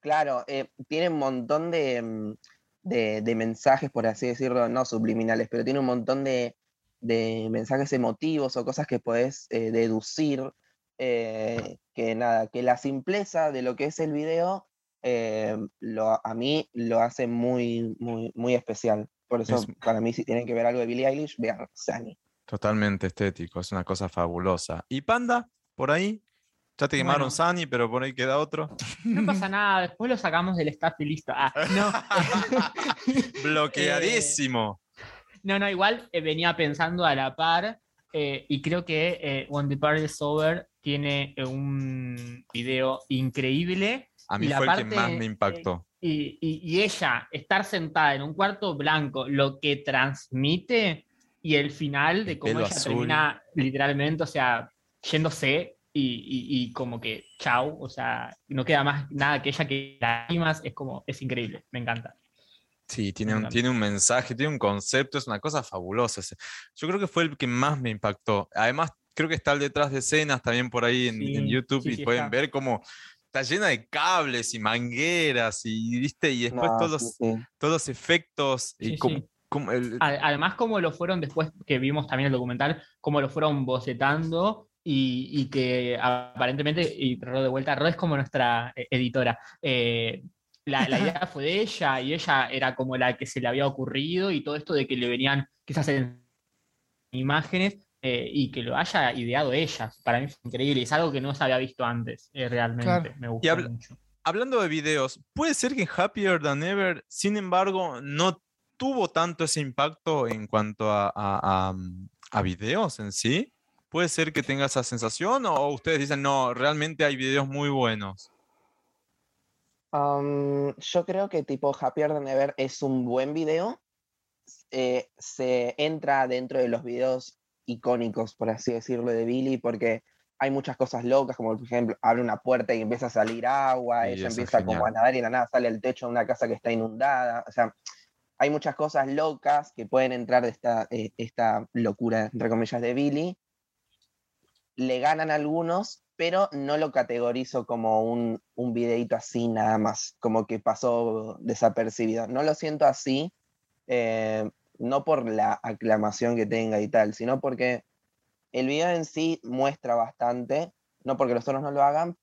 Speaker 5: Claro, eh, tiene un montón de, mm, de- de mensajes, por así decirlo, no subliminales, pero tiene un montón de de mensajes emotivos o cosas que podés eh, deducir, eh, que nada, que la simpleza de lo que es el video eh, lo, a mí lo hace muy, muy, muy especial. Por eso,
Speaker 2: Es-
Speaker 5: para mí, si tienen que ver algo de Billie Eilish, vean Sunny.
Speaker 2: Totalmente estético, es una cosa fabulosa. ¿Y Panda? ¿Por ahí? Ya te quemaron
Speaker 4: Bueno.
Speaker 2: Sunny, pero por ahí queda otro.
Speaker 4: No pasa nada, después lo sacamos del staff y listo. Ah, no.
Speaker 2: Bloqueadísimo.
Speaker 4: No, no, igual eh, venía pensando a la par eh, y creo que eh, When the Party is Over tiene eh, un video increíble
Speaker 2: A
Speaker 4: y
Speaker 2: mí
Speaker 4: la
Speaker 2: fue el que
Speaker 4: parte,
Speaker 2: más me impactó.
Speaker 4: y, y- y ella estar sentada en un cuarto blanco, lo que transmite y el final de
Speaker 2: El
Speaker 4: cómo ella
Speaker 2: azul.
Speaker 4: termina literalmente, o sea, yéndose y, y- y como que chau, o sea, no queda más nada que ella que lágrimas, es como, es increíble, me encanta.
Speaker 2: Sí, tiene un, tiene un mensaje, tiene un concepto, es una cosa fabulosa. Yo creo que fue el que más me impactó. Además, creo que está el detrás de escenas también por ahí en, en
Speaker 4: Sí,
Speaker 2: YouTube
Speaker 4: sí,
Speaker 2: y
Speaker 4: sí
Speaker 2: pueden
Speaker 4: está.
Speaker 2: ver cómo está llena de cables y mangueras y, ¿viste? y después
Speaker 5: No,
Speaker 2: todos,
Speaker 5: sí,
Speaker 2: los,
Speaker 5: sí.
Speaker 2: todos los efectos y
Speaker 4: Sí,
Speaker 2: cómo el-
Speaker 4: Además, como lo fueron después que vimos también el documental, cómo lo fueron bocetando y, y que aparentemente, y Ro de vuelta, Ro es como nuestra eh, editora. eh, la, la idea fue de ella y ella era como la que se le había ocurrido y todo esto de que le venían quizás en imágenes eh, y que lo haya ideado ella. Para mí fue increíble es algo que no se había visto antes, eh, realmente.
Speaker 3: Claro.
Speaker 4: Me gustó
Speaker 2: habla-
Speaker 4: mucho.
Speaker 2: Hablando de videos, puede ser que Happier Than Ever, sin embargo, no tuvo tanto ese impacto en cuanto a, a- a, mm, a videos en sí. Puede ser que tenga esa sensación o ustedes dicen, no, realmente hay videos muy buenos.
Speaker 5: Um, yo creo que tipo Happier Than Ever es un buen video. Eh, se entra dentro de los videos icónicos, por así decirlo, de Billy, porque hay muchas cosas locas, como por ejemplo, abre una puerta y empieza a salir agua,
Speaker 2: Sí,
Speaker 5: ella empieza como a
Speaker 2: genial.
Speaker 5: nadar y de la nada sale al techo de una casa que está inundada. O sea, hay muchas cosas locas que pueden entrar de esta, eh, esta locura, entre comillas, de Billy. Le ganan algunos, pero no lo categorizo como un, un videíto así nada más, como que pasó desapercibido. No lo siento así, eh, no por la aclamación que tenga y tal, sino porque el video en sí muestra bastante, no porque los otros no lo hagan,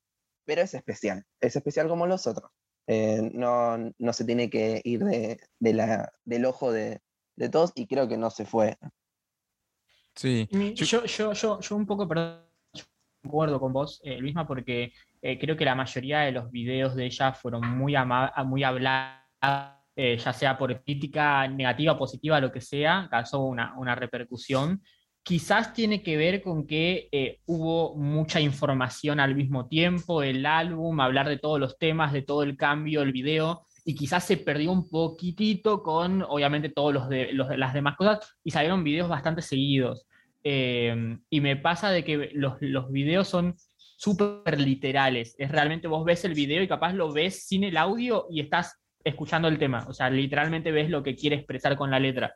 Speaker 5: pero es especial, es especial como los otros. Eh, no, no se tiene que ir de, de la, del ojo de, de todos y creo que no se fue.
Speaker 2: Sí. Yo-
Speaker 4: Yo, yo, yo, un poco, perdón, yo concuerdo con vos, eh, Luisma, porque eh, creo que la mayoría de los videos de ella fueron muy, ama- muy hablados, eh, ya sea por crítica negativa, positiva, lo que sea, causó una, una repercusión. Quizás tiene que ver con que eh, hubo mucha información al mismo tiempo, el álbum, hablar de todos los temas, de todo el cambio, el video, y quizás se perdió un poquitito con, obviamente, todos los de, los las demás cosas, y salieron videos bastante seguidos. Eh, y me pasa de que los, los videos son súper literales. Es realmente vos ves el video y capaz lo ves sin el audio y estás escuchando el tema. O sea, literalmente ves lo que quiere expresar con la letra.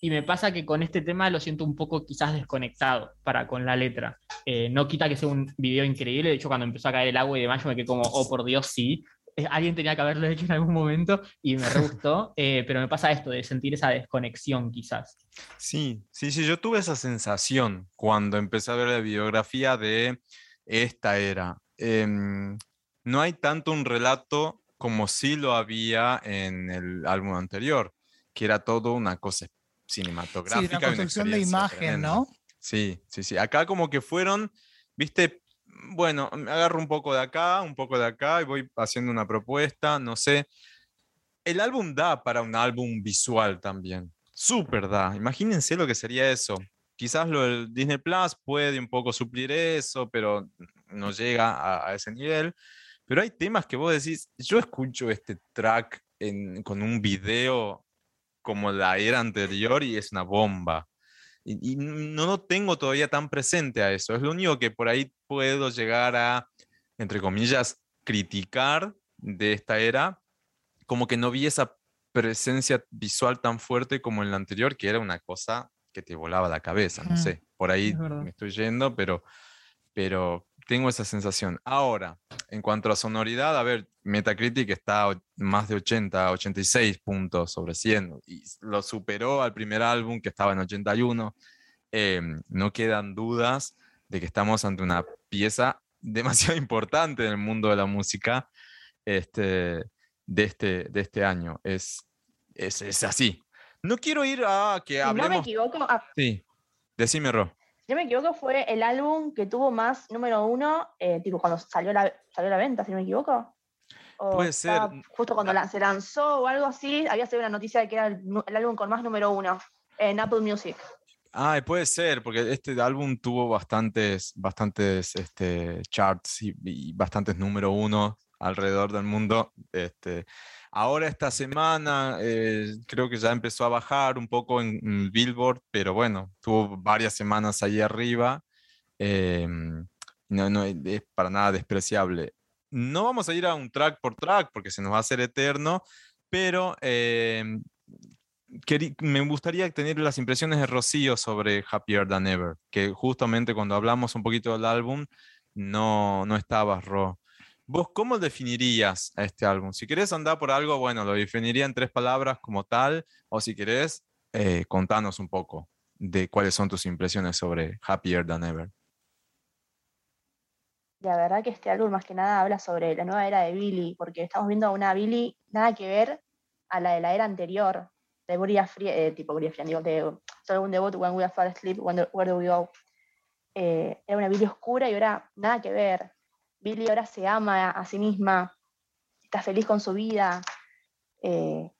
Speaker 4: Y me pasa que con este tema lo siento un poco quizás desconectado para con la letra. Eh, no quita que sea un video increíble. De hecho, cuando empezó a caer el agua y demás, yo me quedé como, oh, por Dios, sí. Eh, alguien tenía que haberlo hecho en algún momento y me re gustó. Eh, pero me pasa esto de sentir esa desconexión quizás.
Speaker 2: Sí, sí, sí, yo tuve esa sensación cuando empecé a ver la biografía de esta era. Em, no hay tanto un relato como sí lo había en el álbum anterior, que era todo una cosa
Speaker 3: Sí,
Speaker 2: cinematográfica.
Speaker 3: una
Speaker 2: y una
Speaker 3: construcción de imagen,
Speaker 2: tremenda.
Speaker 3: ¿no?
Speaker 2: Sí, sí, sí. Acá como que fueron, viste, bueno, me agarro un poco de acá, un poco de acá y voy haciendo una propuesta, no sé. El álbum da para un álbum visual también. Súper da. Imagínense lo que sería eso. Quizás lo del Disney Plus puede un poco suplir eso, pero no llega a, a ese nivel. Pero hay temas que vos decís, yo escucho este track en- con un video como la era anterior y es una bomba. Y, y no lo tengo todavía tan presente a eso. Es lo único que por ahí puedo llegar a, entre comillas, criticar de esta era, como que no vi esa presencia visual tan fuerte como en la anterior, que era una cosa que te volaba la cabeza, no sé, por ahí
Speaker 4: es
Speaker 2: me estoy yendo, pero, pero tengo esa sensación. Ahora, en cuanto a sonoridad, a ver, Metacritic está más de 80, 86 puntos sobre 100 y lo superó al primer álbum que estaba en 81. em, no quedan dudas de que estamos ante una pieza demasiado importante en el mundo de la música este, de, este, de este año. Es, es, es así. No quiero ir a que
Speaker 6: Si no me
Speaker 2: hablemos...
Speaker 6: equivoco, ah,
Speaker 2: Sí, decime, Ro.
Speaker 6: Si no me equivoco, fue el álbum que tuvo más número uno, eh, tipo cuando salió la, salió la venta, si no me equivoco. O
Speaker 2: Puede ser.
Speaker 6: Justo cuando la- se lanzó o algo así, había salido una noticia de que era el, el álbum con más número uno en Apple Music.
Speaker 2: Ah, puede ser, porque este álbum tuvo bastantes, bastantes este, charts y, y bastantes número uno alrededor del mundo. Este, ahora esta semana eh, creo que ya empezó a bajar un poco en, en Billboard, pero bueno, tuvo varias semanas ahí arriba. em, no, no es para nada despreciable. No vamos a ir a un track por track porque se nos va a hacer eterno, pero querí- me gustaría tener las impresiones de Rocío sobre Happier Than Ever, que justamente cuando hablamos un poquito del álbum, no, no estabas, Ro. ¿Vos cómo definirías a este álbum? Si querés andar por algo, bueno, lo definiría en tres palabras como tal, o si querés, eh, contanos un poco de cuáles son tus impresiones sobre Happier Than Ever.
Speaker 6: La verdad que este álbum más que nada habla sobre la nueva era de Billy, porque estamos viendo a una Billy nada que ver a la de la era anterior, de Fría, eh, tipo Gloria Fría, digo, de su álbum debut, When We Are Fast Asleep, Where Do We Go. Eh, era una Billy oscura y ahora nada que ver. Billy ahora se ama a sí misma, está feliz con su vida. eh,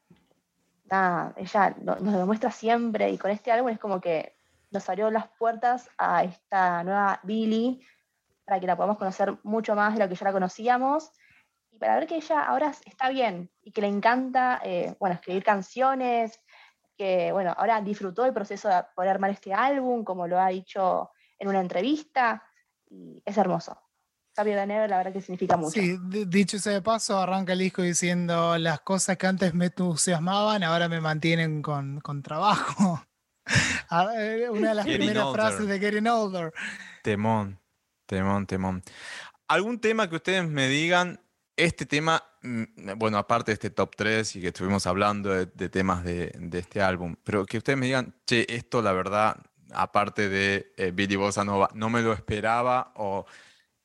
Speaker 6: ella nos lo demuestra siempre y con este álbum es como que nos abrió las puertas a esta nueva Billy para que la podamos conocer mucho más de lo que ya la conocíamos y para ver que ella ahora está bien y que le encanta eh, bueno, escribir canciones, que bueno, ahora disfrutó el proceso de poder armar este álbum, como lo ha dicho en una entrevista, y es hermoso. Happy Than Ever, la verdad que significa mucho.
Speaker 3: Sí, di- dicho sea de paso, arranca el disco diciendo las cosas que antes me entusiasmaban, ahora me mantienen con, con trabajo. Eh, Una de las
Speaker 2: Getting
Speaker 3: primeras
Speaker 2: older.
Speaker 3: frases de Getting Older.
Speaker 2: Temón, temón, temón. ¿Algún tema que ustedes me digan? Este tema, mm, bueno, aparte de este top 3 y que estuvimos hablando de, de temas de, de este álbum, pero que ustedes me digan, che, esto la verdad, aparte de eh, Billy Bossa Nova, no me lo esperaba o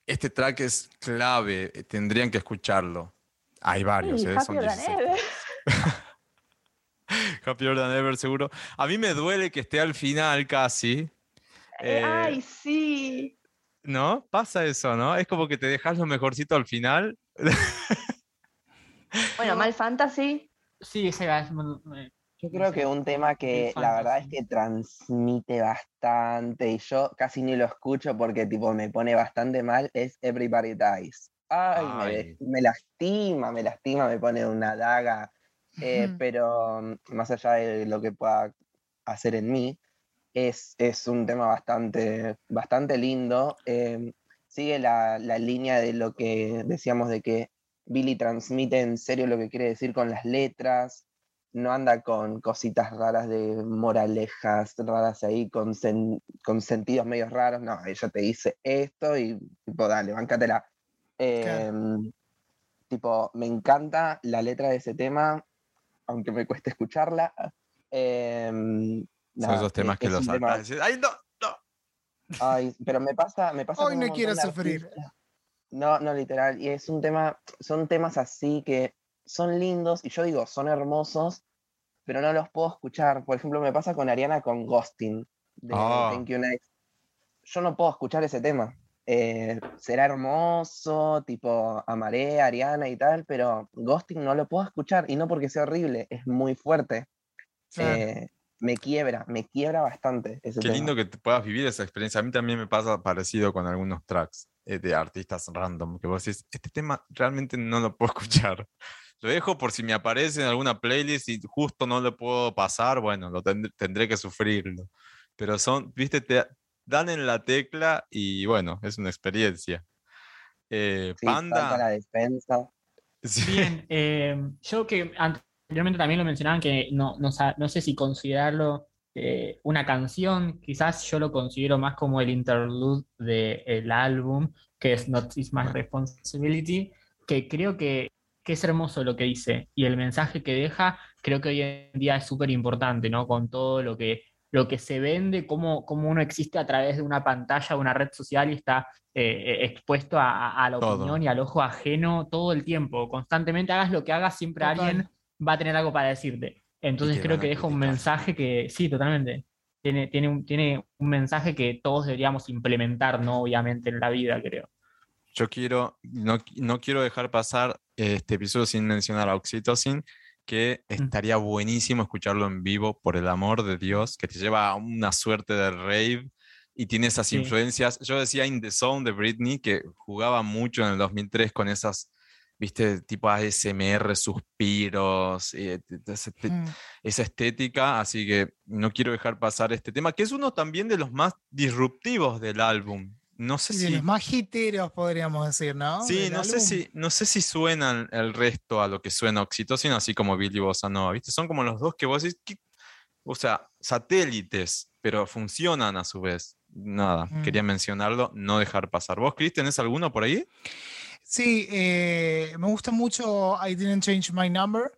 Speaker 2: este track es clave, eh, tendrían que escucharlo. Hay varios,
Speaker 6: Sí,
Speaker 2: ¿eh? Son
Speaker 6: Happier Than
Speaker 2: 16.
Speaker 6: Ever.
Speaker 2: Happier Than Ever, seguro. A mí me duele que esté al final casi.
Speaker 6: Eh,
Speaker 2: Eh,
Speaker 6: Ay, sí.
Speaker 2: ¿No? Pasa eso, ¿no? Es como que te dejas lo mejorcito al final.
Speaker 6: Bueno, Mal Fantasy.
Speaker 4: Sí, ese
Speaker 5: Yo creo que un tema que la verdad es que transmite bastante y yo casi ni lo escucho porque tipo me pone bastante mal es Everybody Dies. Ay, me,
Speaker 2: Ay.
Speaker 5: me lastima, me lastima, me pone una daga. eh,
Speaker 3: Ujú.
Speaker 5: pero mm, más allá de lo que pueda hacer en mí, es, es un tema bastante, bastante lindo. eh, sigue la, la línea de lo que decíamos de que Billy transmite en serio lo que quiere decir con las letras, no anda con cositas raras de moralejas raras ahí, con, sen- con sentidos medios raros, no, ella te dice esto y tipo, dale, bancatela. Em, tipo, me encanta la letra de ese tema, aunque me cueste escucharla. Em,
Speaker 2: Son
Speaker 5: nada,
Speaker 2: esos temas
Speaker 5: eh,
Speaker 2: que
Speaker 5: es
Speaker 2: los
Speaker 5: tema-
Speaker 2: ¡Ay, no! no!
Speaker 5: Ay, pero me pasa, me pasa
Speaker 3: Hoy no quiero sufrir.
Speaker 5: No, no, literal. Y es un tema, son temas así que son lindos, y yo digo, son hermosos, pero no los puedo escuchar. Por ejemplo, me pasa con Ariana con Ghosting, de
Speaker 2: Ah.
Speaker 5: Thank You Next. Yo no puedo escuchar ese tema. Eh, será hermoso, tipo, amaré a Ariana y tal, pero Ghosting no lo puedo escuchar, y no porque sea horrible, es muy fuerte.
Speaker 3: Claro.
Speaker 5: Eh, me quiebra, me quiebra bastante ese
Speaker 2: Qué
Speaker 5: tema.
Speaker 2: lindo que te puedas vivir esa experiencia. A mí también me pasa parecido con algunos tracks eh, de artistas random, que vos decís, este tema realmente no lo puedo escuchar. Lo dejo por si me aparece en alguna playlist y justo no lo puedo pasar, bueno, lo tend- tendré que sufrirlo. Pero son, viste, te dan en la tecla y bueno, es una experiencia. Eh,
Speaker 5: Sí,
Speaker 2: Panda.
Speaker 5: la despensa.
Speaker 2: sí.
Speaker 4: Bien, eh, yo que anteriormente también lo mencionaban que no, no sé si considerarlo eh, una canción, quizás yo lo considero más como el interlude del álbum, que es Not Is My Responsibility, que creo que, que es hermoso lo que dice y el mensaje que deja, creo que hoy en día es súper importante, ¿no? Con todo lo que lo que se vende, cómo, cómo uno existe a través de una pantalla, una red social y está eh, expuesto a, la
Speaker 2: Todo.
Speaker 4: opinión y al ojo ajeno todo el tiempo. Constantemente hagas lo que hagas, siempre
Speaker 3: Total.
Speaker 4: alguien va a tener algo para decirte. Entonces creo que deja un mensaje que, sí, totalmente. Tiene, tiene, un, tiene un mensaje que todos deberíamos implementar, ¿no? Obviamente, en la vida, creo.
Speaker 2: Yo quiero, no, no quiero dejar pasar este episodio sin mencionar a Oxytocin, que estaría buenísimo escucharlo en vivo, por el amor de Dios, que te lleva a una suerte de rave y tiene esas
Speaker 4: Sí.
Speaker 2: influencias. Yo decía In the Zone de Britney, que jugaba mucho en el 2003 con esas, viste, tipo ASMR, suspiros, te-
Speaker 3: Mm.
Speaker 2: esa estética, así que no quiero dejar pasar este tema, que es uno también de los más disruptivos del álbum. No sé
Speaker 3: Y de
Speaker 2: si...
Speaker 3: los más jiteros, podríamos decir, ¿no?
Speaker 2: Sí, no sé, si, no sé si suenan el resto a lo que suena Oxytocin, así como Billy Bossa Nova, ¿viste? Son como los dos que vos decís, ¿qué? o sea, satélites, pero funcionan a su vez. Nada,
Speaker 3: Mm.
Speaker 2: quería mencionarlo, no dejar pasar. ¿Vos, Chris, tenés alguno por ahí?
Speaker 3: Sí, eh, me gusta mucho I didn't change my number.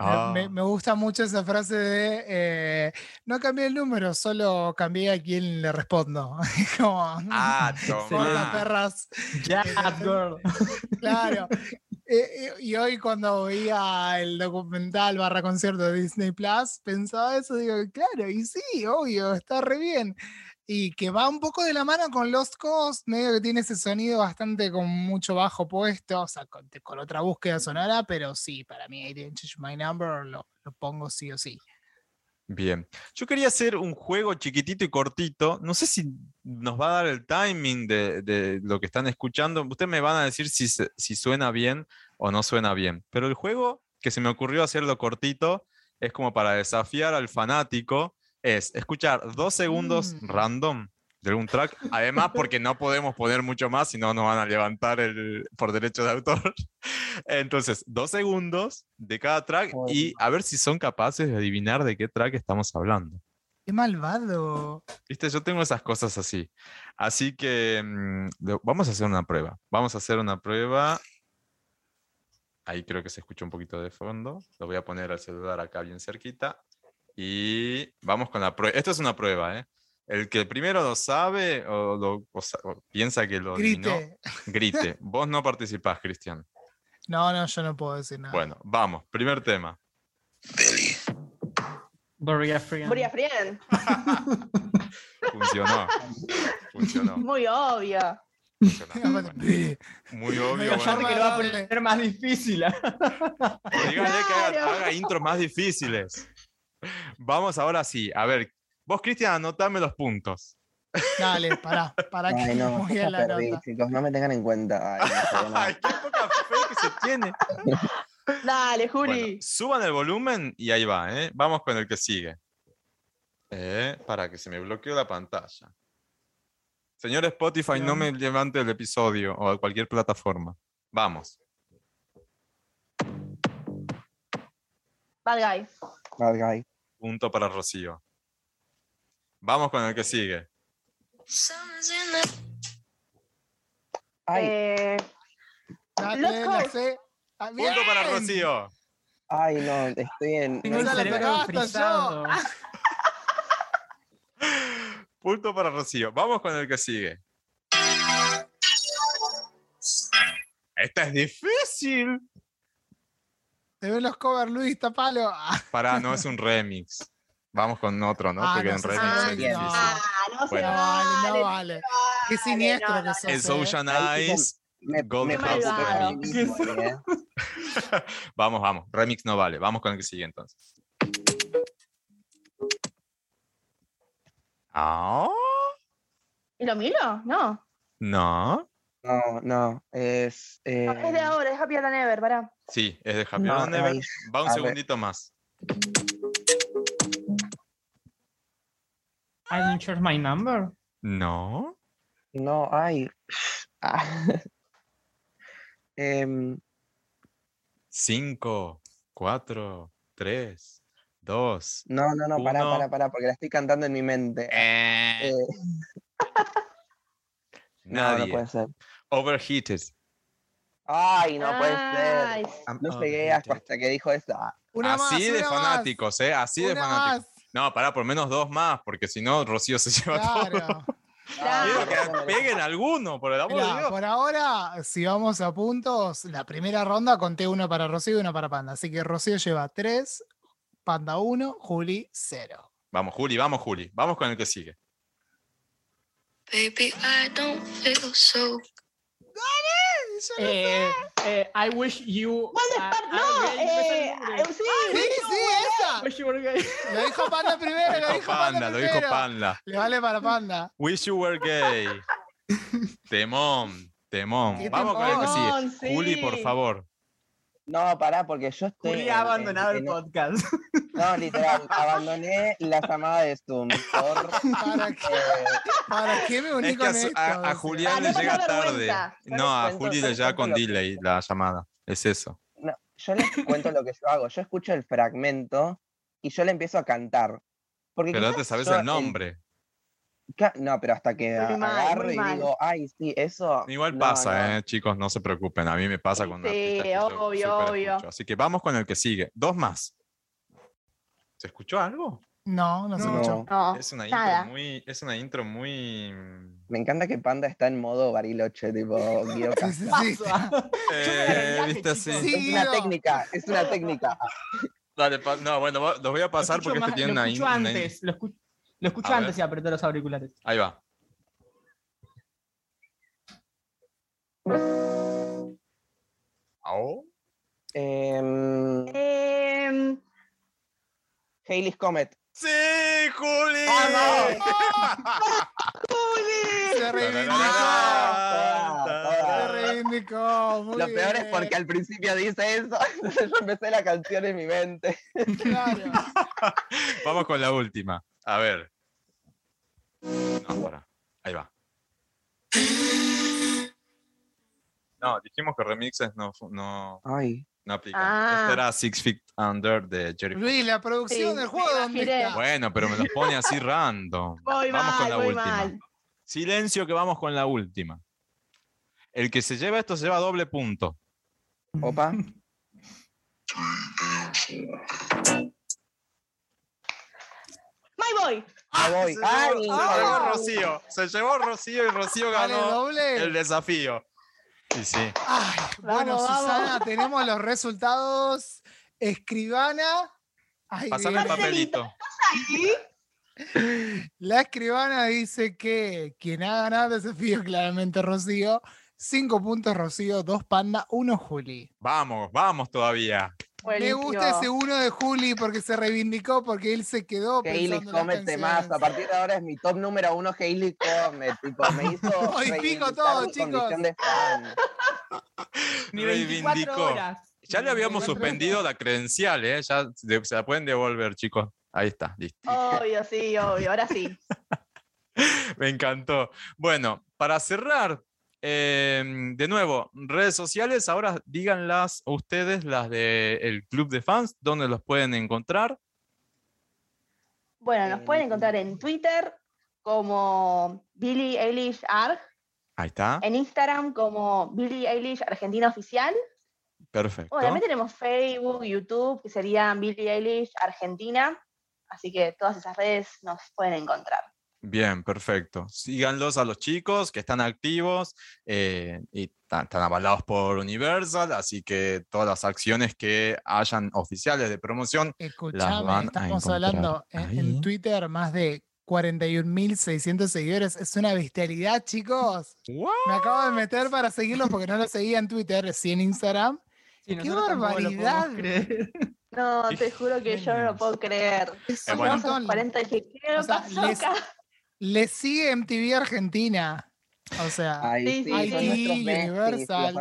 Speaker 3: Me-
Speaker 2: Ah.
Speaker 3: Me, me gusta mucho esa frase de eh, no cambié el número, solo cambié a quién le respondo. Como,
Speaker 2: Ah,
Speaker 3: "Hola,
Speaker 2: tomá.
Speaker 3: perras.
Speaker 4: Ya, girl.
Speaker 3: Claro. Eh, eh, y hoy cuando veía el documental barra concierto de Disney Plus, pensaba eso, digo, claro, y sí, obvio, está re bien. Y que va un poco de la mano con Lost Coast, medio que tiene ese sonido bastante con mucho bajo puesto, o sea, con, con otra búsqueda sonora, pero sí, para mí I Didn't Change My Number lo, lo pongo sí o sí.
Speaker 2: Bien. Yo quería hacer un juego chiquitito y cortito. No sé si nos va a dar el timing de, de lo que están escuchando. Ustedes me van a decir si, si suena bien o no suena bien. Pero el juego que se me ocurrió hacerlo cortito es como para desafiar al fanático. Es escuchar dos segundos
Speaker 3: Mm.
Speaker 2: random de un track. Además, porque no podemos poner mucho más, si no nos van a levantar el, por derecho de autor. Entonces, dos segundos de cada track y a ver si son capaces de adivinar de qué track estamos hablando.
Speaker 3: ¡Qué malvado!
Speaker 2: Viste, yo tengo esas cosas así. Así que mm, vamos a hacer una prueba. Vamos a hacer una prueba. Ahí creo que se escucha un poquito de fondo. Lo voy a poner al celular acá bien cerquita. Y vamos con la prueba. Esto es una prueba, ¿eh? El que primero lo sabe o, lo- o o piensa que lo adivinó,
Speaker 3: Grite.
Speaker 2: grite. Vos no participás, Cristian.
Speaker 3: No, no, yo no puedo decir nada.
Speaker 2: Bueno, vamos. Primer tema.
Speaker 4: Gloria Friend.
Speaker 6: Gloria Friend.
Speaker 2: Funcionó. Funcionó.
Speaker 6: Muy obvio.
Speaker 2: funcionó. Bueno,
Speaker 3: Sí.
Speaker 2: muy obvio.
Speaker 3: Medio
Speaker 2: bueno.
Speaker 4: Que lo va a poner más difícil.
Speaker 2: Díganle que haga,
Speaker 6: Claro.
Speaker 2: haga intros más difíciles. Vamos ahora sí. A ver, vos, Cristian, anotame los puntos.
Speaker 3: Dale, pará, para que
Speaker 5: Ay, no,
Speaker 3: muy
Speaker 5: ya
Speaker 3: bien la
Speaker 5: perdí,
Speaker 3: nota.
Speaker 5: chicos, no me tengan en cuenta. Ay, no sé, no.
Speaker 2: Ay, qué poca fe que se tiene.
Speaker 6: Dale, Juli.
Speaker 2: Bueno, suban el volumen y ahí va, ¿eh? Vamos con el que sigue. Eh, para que se me bloqueó la pantalla. Señor Spotify, no me levante el episodio o cualquier plataforma. Vamos.
Speaker 6: Bad Guy.
Speaker 5: Bad guy.
Speaker 2: Punto para Rocío. Vamos con el que sigue.
Speaker 5: Ay,
Speaker 6: Eh,
Speaker 3: Dale, la
Speaker 2: Punto para. Rocío.
Speaker 5: ay, no, estoy en.
Speaker 4: Tengo el cerebro frisado.
Speaker 2: Punto para Rocío. Vamos con el que sigue. Esta es difícil.
Speaker 3: Te ven los covers, Luis, tapalo.
Speaker 2: Pará, no es un remix. Vamos con otro, ¿no?
Speaker 3: Ah,
Speaker 2: Porque
Speaker 3: no
Speaker 2: un remix es difícil.
Speaker 6: ah, no
Speaker 2: Bueno.
Speaker 3: no vale, no
Speaker 6: vale.
Speaker 3: Qué siniestro
Speaker 6: no,
Speaker 3: que
Speaker 6: no,
Speaker 3: sos.
Speaker 2: En
Speaker 3: eh.
Speaker 2: Eyes,
Speaker 5: Me,
Speaker 2: Gold
Speaker 5: me mismo, ¿eh?
Speaker 2: Vamos, vamos. Remix no vale. Vamos con el que sigue entonces. Ah,
Speaker 6: ¿Y lo miro? No.
Speaker 2: no.
Speaker 5: No, no, es. eh,
Speaker 6: Es de ahora, es Happy Than Ever, pará.
Speaker 2: Sí, es de Happy
Speaker 5: No,
Speaker 2: Never.
Speaker 5: ay,
Speaker 2: Va un
Speaker 5: a ver.
Speaker 2: segundito más.
Speaker 4: I didn't change my number.
Speaker 2: No.
Speaker 5: No, ay. Ah. Em,
Speaker 2: Cinco, cuatro, tres, dos.
Speaker 5: no, no, no, pará,
Speaker 2: Uno.
Speaker 5: pará, pará, porque la estoy cantando en mi mente.
Speaker 2: Eh,
Speaker 5: Eh, no, no
Speaker 2: nadie.
Speaker 5: puede ser.
Speaker 2: Overheated.
Speaker 5: Ay, no puede
Speaker 6: Ay,
Speaker 5: ser. No llegué a- hasta que dijo eso. Ah,
Speaker 3: más,
Speaker 2: Así de
Speaker 3: una más,
Speaker 2: fanáticos, ¿eh? Así de fanáticos.
Speaker 3: más.
Speaker 2: No, pará, por menos dos más, porque si no, Rocío se lleva todo.
Speaker 3: Claro.
Speaker 2: Quiero que peguen alguno, por el amor de
Speaker 3: Mirá,
Speaker 2: Dios.
Speaker 3: por ahora, si vamos a puntos, la primera ronda conté uno para Rocío y uno para Panda. Así que Rocío lleva tres, Panda uno, Juli cero.
Speaker 2: Vamos, Juli, vamos, Juli. Vamos con el que sigue.
Speaker 1: Baby, I don't feel so
Speaker 4: Eh, eh, I wish you.
Speaker 6: ¿Cuál de
Speaker 4: ah,
Speaker 6: par-
Speaker 4: ah,
Speaker 6: No,
Speaker 4: gay, me sale
Speaker 6: eh,
Speaker 4: nombre.
Speaker 6: sí,
Speaker 3: Sí, sí, esa.
Speaker 4: Wish you were gay.
Speaker 3: Lo dijo Panda primero,
Speaker 2: Lo
Speaker 3: lo
Speaker 2: dijo
Speaker 3: dijo
Speaker 2: Panda,
Speaker 3: Panda
Speaker 2: lo dijo
Speaker 3: primero.
Speaker 2: Panda.
Speaker 3: Le vale para Panda.
Speaker 2: Wish you were gay. Temón, temón.
Speaker 3: Qué
Speaker 2: Vamos con el que
Speaker 6: temón,
Speaker 2: sigue.
Speaker 6: sí.
Speaker 2: Juli, por favor.
Speaker 5: No, pará, porque yo estoy.
Speaker 4: Juli ha
Speaker 5: en-
Speaker 4: abandonado el podcast.
Speaker 5: No, literal, abandoné la llamada de Zoom por.
Speaker 3: ¿Para qué,
Speaker 5: eh,
Speaker 3: para qué me uní
Speaker 2: Es que
Speaker 3: con
Speaker 2: a,
Speaker 3: esto?
Speaker 2: a- a Julián
Speaker 6: Ah,
Speaker 2: le
Speaker 6: no
Speaker 2: llega tarde. No, a Juli le llega con delay la llamada. Es eso.
Speaker 5: no, yo les cuento lo que yo hago. Yo escucho el fragmento y yo le empiezo a cantar. Porque
Speaker 2: Pero no te sabes
Speaker 5: yo
Speaker 2: el
Speaker 5: en-
Speaker 2: nombre.
Speaker 5: No, pero hasta que
Speaker 6: Muy
Speaker 5: a-
Speaker 6: mal,
Speaker 5: agarro
Speaker 6: muy
Speaker 5: y
Speaker 6: mal.
Speaker 5: digo, ay, sí, eso.
Speaker 2: Igual
Speaker 5: no,
Speaker 2: pasa,
Speaker 5: no.
Speaker 2: eh, chicos, no se preocupen. A mí me pasa con
Speaker 6: Sí, obvio, obvio.
Speaker 2: escucho. Así que vamos con el que sigue. Dos más. ¿Se escuchó algo?
Speaker 3: No, no se escuchó.
Speaker 6: No,
Speaker 2: Es una
Speaker 6: nada.
Speaker 2: intro muy. Es una intro muy.
Speaker 5: Me encanta que Panda está en modo Bariloche, tipo Guido
Speaker 3: Sí, sí,
Speaker 5: Casca.
Speaker 3: sí.
Speaker 2: Eh.
Speaker 3: Sí.
Speaker 5: Es una técnica, es una técnica.
Speaker 2: Dale, no, bueno, los voy a pasar porque este tiene
Speaker 4: lo
Speaker 2: una, in-
Speaker 4: antes. Lo escucho, lo escucho
Speaker 2: A
Speaker 4: antes
Speaker 2: ver.
Speaker 4: y apreté los auriculares.
Speaker 2: Ahí va. ¿Au?
Speaker 5: Em, Halley's Comet.
Speaker 2: ¡Sí, Juli!
Speaker 5: ¡Vamos!
Speaker 3: Se reivindicó. Se reivindicó. Muy
Speaker 5: Lo peor es
Speaker 3: bien.
Speaker 5: porque al principio dice eso, entonces yo empecé la canción en mi mente.
Speaker 3: Claro.
Speaker 2: Vamos con la última. A ver. No, para. Ahí va. No, dijimos que remixes no, no,
Speaker 5: Ay,
Speaker 2: no aplican.
Speaker 6: Ah.
Speaker 2: Este era Six Feet Under de Jerry.
Speaker 3: Luis, la producción
Speaker 6: Sí,
Speaker 3: del
Speaker 6: me
Speaker 3: juego, ¿dónde
Speaker 6: imaginé.
Speaker 3: está?
Speaker 2: Bueno, pero me los pone así random.
Speaker 6: Voy
Speaker 2: vamos con la
Speaker 6: voy
Speaker 2: última.
Speaker 6: mal.
Speaker 2: Silencio que vamos con la última. El que se lleva esto se lleva doble punto.
Speaker 5: opa.
Speaker 6: My boy.
Speaker 5: Ah, voy.
Speaker 2: Se
Speaker 5: Ay,
Speaker 2: llevó, se llevó. Rocío. Se llevó Rocío y Rocío
Speaker 3: ¿Vale
Speaker 2: ganó
Speaker 3: doble?
Speaker 2: el desafío. Sí, sí.
Speaker 3: Ay, bueno,
Speaker 6: Vamos, vamos.
Speaker 3: Susana, tenemos los resultados. Escribana. Ay,
Speaker 2: Pasame el papelito.
Speaker 3: La escribana dice que quien ha ganado el desafío es claramente Rocío. Cinco puntos Rocío, dos Panda, uno Juli.
Speaker 2: Vamos, vamos todavía.
Speaker 3: Me
Speaker 6: Buenísimo.
Speaker 3: gusta ese uno de Juli porque se reivindicó, porque él se quedó
Speaker 5: Hayley
Speaker 3: pensando en las
Speaker 5: Comet temazo. A partir de ahora es mi top número uno, Hayley Comet. Tipo, me hizo
Speaker 3: Hoy pico
Speaker 5: reivindicar
Speaker 3: todo, chicos.
Speaker 5: de fan.
Speaker 4: Ni 24
Speaker 2: Reivindicó.
Speaker 4: horas.
Speaker 2: Ya le habíamos
Speaker 4: 24
Speaker 2: suspendido la credencial, ¿eh? Ya se la pueden devolver, chicos. Ahí está, listo.
Speaker 6: Obvio, sí, obvio. Ahora sí.
Speaker 2: Me encantó. Bueno, para cerrar, eh, de nuevo, redes sociales, ahora díganlas ustedes, las del Club de Fans, dónde los pueden encontrar.
Speaker 6: Bueno, nos pueden encontrar en Twitter como Billie Eilish Arg,
Speaker 2: Ahí está,
Speaker 6: en Instagram como Billie Eilish Argentina Oficial.
Speaker 2: perfecto.
Speaker 6: Bueno, también tenemos Facebook, YouTube, que serían Billie Eilish Argentina. Así que todas esas redes nos pueden encontrar.
Speaker 2: Bien, perfecto. Síganlos a los chicos que están activos eh, y están avalados por Universal, así que todas las acciones que hayan oficiales de promoción
Speaker 3: Escuchame,
Speaker 2: van
Speaker 3: estamos hablando en. Twitter más de 41.600 seguidores. Es una bestialidad, chicos. Me acabo de meter para seguirlos porque no lo seguía en Twitter, sí en Instagram.
Speaker 4: Sí,
Speaker 3: ¡Qué barbaridad!
Speaker 6: No, te juro que yo no lo puedo creer.
Speaker 3: Es
Speaker 2: Eh, bueno.
Speaker 3: montón.
Speaker 6: 40 dije, ¿qué
Speaker 3: O sea, les-? Le sigue MTV Argentina. O sea,
Speaker 5: Ay,
Speaker 6: Sí,
Speaker 5: son besties,
Speaker 3: Universal.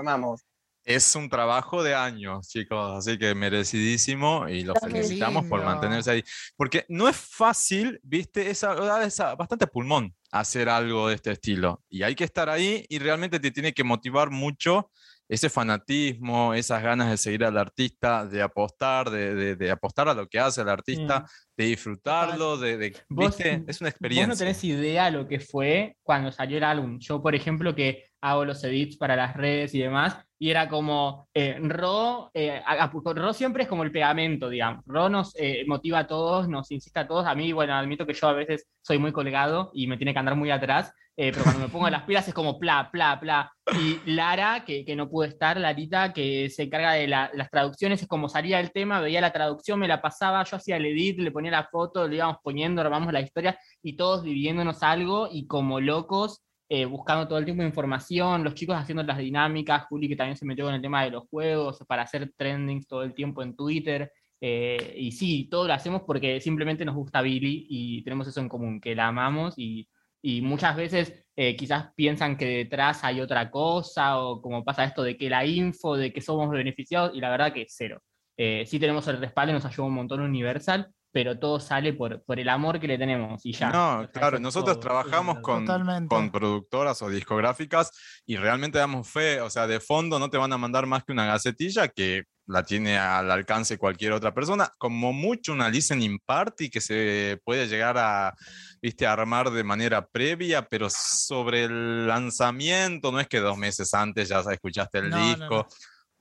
Speaker 2: Es un trabajo de años, chicos, así que merecidísimo y los felicitamos por mantenerse ahí. Porque no es fácil, viste, es, a- es a- bastante pulmón hacer algo de este estilo. Y hay que estar ahí y realmente te tiene que motivar mucho ese fanatismo, esas ganas de seguir al artista, de apostar, de, de- de apostar a lo que hace el artista, de disfrutarlo, de, de-
Speaker 4: Vos-
Speaker 2: viste, es una
Speaker 4: Vos
Speaker 2: experiencia.
Speaker 4: no tenés idea lo que fue cuando salió el álbum. Yo, por ejemplo, que hago los edits para las redes y demás, y era como, eh, Ro, eh, a- a- Ro siempre es como el pegamento, digamos. Ro nos eh, motiva a todos, nos insiste a todos. A mí, bueno, admito que yo a veces soy muy colgado y me tiene que andar muy atrás, eh, pero cuando me pongo las pilas es como pla, pla, pla. Y Lara, que, que no pudo estar, Larita, que se encarga de la- las traducciones, es como salía el tema, veía la traducción, me la pasaba, yo hacía el edit, le ponía la foto, le íbamos poniendo, armamos la historia y todos dividiéndonos algo y como locos eh, buscando todo el tiempo información, los chicos haciendo las dinámicas, Juli que también se metió con el tema de los juegos para hacer trendings todo el tiempo en Twitter. eh, y sí, todo lo hacemos porque simplemente nos gusta Billy y tenemos eso en común, que la amamos y, y muchas veces eh, quizás piensan que detrás hay otra cosa o como pasa esto de que la info, de que somos beneficiados y la verdad que cero. Eh, sí tenemos el respaldo, nos ayuda un montón Universal, pero todo sale por, por el amor que le tenemos y ya.
Speaker 2: No, claro, nosotros
Speaker 4: todo.
Speaker 2: trabajamos con, con productoras o discográficas y realmente damos fe, o sea, de fondo no te van a mandar más que una gacetilla que la tiene al alcance cualquier otra persona, como mucho una listening party que se puede llegar a, viste, a armar de manera previa, pero sobre el lanzamiento, no es que dos meses antes ya escuchaste el
Speaker 3: No, no,
Speaker 2: disco.
Speaker 3: no.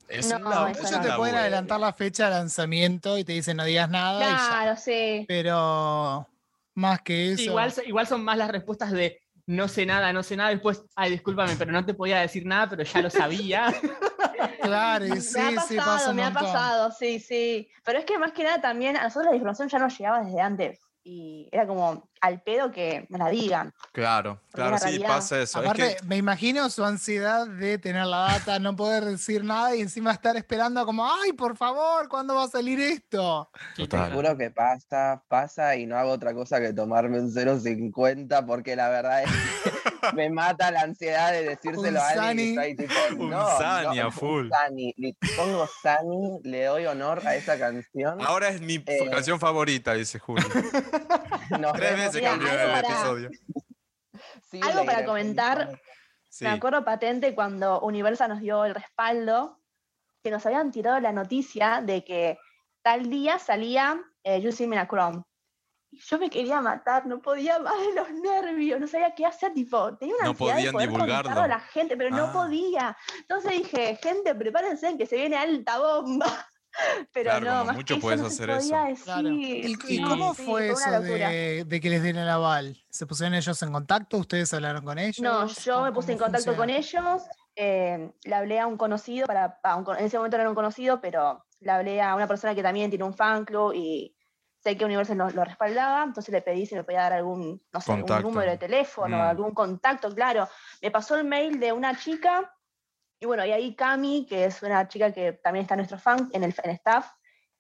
Speaker 2: Es
Speaker 6: No, eso
Speaker 3: te pueden adelantar la fecha de lanzamiento y te dicen no digas nada. y ya.
Speaker 6: Claro, sí.
Speaker 3: Pero más que eso.
Speaker 4: Sí, igual, igual son más las respuestas de no sé nada, no sé nada. Después, ay, discúlpame, pero no te podía decir nada, pero ya lo sabía.
Speaker 3: Claro, y sí,
Speaker 6: me ha
Speaker 3: sí,
Speaker 6: pasado,
Speaker 3: pasa un
Speaker 6: me ha pasado, sí, sí. Pero es que más que nada también a nosotros la información ya nos llegaba desde antes. Y era como al pedo que me la digan.
Speaker 2: Claro,
Speaker 6: Porque
Speaker 2: claro,
Speaker 6: la
Speaker 2: sí,
Speaker 6: realidad-
Speaker 2: pasa eso. Es
Speaker 3: Aparte,
Speaker 2: que-
Speaker 3: me imagino su ansiedad de tener la data, no poder decir nada y encima estar esperando como, ay, por favor, ¿cuándo va a salir esto?
Speaker 2: Total.
Speaker 5: Te juro que pasa, pasa y no hago otra cosa que tomarme un 0.50 porque la verdad es que me mata la ansiedad de decírselo a alguien
Speaker 3: Sani.
Speaker 5: y estoy tipo,
Speaker 2: Un
Speaker 5: no,
Speaker 2: Sani
Speaker 5: no,
Speaker 2: a
Speaker 5: un
Speaker 2: full.
Speaker 5: Sani. Le pongo Sani, le doy honor a esa canción.
Speaker 2: Ahora es mi
Speaker 5: Eh.
Speaker 2: canción favorita, dice Julio.
Speaker 5: Nos
Speaker 2: Tres
Speaker 5: vemos
Speaker 2: veces cambió el
Speaker 6: para-
Speaker 2: episodio.
Speaker 5: Sí,
Speaker 6: Algo para comentar.
Speaker 2: Sí.
Speaker 6: Me acuerdo patente cuando Universal nos dio el respaldo, que nos habían tirado la noticia de que tal día salía eh, You See Me in a Chrome. Y yo me quería matar, no podía más de los nervios, no sabía qué hacer, tipo, tenía una
Speaker 2: No
Speaker 6: ansiedad de
Speaker 2: podían
Speaker 6: poder
Speaker 2: divulgarlo.
Speaker 6: contarlo a la gente, pero
Speaker 2: Ah.
Speaker 6: no podía. Entonces dije, gente, prepárense que se viene alta bomba. Pero
Speaker 2: Claro,
Speaker 6: no, más
Speaker 2: mucho
Speaker 6: que
Speaker 2: puedes
Speaker 6: eso no se
Speaker 2: hacer eso.
Speaker 6: podía decir.
Speaker 3: Claro. ¿Y,
Speaker 6: Sí,
Speaker 3: cómo
Speaker 6: sí,
Speaker 3: fue eso de, de que les den el aval? ¿Se pusieron ellos en contacto? ¿Ustedes hablaron con ellos?
Speaker 6: No, yo
Speaker 3: ¿Cómo-
Speaker 6: me puse en contacto con ellos, eh, le hablé a un conocido, para, a un en ese momento no era un conocido, pero le hablé a una persona que también tiene un fan club y sé que Universal lo, lo respaldaba, entonces le pedí si me podía dar algún, no sé, un número de teléfono,
Speaker 2: Mm.
Speaker 6: algún contacto, claro. Me pasó el mail de una chica, y bueno, y ahí Cami, que es una chica que también está en nuestro fan, en el en staff,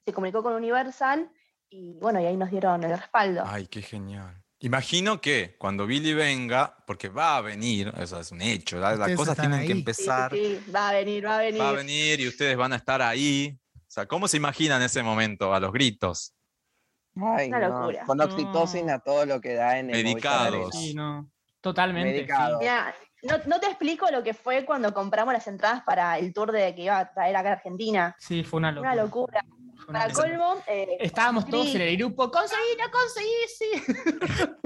Speaker 6: se comunicó con Universal, y bueno, y ahí nos dieron el respaldo.
Speaker 2: Ay, qué genial. Imagino que cuando Billy venga, porque va a venir, eso es un hecho, ¿la- las cosas tienen que
Speaker 3: ahí.
Speaker 6: Sí, sí,
Speaker 2: empezar,
Speaker 6: sí, va a venir, va a venir.
Speaker 2: va a venir y ustedes van a estar ahí. O sea, ¿cómo se imaginan ese momento? A los gritos.
Speaker 5: Ay,
Speaker 6: Una
Speaker 5: no,
Speaker 6: locura.
Speaker 5: Con oxitocin a todo lo que da en el
Speaker 2: Medicados.
Speaker 4: Sí, no. Totalmente. sí.
Speaker 5: Medicado.
Speaker 6: Mira, no, no te explico lo que fue cuando compramos las entradas para el tour de que iba a traer acá a Argentina.
Speaker 4: Sí, fue una locura.
Speaker 6: Una locura.
Speaker 4: Fue una
Speaker 6: Para
Speaker 4: locura.
Speaker 6: colmo, eh,
Speaker 4: Estábamos todos en el grupo, conseguí, no conseguí, sí.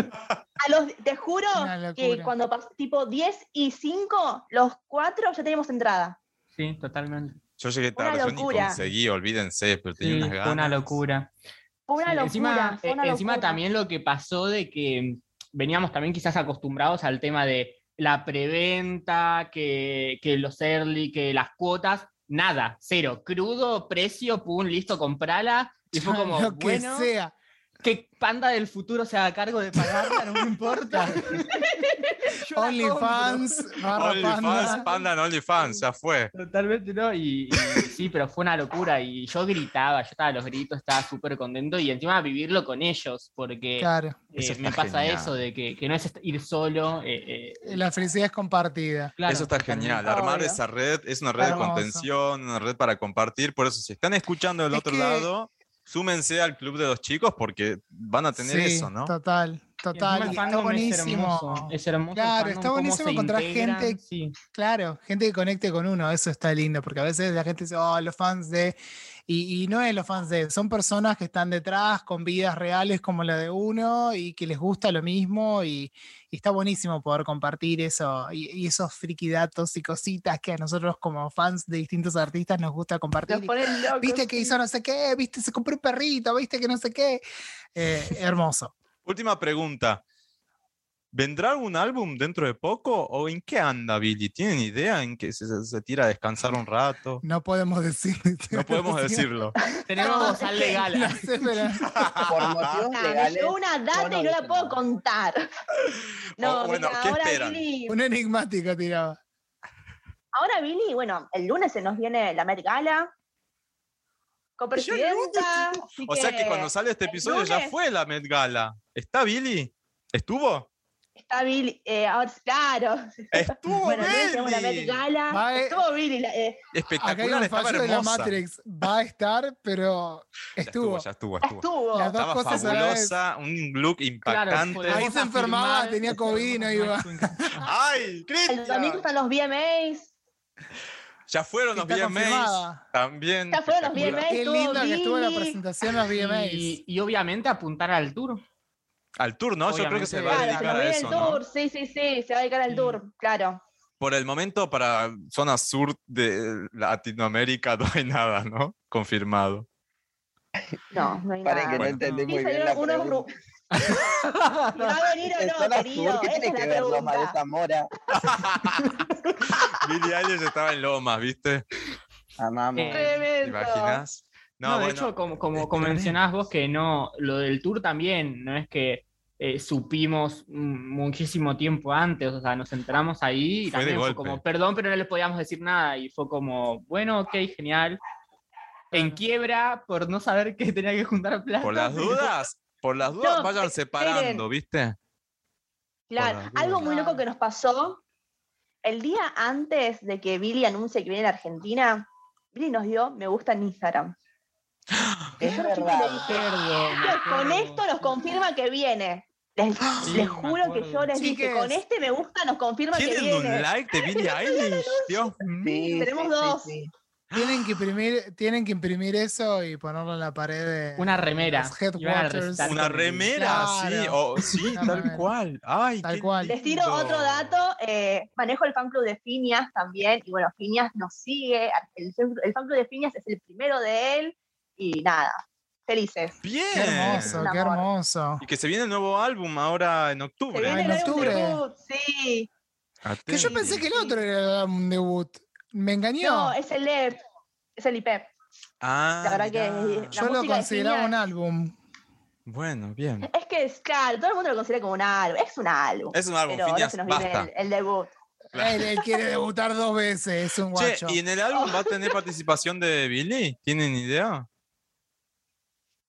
Speaker 6: a los, te juro que cuando pasó tipo 10 y 5, los cuatro ya teníamos entrada.
Speaker 4: Sí, totalmente.
Speaker 2: Yo llegué
Speaker 6: Una
Speaker 2: tarde, yo ni
Speaker 6: locura.
Speaker 2: conseguí, olvídense, pero tenía
Speaker 4: Sí,
Speaker 2: unas
Speaker 4: fue
Speaker 2: ganas.
Speaker 4: una locura.
Speaker 6: Fue una
Speaker 4: Sí,
Speaker 6: locura.
Speaker 4: encima,
Speaker 6: fue una
Speaker 4: eh, encima también lo que pasó de que veníamos también quizás acostumbrados al tema de la preventa, que, que los early, que las cuotas, nada, cero, crudo, precio, pum, listo, comprala. Y fue como,
Speaker 3: Lo que
Speaker 4: bueno,
Speaker 3: sea.
Speaker 4: Que Panda del futuro se haga cargo de pagarla, no me importa.
Speaker 3: OnlyFans,
Speaker 2: OnlyFans,
Speaker 3: panda.
Speaker 2: Panda en OnlyFans, ya fue.
Speaker 4: Totalmente no, y, y sí, pero fue una locura. Y yo gritaba, yo estaba a los gritos, estaba súper contento y encima vivirlo con ellos, porque
Speaker 3: Claro,
Speaker 4: eh, me pasa
Speaker 2: genial.
Speaker 4: eso de que, que no es ir solo. eh, eh,
Speaker 3: la felicidad es compartida.
Speaker 4: claro,
Speaker 2: eso está genial. Armar
Speaker 6: Obvio.
Speaker 2: esa red es una red de contención, una red para compartir. Por eso, si están escuchando del
Speaker 3: Es
Speaker 2: otro
Speaker 3: que-
Speaker 2: lado, súmense al club de los chicos porque van a tener
Speaker 3: Sí,
Speaker 2: eso, ¿no?
Speaker 3: Total, Total, está buenísimo.
Speaker 4: Es hermoso, es hermoso el
Speaker 3: Claro, está buenísimo encontrar
Speaker 4: integran,
Speaker 3: gente-
Speaker 4: sí.
Speaker 3: Claro, gente que conecte con uno, eso está lindo, porque a veces la gente dice, oh, los fans de. Y, y no es los fans de, son personas que están detrás con vidas reales como la de uno y que les gusta lo mismo y, y está buenísimo poder compartir eso y, y esos friki datos y cositas que a nosotros como fans de distintos artistas nos gusta compartir.
Speaker 6: Locos.
Speaker 3: Viste que hizo no sé qué, viste, se compró un perrito, viste que no sé qué. Eh, hermoso.
Speaker 2: Última pregunta. ¿Vendrá algún álbum dentro de poco o en qué anda Billy? ¿Tienen idea en que se, tira a descansar un rato?
Speaker 3: No podemos decir.
Speaker 2: No podemos decirlo.
Speaker 4: Tenemos bozal legal.
Speaker 3: No sé, pero-
Speaker 5: Por motivos
Speaker 6: Ah,
Speaker 5: legales.
Speaker 6: una data
Speaker 5: no
Speaker 6: y no la puedo contar. No,
Speaker 2: Oh, bueno,
Speaker 6: mira,
Speaker 2: ¿qué
Speaker 6: ahora
Speaker 2: esperan?
Speaker 6: Billy,
Speaker 3: un enigmático tiraba.
Speaker 6: ahora Billy, bueno, el lunes se nos viene la Met Gala. Copresidenta. así
Speaker 2: O sea que cuando sale este episodio ya fue la Met Gala. ¿Está Billy? ¿Estuvo?
Speaker 6: Está Billy, eh, ahora claro.
Speaker 2: ¡Estuvo
Speaker 6: Bueno, lunes tenemos la Met
Speaker 2: Billy!
Speaker 6: Gala.
Speaker 3: Va, eh,
Speaker 6: Estuvo Billy. la- eh,
Speaker 2: Espectacular, estaba
Speaker 3: fallo de la
Speaker 2: hermosa.
Speaker 3: Matrix. Va a estar, pero
Speaker 2: Ya
Speaker 3: estuvo.
Speaker 2: ya estuvo, estuvo.
Speaker 6: estuvo.
Speaker 3: Las dos
Speaker 2: Estaba
Speaker 3: cosas
Speaker 2: fabulosa, un look
Speaker 4: Claro,
Speaker 2: impactante.
Speaker 4: podemos
Speaker 3: Ahí se enfermaba, tenía COVID y no iba.
Speaker 2: ¡Ay,
Speaker 6: El domingo
Speaker 2: Cristian!
Speaker 6: están los VMAs.
Speaker 2: Ya fueron los VMAs.
Speaker 3: confirmada.
Speaker 2: También.
Speaker 6: Ya fueron los. VMAs.
Speaker 3: Qué
Speaker 6: estuvo
Speaker 3: lindo que estuvo la
Speaker 6: Billy.
Speaker 3: presentación los VMAs.
Speaker 4: Y, y obviamente apuntar al tour.
Speaker 2: Al tour, ¿no? Yo creo que
Speaker 4: Obviamente.
Speaker 2: se va a
Speaker 6: Claro,
Speaker 2: dedicar
Speaker 6: nos
Speaker 2: a eso,
Speaker 6: el
Speaker 2: ¿no?
Speaker 6: tour. Sí, sí, sí, se va a dedicar al
Speaker 4: Sí.
Speaker 6: tour, claro.
Speaker 2: Por el momento, para zona sur de Latinoamérica no hay nada, ¿no? Confirmado.
Speaker 6: No, no hay
Speaker 5: Paren
Speaker 6: nada.
Speaker 5: que no
Speaker 2: Bueno.
Speaker 5: entendí
Speaker 6: Sí,
Speaker 5: muy bien la
Speaker 6: unos
Speaker 5: pregunta.
Speaker 6: ru- ¿Y ¿Va a venir o
Speaker 5: ¿En
Speaker 6: no, querido?
Speaker 5: sur? ¿Qué tiene que ver Loma de. Zamora?
Speaker 2: Eilish estaba en Lomas, ¿viste?
Speaker 5: Amamos.
Speaker 2: ¿Te imaginas?
Speaker 4: No,
Speaker 2: No,
Speaker 4: de
Speaker 2: bueno,
Speaker 4: hecho, como, como, como mencionabas vos, que no, lo del tour también, no es que eh, supimos muchísimo tiempo antes, o sea, nos entramos ahí y
Speaker 2: Fue de
Speaker 4: también fue
Speaker 2: golpe.
Speaker 4: como, perdón, pero no les podíamos decir nada, y fue como, bueno, ok, genial. En quiebra por no saber que tenía que juntar plata.
Speaker 2: por las dudas, por las dudas
Speaker 6: No,
Speaker 2: vayan separando, ¿viste?
Speaker 6: Claro, algo muy loco que nos pasó, el día antes de que Billy anuncie que viene a la Argentina, Billy nos dio me gusta en Instagram.
Speaker 5: Es verdad.
Speaker 6: dije,
Speaker 4: Acuerdo, me
Speaker 6: "Chicos, con esto nos
Speaker 4: sí.
Speaker 6: confirma que viene. Les,
Speaker 4: Sí,
Speaker 6: les juro que yo les dije, con este me gusta nos confirma que
Speaker 2: ¿Tienen un
Speaker 6: viene.
Speaker 2: like de Billie Eilish? Dios mío.
Speaker 5: Sí,
Speaker 6: Tenemos
Speaker 5: sí,
Speaker 6: dos.
Speaker 5: sí, sí.
Speaker 3: Tienen que imprimir, tienen que imprimir eso y ponerlo en la pared de
Speaker 4: Una remera.
Speaker 2: Una
Speaker 4: Billie.
Speaker 2: remera, sí,
Speaker 3: Claro.
Speaker 2: sí,
Speaker 3: Una
Speaker 2: tal
Speaker 3: remera.
Speaker 2: cual. Ay,
Speaker 3: Tal cual.
Speaker 6: Les tiro otro dato, eh, manejo el fan club de Finias también, y bueno, Finias nos sigue, el, el fan club de Finias es el primero de él, y nada, felices.
Speaker 2: Bien.
Speaker 3: Qué hermoso, qué hermoso.
Speaker 2: Y que se viene el nuevo álbum ahora en
Speaker 6: Se
Speaker 2: octubre.
Speaker 6: viene
Speaker 3: en
Speaker 6: el álbum
Speaker 3: octubre.
Speaker 6: debut, sí.
Speaker 3: Que yo pensé que el otro era un debut. Me engañó.
Speaker 6: No, es el EP, es el IP.
Speaker 2: Ah,
Speaker 6: La verdad que la
Speaker 3: yo lo consideraba un álbum.
Speaker 2: Bueno, bien.
Speaker 6: Es que es claro, todo el mundo lo considera como un álbum, es un álbum.
Speaker 2: Es un álbum,
Speaker 6: pero
Speaker 2: Phineas,
Speaker 6: se nos viene
Speaker 2: basta.
Speaker 6: el, el debut.
Speaker 2: Claro.
Speaker 3: Él, él quiere debutar dos veces, es un
Speaker 2: Che,
Speaker 3: guacho.
Speaker 2: ¿y en el álbum va a tener participación de Billy? ¿Tienen idea?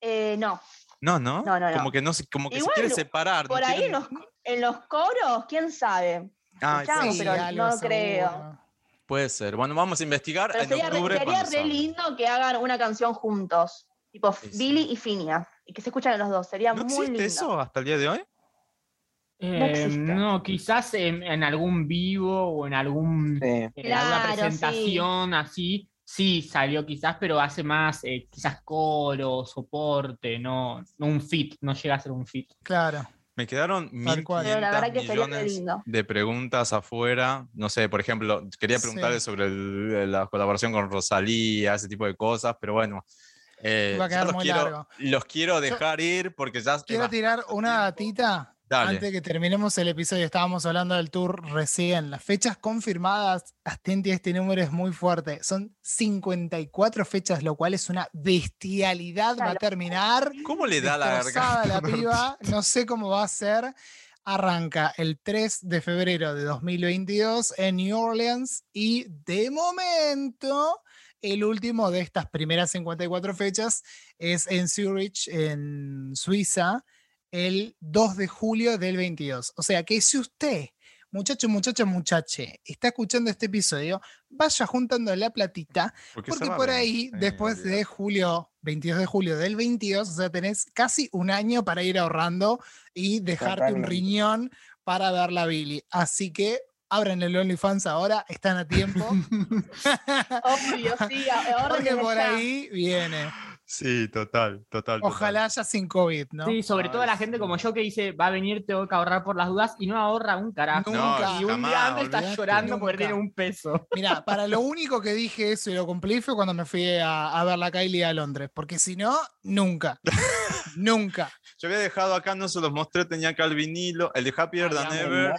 Speaker 6: Eh, no,
Speaker 2: No, no.
Speaker 6: No, no, no.
Speaker 2: Como que no se, como que
Speaker 6: Igual,
Speaker 2: se quiere separar. no
Speaker 6: por ahí en los, en los coros, quién sabe.
Speaker 2: Ah,
Speaker 6: escuchamos,
Speaker 2: sí,
Speaker 6: pero
Speaker 3: algo
Speaker 6: no
Speaker 3: seguro.
Speaker 6: creo.
Speaker 2: puede ser. Bueno, vamos a investigar
Speaker 6: Pero
Speaker 2: en
Speaker 6: sería, re-
Speaker 2: octubre.
Speaker 6: sería re lindo que hagan una canción juntos, tipo
Speaker 2: Sí, sí.
Speaker 6: Billy y Finia, y que se escuchan a los dos, sería
Speaker 2: ¿No
Speaker 6: muy
Speaker 2: existe
Speaker 6: lindo.
Speaker 2: eso hasta el día de hoy?
Speaker 4: Eh, no, quizás en, en algún vivo o en algún
Speaker 5: Sí.
Speaker 4: en alguna presentación así, sí salió quizás, pero hace más eh, quizás coro, soporte, no, no un fit, no llega a ser un fit.
Speaker 3: Claro.
Speaker 2: Me quedaron
Speaker 3: Tal cual.
Speaker 6: Pero la
Speaker 2: 1.500
Speaker 6: verdad que sería re
Speaker 2: millones
Speaker 6: lindo.
Speaker 2: de preguntas afuera. No sé, por ejemplo, quería
Speaker 3: Sí.
Speaker 2: preguntarle sobre el- la colaboración con Rosalía, ese tipo de cosas, pero bueno. eh,
Speaker 3: a quedar
Speaker 2: los,
Speaker 3: muy
Speaker 2: quiero,
Speaker 3: largo.
Speaker 2: los quiero dejar ir porque ya
Speaker 3: Quiero tirar una
Speaker 2: tiempo. Dale.
Speaker 3: antes de que terminemos el episodio. Estábamos hablando del tour recién. Las fechas confirmadas, Astenti, este número es muy fuerte. Son 54 fechas, lo cual es una bestialidad. Va a terminar.
Speaker 2: ¿Cómo le da la garganta?
Speaker 3: la piba. No sé cómo va a ser. Arranca el 3 de febrero de 2022 en New Orleans y de momento el último de estas primeras 54 fechas es en Zurich, en Suiza, el 2 de julio del 22. O sea que si usted, muchacho, muchacha, muchache, está escuchando este episodio, vaya juntando la platita,
Speaker 2: Porque,
Speaker 3: por ahí,
Speaker 2: Sí,
Speaker 3: después de julio, 22 de julio del 22, o sea, tenés casi un año para ir ahorrando y dejarte un riñón para ver la Billy. Así que abran el OnlyFans ahora, están a tiempo.
Speaker 6: Obvio, sí, ahora
Speaker 3: porque por
Speaker 6: ya.
Speaker 3: ahí viene.
Speaker 2: Sí, total, total. total.
Speaker 3: Ojalá haya sin COVID, ¿no?
Speaker 4: Sí, sobre todo
Speaker 2: Ay,
Speaker 4: la gente como yo que dice, va a venir, tengo que ahorrar por las dudas y no ahorra un carajo.
Speaker 3: Nunca.
Speaker 4: y un
Speaker 2: jamás,
Speaker 4: día antes está
Speaker 2: olvidate.
Speaker 4: llorando porque tiene un peso.
Speaker 3: Mira, para lo único que dije eso y lo cumplí fue cuando me fui a, a ver la Kylie a Londres, porque si no, nunca. nunca.
Speaker 2: Yo había dejado acá, no se los mostré, tenía acá el vinilo, el de Happier
Speaker 4: Ay,
Speaker 2: Than
Speaker 5: Me
Speaker 2: Ever.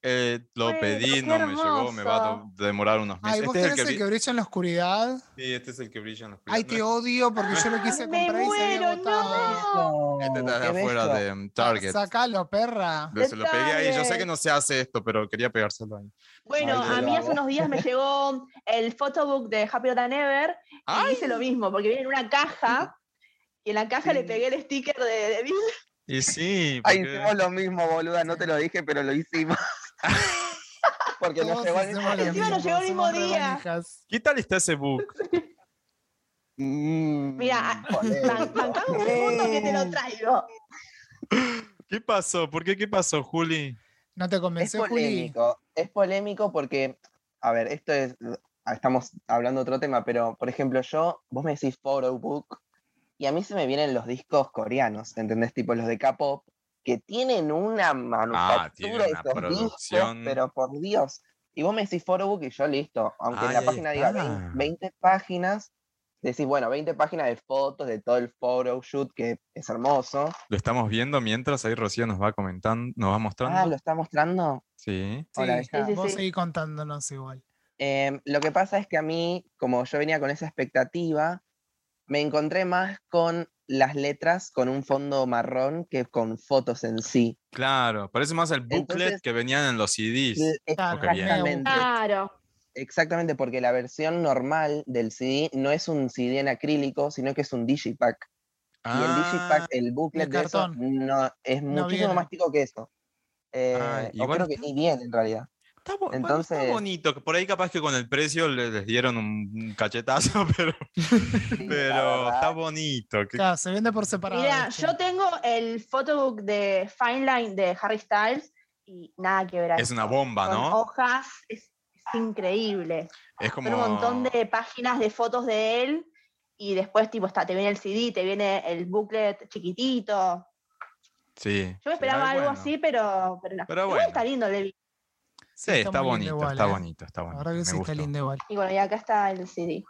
Speaker 2: eh, lo pedí, no me llegó, me va a demorar unos meses.
Speaker 3: Ay, vos
Speaker 2: Este es el que,
Speaker 3: el que
Speaker 2: bri-
Speaker 3: brilla en la oscuridad.
Speaker 2: Sí, este es el que brilla en los
Speaker 3: Ay,
Speaker 2: platos.
Speaker 3: te odio porque yo lo quise
Speaker 6: Me
Speaker 3: comprar y se había
Speaker 6: muero,
Speaker 3: agotado.
Speaker 2: Este está de afuera
Speaker 5: bello.
Speaker 2: de um, Target.
Speaker 3: Sacalo, perra.
Speaker 2: Lo- Se lo pegué ahí. Yo sé que no se hace esto, pero quería pegárselo ahí.
Speaker 6: Bueno,
Speaker 5: Ay, yo
Speaker 6: a mí hace unos días me llegó el photobook de Happier Than Ever y
Speaker 2: ¡Ay!
Speaker 6: hice lo mismo, porque viene en una caja y en la caja le pegué el sticker de, de Bill.
Speaker 2: Y sí,
Speaker 5: Ay,
Speaker 2: porque-
Speaker 5: hicimos lo mismo, boluda, no te lo dije, pero lo hicimos. Porque nos llegó al
Speaker 3: hacemos
Speaker 5: mismo
Speaker 6: nos llegó el mismo día.
Speaker 3: manijas.
Speaker 2: ¿qué tal está ese book?
Speaker 5: Mm,
Speaker 6: Mira,
Speaker 5: polémico.
Speaker 6: ban- bancame un segundo que te lo traigo.
Speaker 2: ¿Qué pasó? ¿Por qué? ¿Qué pasó, Juli?
Speaker 3: ¿No te
Speaker 5: Es
Speaker 3: convenció, Juli?
Speaker 5: polémico, es polémico porque, a ver, esto es, estamos hablando de otro tema, pero por ejemplo yo, vos me decís photobook y a mí se me vienen los discos coreanos, ¿entendés? Tipo los de K-pop, que tienen una manufactura
Speaker 2: una
Speaker 5: esos discos,
Speaker 2: producción.
Speaker 5: pero por Dios. Y vos me decís photobook y yo listo, aunque en la página diga
Speaker 2: está.
Speaker 5: 20, 20 páginas, decís, bueno, 20 páginas de fotos de todo el photoshoot, que es hermoso.
Speaker 2: Lo estamos viendo mientras ahí Rocío nos va comentando, nos va mostrando.
Speaker 5: Ah, ¿lo está mostrando?
Speaker 2: Sí.
Speaker 3: Sí,
Speaker 5: Hola, hija.
Speaker 6: Sí, sí,
Speaker 3: vos
Speaker 6: sí.
Speaker 3: seguí contándonos igual.
Speaker 5: Em, lo que pasa es que a mí, como yo venía con esa expectativa, me encontré más con las letras con un fondo marrón que con fotos en sí.
Speaker 2: Claro, parece más el booklet
Speaker 5: Entonces-
Speaker 2: que venían en los CDs.
Speaker 5: Exactamente.
Speaker 6: Claro.
Speaker 5: Exactamente, porque la versión normal del CD no es un CD en acrílico, sino que es un digipack. Y el
Speaker 2: Ah,
Speaker 5: digipack, el booklet de, eso, no, es
Speaker 3: No
Speaker 5: muchísimo
Speaker 3: viene.
Speaker 5: más chico que eso. Eh,
Speaker 2: Ah,
Speaker 5: o creo que ni bien en realidad.
Speaker 2: Está, bo- bueno, está
Speaker 5: Entonces-
Speaker 2: bonito. que Por ahí capaz que con el precio le- les dieron un cachetazo, pero, pero está bonito. que-
Speaker 3: Claro, se vende por separado.
Speaker 6: Mira, yo tengo el photobook de Fine Line de Harry Styles y nada que ver.
Speaker 2: Es una bomba,
Speaker 6: Son
Speaker 2: ¿no?
Speaker 6: hojas, es, es increíble.
Speaker 2: Es como...
Speaker 6: Son un montón de páginas de fotos de él y después tipo está, te viene el CD, te viene el booklet chiquitito.
Speaker 2: Sí.
Speaker 6: Yo me esperaba algo
Speaker 2: bueno.
Speaker 6: así, pero, pero no.
Speaker 2: Pero bueno.
Speaker 6: está lindo el
Speaker 2: Sí, está,
Speaker 3: muy lindo
Speaker 2: bonito,
Speaker 3: igual,
Speaker 2: está
Speaker 3: ¿eh?
Speaker 2: bonito, está bonito.
Speaker 3: verdad que sí está lindo igual.
Speaker 6: Y bueno, y acá está el CD.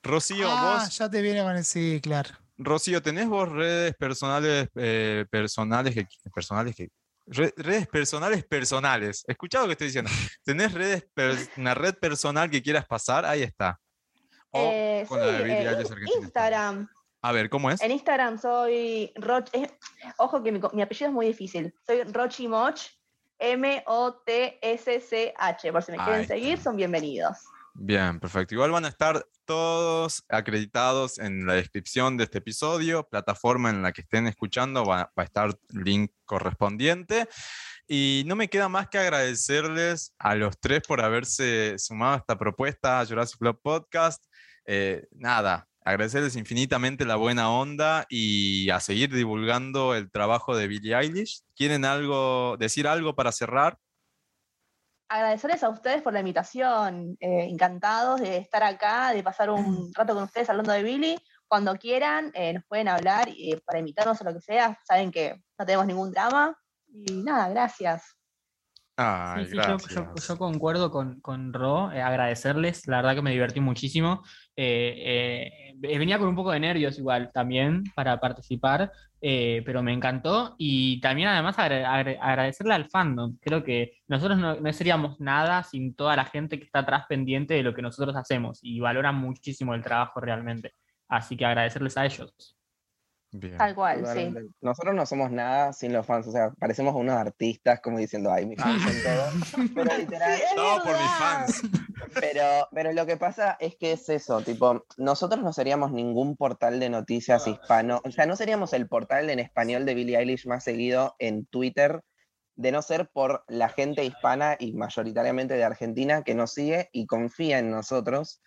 Speaker 2: Rocío,
Speaker 3: ah,
Speaker 2: vos,
Speaker 3: ya te viene con el sí, claro.
Speaker 2: Rocío, ¿tenés vos redes personales, eh, personales que, personales que, redes personales personales? Escuchá lo que estoy diciendo. ¿Tenés redes, una red personal que quieras pasar? Ahí está. O
Speaker 6: Eh,
Speaker 2: con
Speaker 6: sí,
Speaker 2: la
Speaker 6: eh. Instagram.
Speaker 2: A ver, ¿cómo es?
Speaker 6: En Instagram soy Roch. eh, ojo que mi apellido es muy difícil. Soy Rochimoch. M-O-T-S-C-H. Por si me
Speaker 2: Ahí
Speaker 6: quieren
Speaker 2: está.
Speaker 6: seguir, son bienvenidos.
Speaker 2: Bien, perfecto. Igual van a estar todos acreditados en la descripción de este episodio, plataforma en la que estén escuchando, va, va a estar link correspondiente. Y no me queda más que agradecerles a los tres por haberse sumado a esta propuesta a Jurassic Club Podcast. Eh, nada, agradecerles infinitamente la buena onda y a seguir divulgando el trabajo de Billie Eilish. ¿Quieren algo, decir algo para cerrar?
Speaker 6: Agradecerles a ustedes por la invitación. eh, encantados de estar acá, de pasar un rato con ustedes hablando de Billy. Cuando quieran, eh, nos pueden hablar eh, para invitarnos a lo que sea. Saben que no tenemos ningún drama. Y nada, gracias.
Speaker 2: Ay,
Speaker 4: Sí, sí, yo-
Speaker 2: gracias.
Speaker 4: yo, yo concuerdo con, con Ro, eh, agradecerles, la verdad que me divertí muchísimo. Eh, eh, venía con un poco de nervios igual también para participar, eh, pero me encantó y también además agra- agra- agradecerle al fandom. Creo que nosotros no, no seríamos nada sin toda la gente que está atrás pendiente de lo que nosotros hacemos y valoran muchísimo el trabajo realmente. Así que agradecerles a ellos.
Speaker 2: Bien.
Speaker 6: Tal cual, sí.
Speaker 5: Nosotros no somos nada sin los fans, o sea, parecemos unos artistas como diciendo, ay, mis fans son todo. Pero literal,
Speaker 6: Sí,
Speaker 2: Todo por mis fans.
Speaker 5: Pero, pero lo que pasa es que es eso, tipo, nosotros no seríamos ningún portal de noticias hispano, o sea, no seríamos el portal en español de Billie Eilish más seguido en Twitter de no ser por la gente hispana y mayoritariamente de Argentina que nos sigue y confía en nosotros,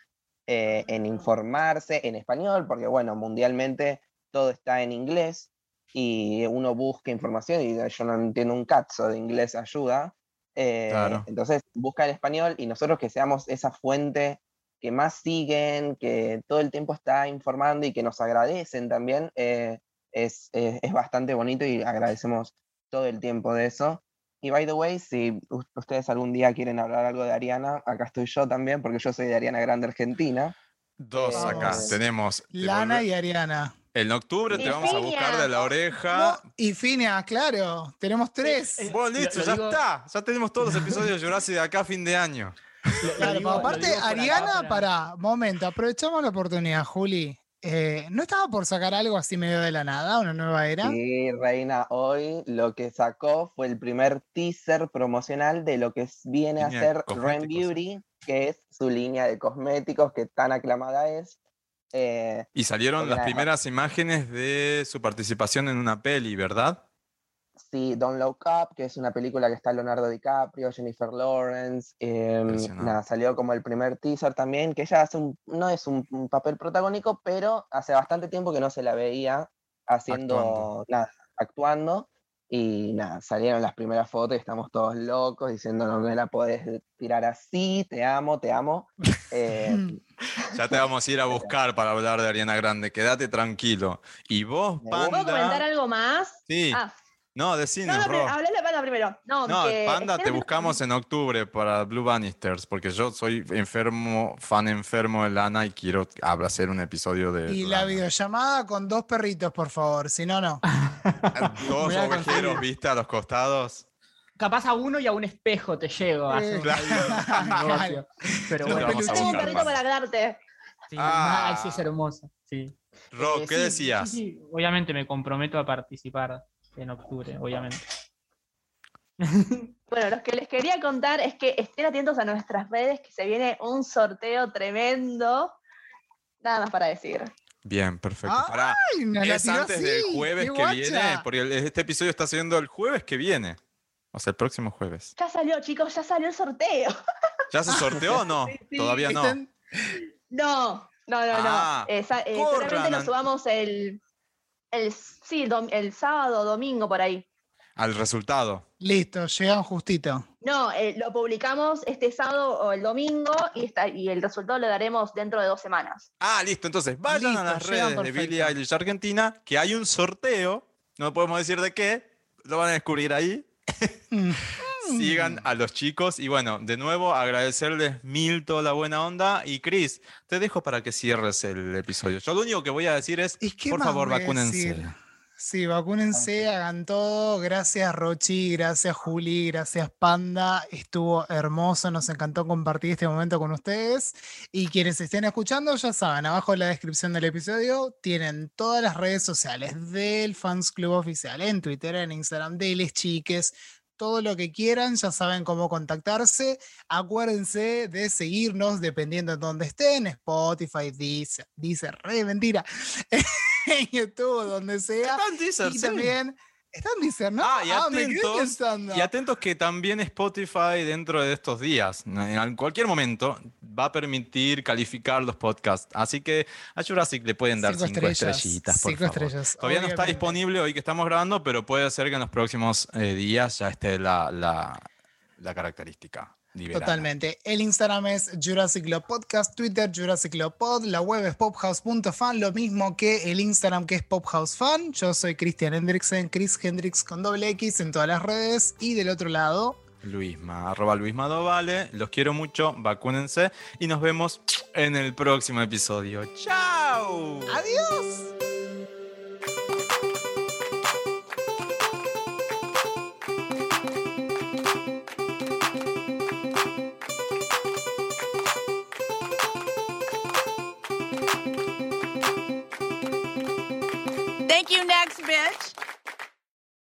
Speaker 5: eh, en informarse en español, porque bueno, mundialmente todo está en inglés y uno busca información y yo no entiendo un cazzo de inglés ayuda. Eh,
Speaker 2: Claro.
Speaker 5: Entonces busca el español y nosotros que seamos esa fuente que más siguen, que todo el tiempo está informando y que nos agradecen también, eh, es, es- es bastante bonito y agradecemos todo el tiempo de eso. Y by the way, si ustedes algún día quieren hablar algo de Ariana, acá estoy yo también, porque yo soy de Ariana Grande Argentina.
Speaker 2: Dos acá. Tenemos.
Speaker 3: Lana y Ariana.
Speaker 2: En octubre te vamos a buscar de la oreja.
Speaker 3: No, y Finia, claro, tenemos tres.
Speaker 4: eh,
Speaker 2: Bueno,
Speaker 4: Lo-
Speaker 2: listo, ya
Speaker 4: digo-
Speaker 2: está. Ya tenemos todos los episodios de Jurassic de acá a fin de año.
Speaker 4: Lo- lo
Speaker 3: Claro,
Speaker 4: digo-
Speaker 3: aparte,
Speaker 4: acá
Speaker 3: Ariana,
Speaker 4: para-
Speaker 3: para, momento, aprovechamos la oportunidad, Juli. Eh, ¿No estaba por sacar algo así medio de la nada, una nueva era?
Speaker 5: Y Reina, hoy lo que sacó fue el primer teaser promocional de lo que viene a
Speaker 2: Línea
Speaker 5: ser Ren. Beauty, que es su línea de cosméticos que tan aclamada es. Eh,
Speaker 2: Y salieron las primeras imágenes de su participación en una peli, ¿verdad?
Speaker 5: Sí, Don't Look Up, que es una película que está Leonardo DiCaprio, Jennifer Lawrence. em, nada, salió como el primer teaser también, que ella hace un, no es un, un papel protagónico, pero hace bastante tiempo que no se la veía haciendo,
Speaker 2: Actuando.
Speaker 5: nada, actuando. Y nada, salieron las primeras fotos y estamos todos locos diciendo no me la podés tirar así, te amo, te amo. Eh,
Speaker 2: Ya te vamos a ir a buscar para hablar de Ariana Grande. Quédate tranquilo. Y vos,
Speaker 5: Me gusta.
Speaker 6: ¿Puedo comentar
Speaker 2: Panda.
Speaker 6: algo más?
Speaker 2: Sí.
Speaker 6: Ah,
Speaker 2: No,
Speaker 6: no,
Speaker 2: decinos,
Speaker 6: no, pero hablé de Panda primero. No,
Speaker 2: No,
Speaker 6: que
Speaker 2: Panda te buscamos en octubre para Blue Bannisters, porque yo soy enfermo, fan enfermo de Lana y quiero hacer un episodio de
Speaker 3: Y la videollamada con dos perritos, por favor, si no, no.
Speaker 2: Dos ovejeros, viste, a los costados.
Speaker 4: Capaz a uno y a un espejo te llego. a
Speaker 3: Eh,
Speaker 4: un- ahí un negocio. Pero bueno,
Speaker 6: Tengo un perrito para darte.
Speaker 4: sí,
Speaker 2: Ah.
Speaker 4: ay, sí, es hermoso. Sí.
Speaker 2: Ro,
Speaker 4: Eh,
Speaker 2: ¿qué
Speaker 4: sí,
Speaker 2: decías?
Speaker 4: sí, sí, obviamente me comprometo a participar en octubre, obviamente.
Speaker 6: Bueno, lo que les quería contar es que estén atentos a nuestras redes, que se viene un sorteo tremendo. Nada más para decir.
Speaker 2: Bien, perfecto.
Speaker 3: Ay,
Speaker 2: Pará, es antes
Speaker 3: así,
Speaker 2: del jueves que
Speaker 3: guacha.
Speaker 2: viene, porque el- este episodio está siendo el jueves que viene. O sea, el próximo jueves.
Speaker 6: Ya salió, chicos, ya salió el sorteo.
Speaker 2: ¿Ya se sorteó o no?
Speaker 6: Sí, sí.
Speaker 2: Todavía no.
Speaker 6: No, no, no,
Speaker 2: Ah,
Speaker 6: no. Eh, eh,
Speaker 2: corran,
Speaker 6: lo subamos el, el, sí, dom- el sábado, domingo, por ahí.
Speaker 2: Al resultado.
Speaker 3: Listo, llegan justito.
Speaker 6: No, eh, lo publicamos este sábado o el domingo y, está, y el resultado lo daremos dentro de dos semanas.
Speaker 2: Ah, listo. Entonces, vayan
Speaker 3: Listo,
Speaker 2: a las redes de Billie. Eilish Argentina, que hay un sorteo. No podemos decir de qué. Lo van a descubrir ahí.
Speaker 3: Mm.
Speaker 2: Sigan a los chicos. Y bueno, de nuevo, agradecerles mil toda la buena onda. Y Chris, te dejo para que cierres el episodio. Yo lo único que voy a decir es,
Speaker 3: ¿Y qué
Speaker 2: por favor, vacúnense.
Speaker 3: decir? Sí, vacúnense, hagan todo. Gracias Rochi, gracias Juli, gracias Panda. Estuvo hermoso, nos encantó compartir este momento con ustedes. Y quienes estén escuchando, ya saben, abajo en la descripción del episodio tienen todas las redes sociales del Fans Club Oficial, en Twitter, en Instagram, de Les Chiques. Todo lo que quieran, ya saben cómo contactarse. Acuérdense de seguirnos dependiendo de dónde estén, Spotify, Deezer, Deezer, re mentira, en YouTube, donde sea. Y también están Deezer, ¿no?
Speaker 2: Ah, y
Speaker 3: quedé
Speaker 2: atentos. Y atentos que también Spotify dentro de estos días, en cualquier momento, va a permitir calificar los podcasts. Así que a Jurassic le pueden dar
Speaker 3: Cinco
Speaker 2: cinco,
Speaker 3: estrellas,
Speaker 2: estrellitas. Por
Speaker 3: cinco
Speaker 2: favor.
Speaker 3: estrellas,
Speaker 2: Todavía no está disponible hoy que estamos grabando, pero puede ser que en los próximos eh, días ya esté la, la, la característica. Liberada.
Speaker 3: Totalmente. El Instagram es Jurassic Podcast, Twitter Jurassic Pod, la web es pophouse.fan, lo mismo que el Instagram que es pophousefan. Yo soy Christian Hendricksen, Chris Hendricks con doble X en todas las redes. Y del otro lado,
Speaker 2: Luisma, arroba Luisma Dovale. Los quiero mucho, vacúnense y nos vemos en el próximo episodio. ¡Chao!
Speaker 3: adiós.
Speaker 7: Thank you, next bitch.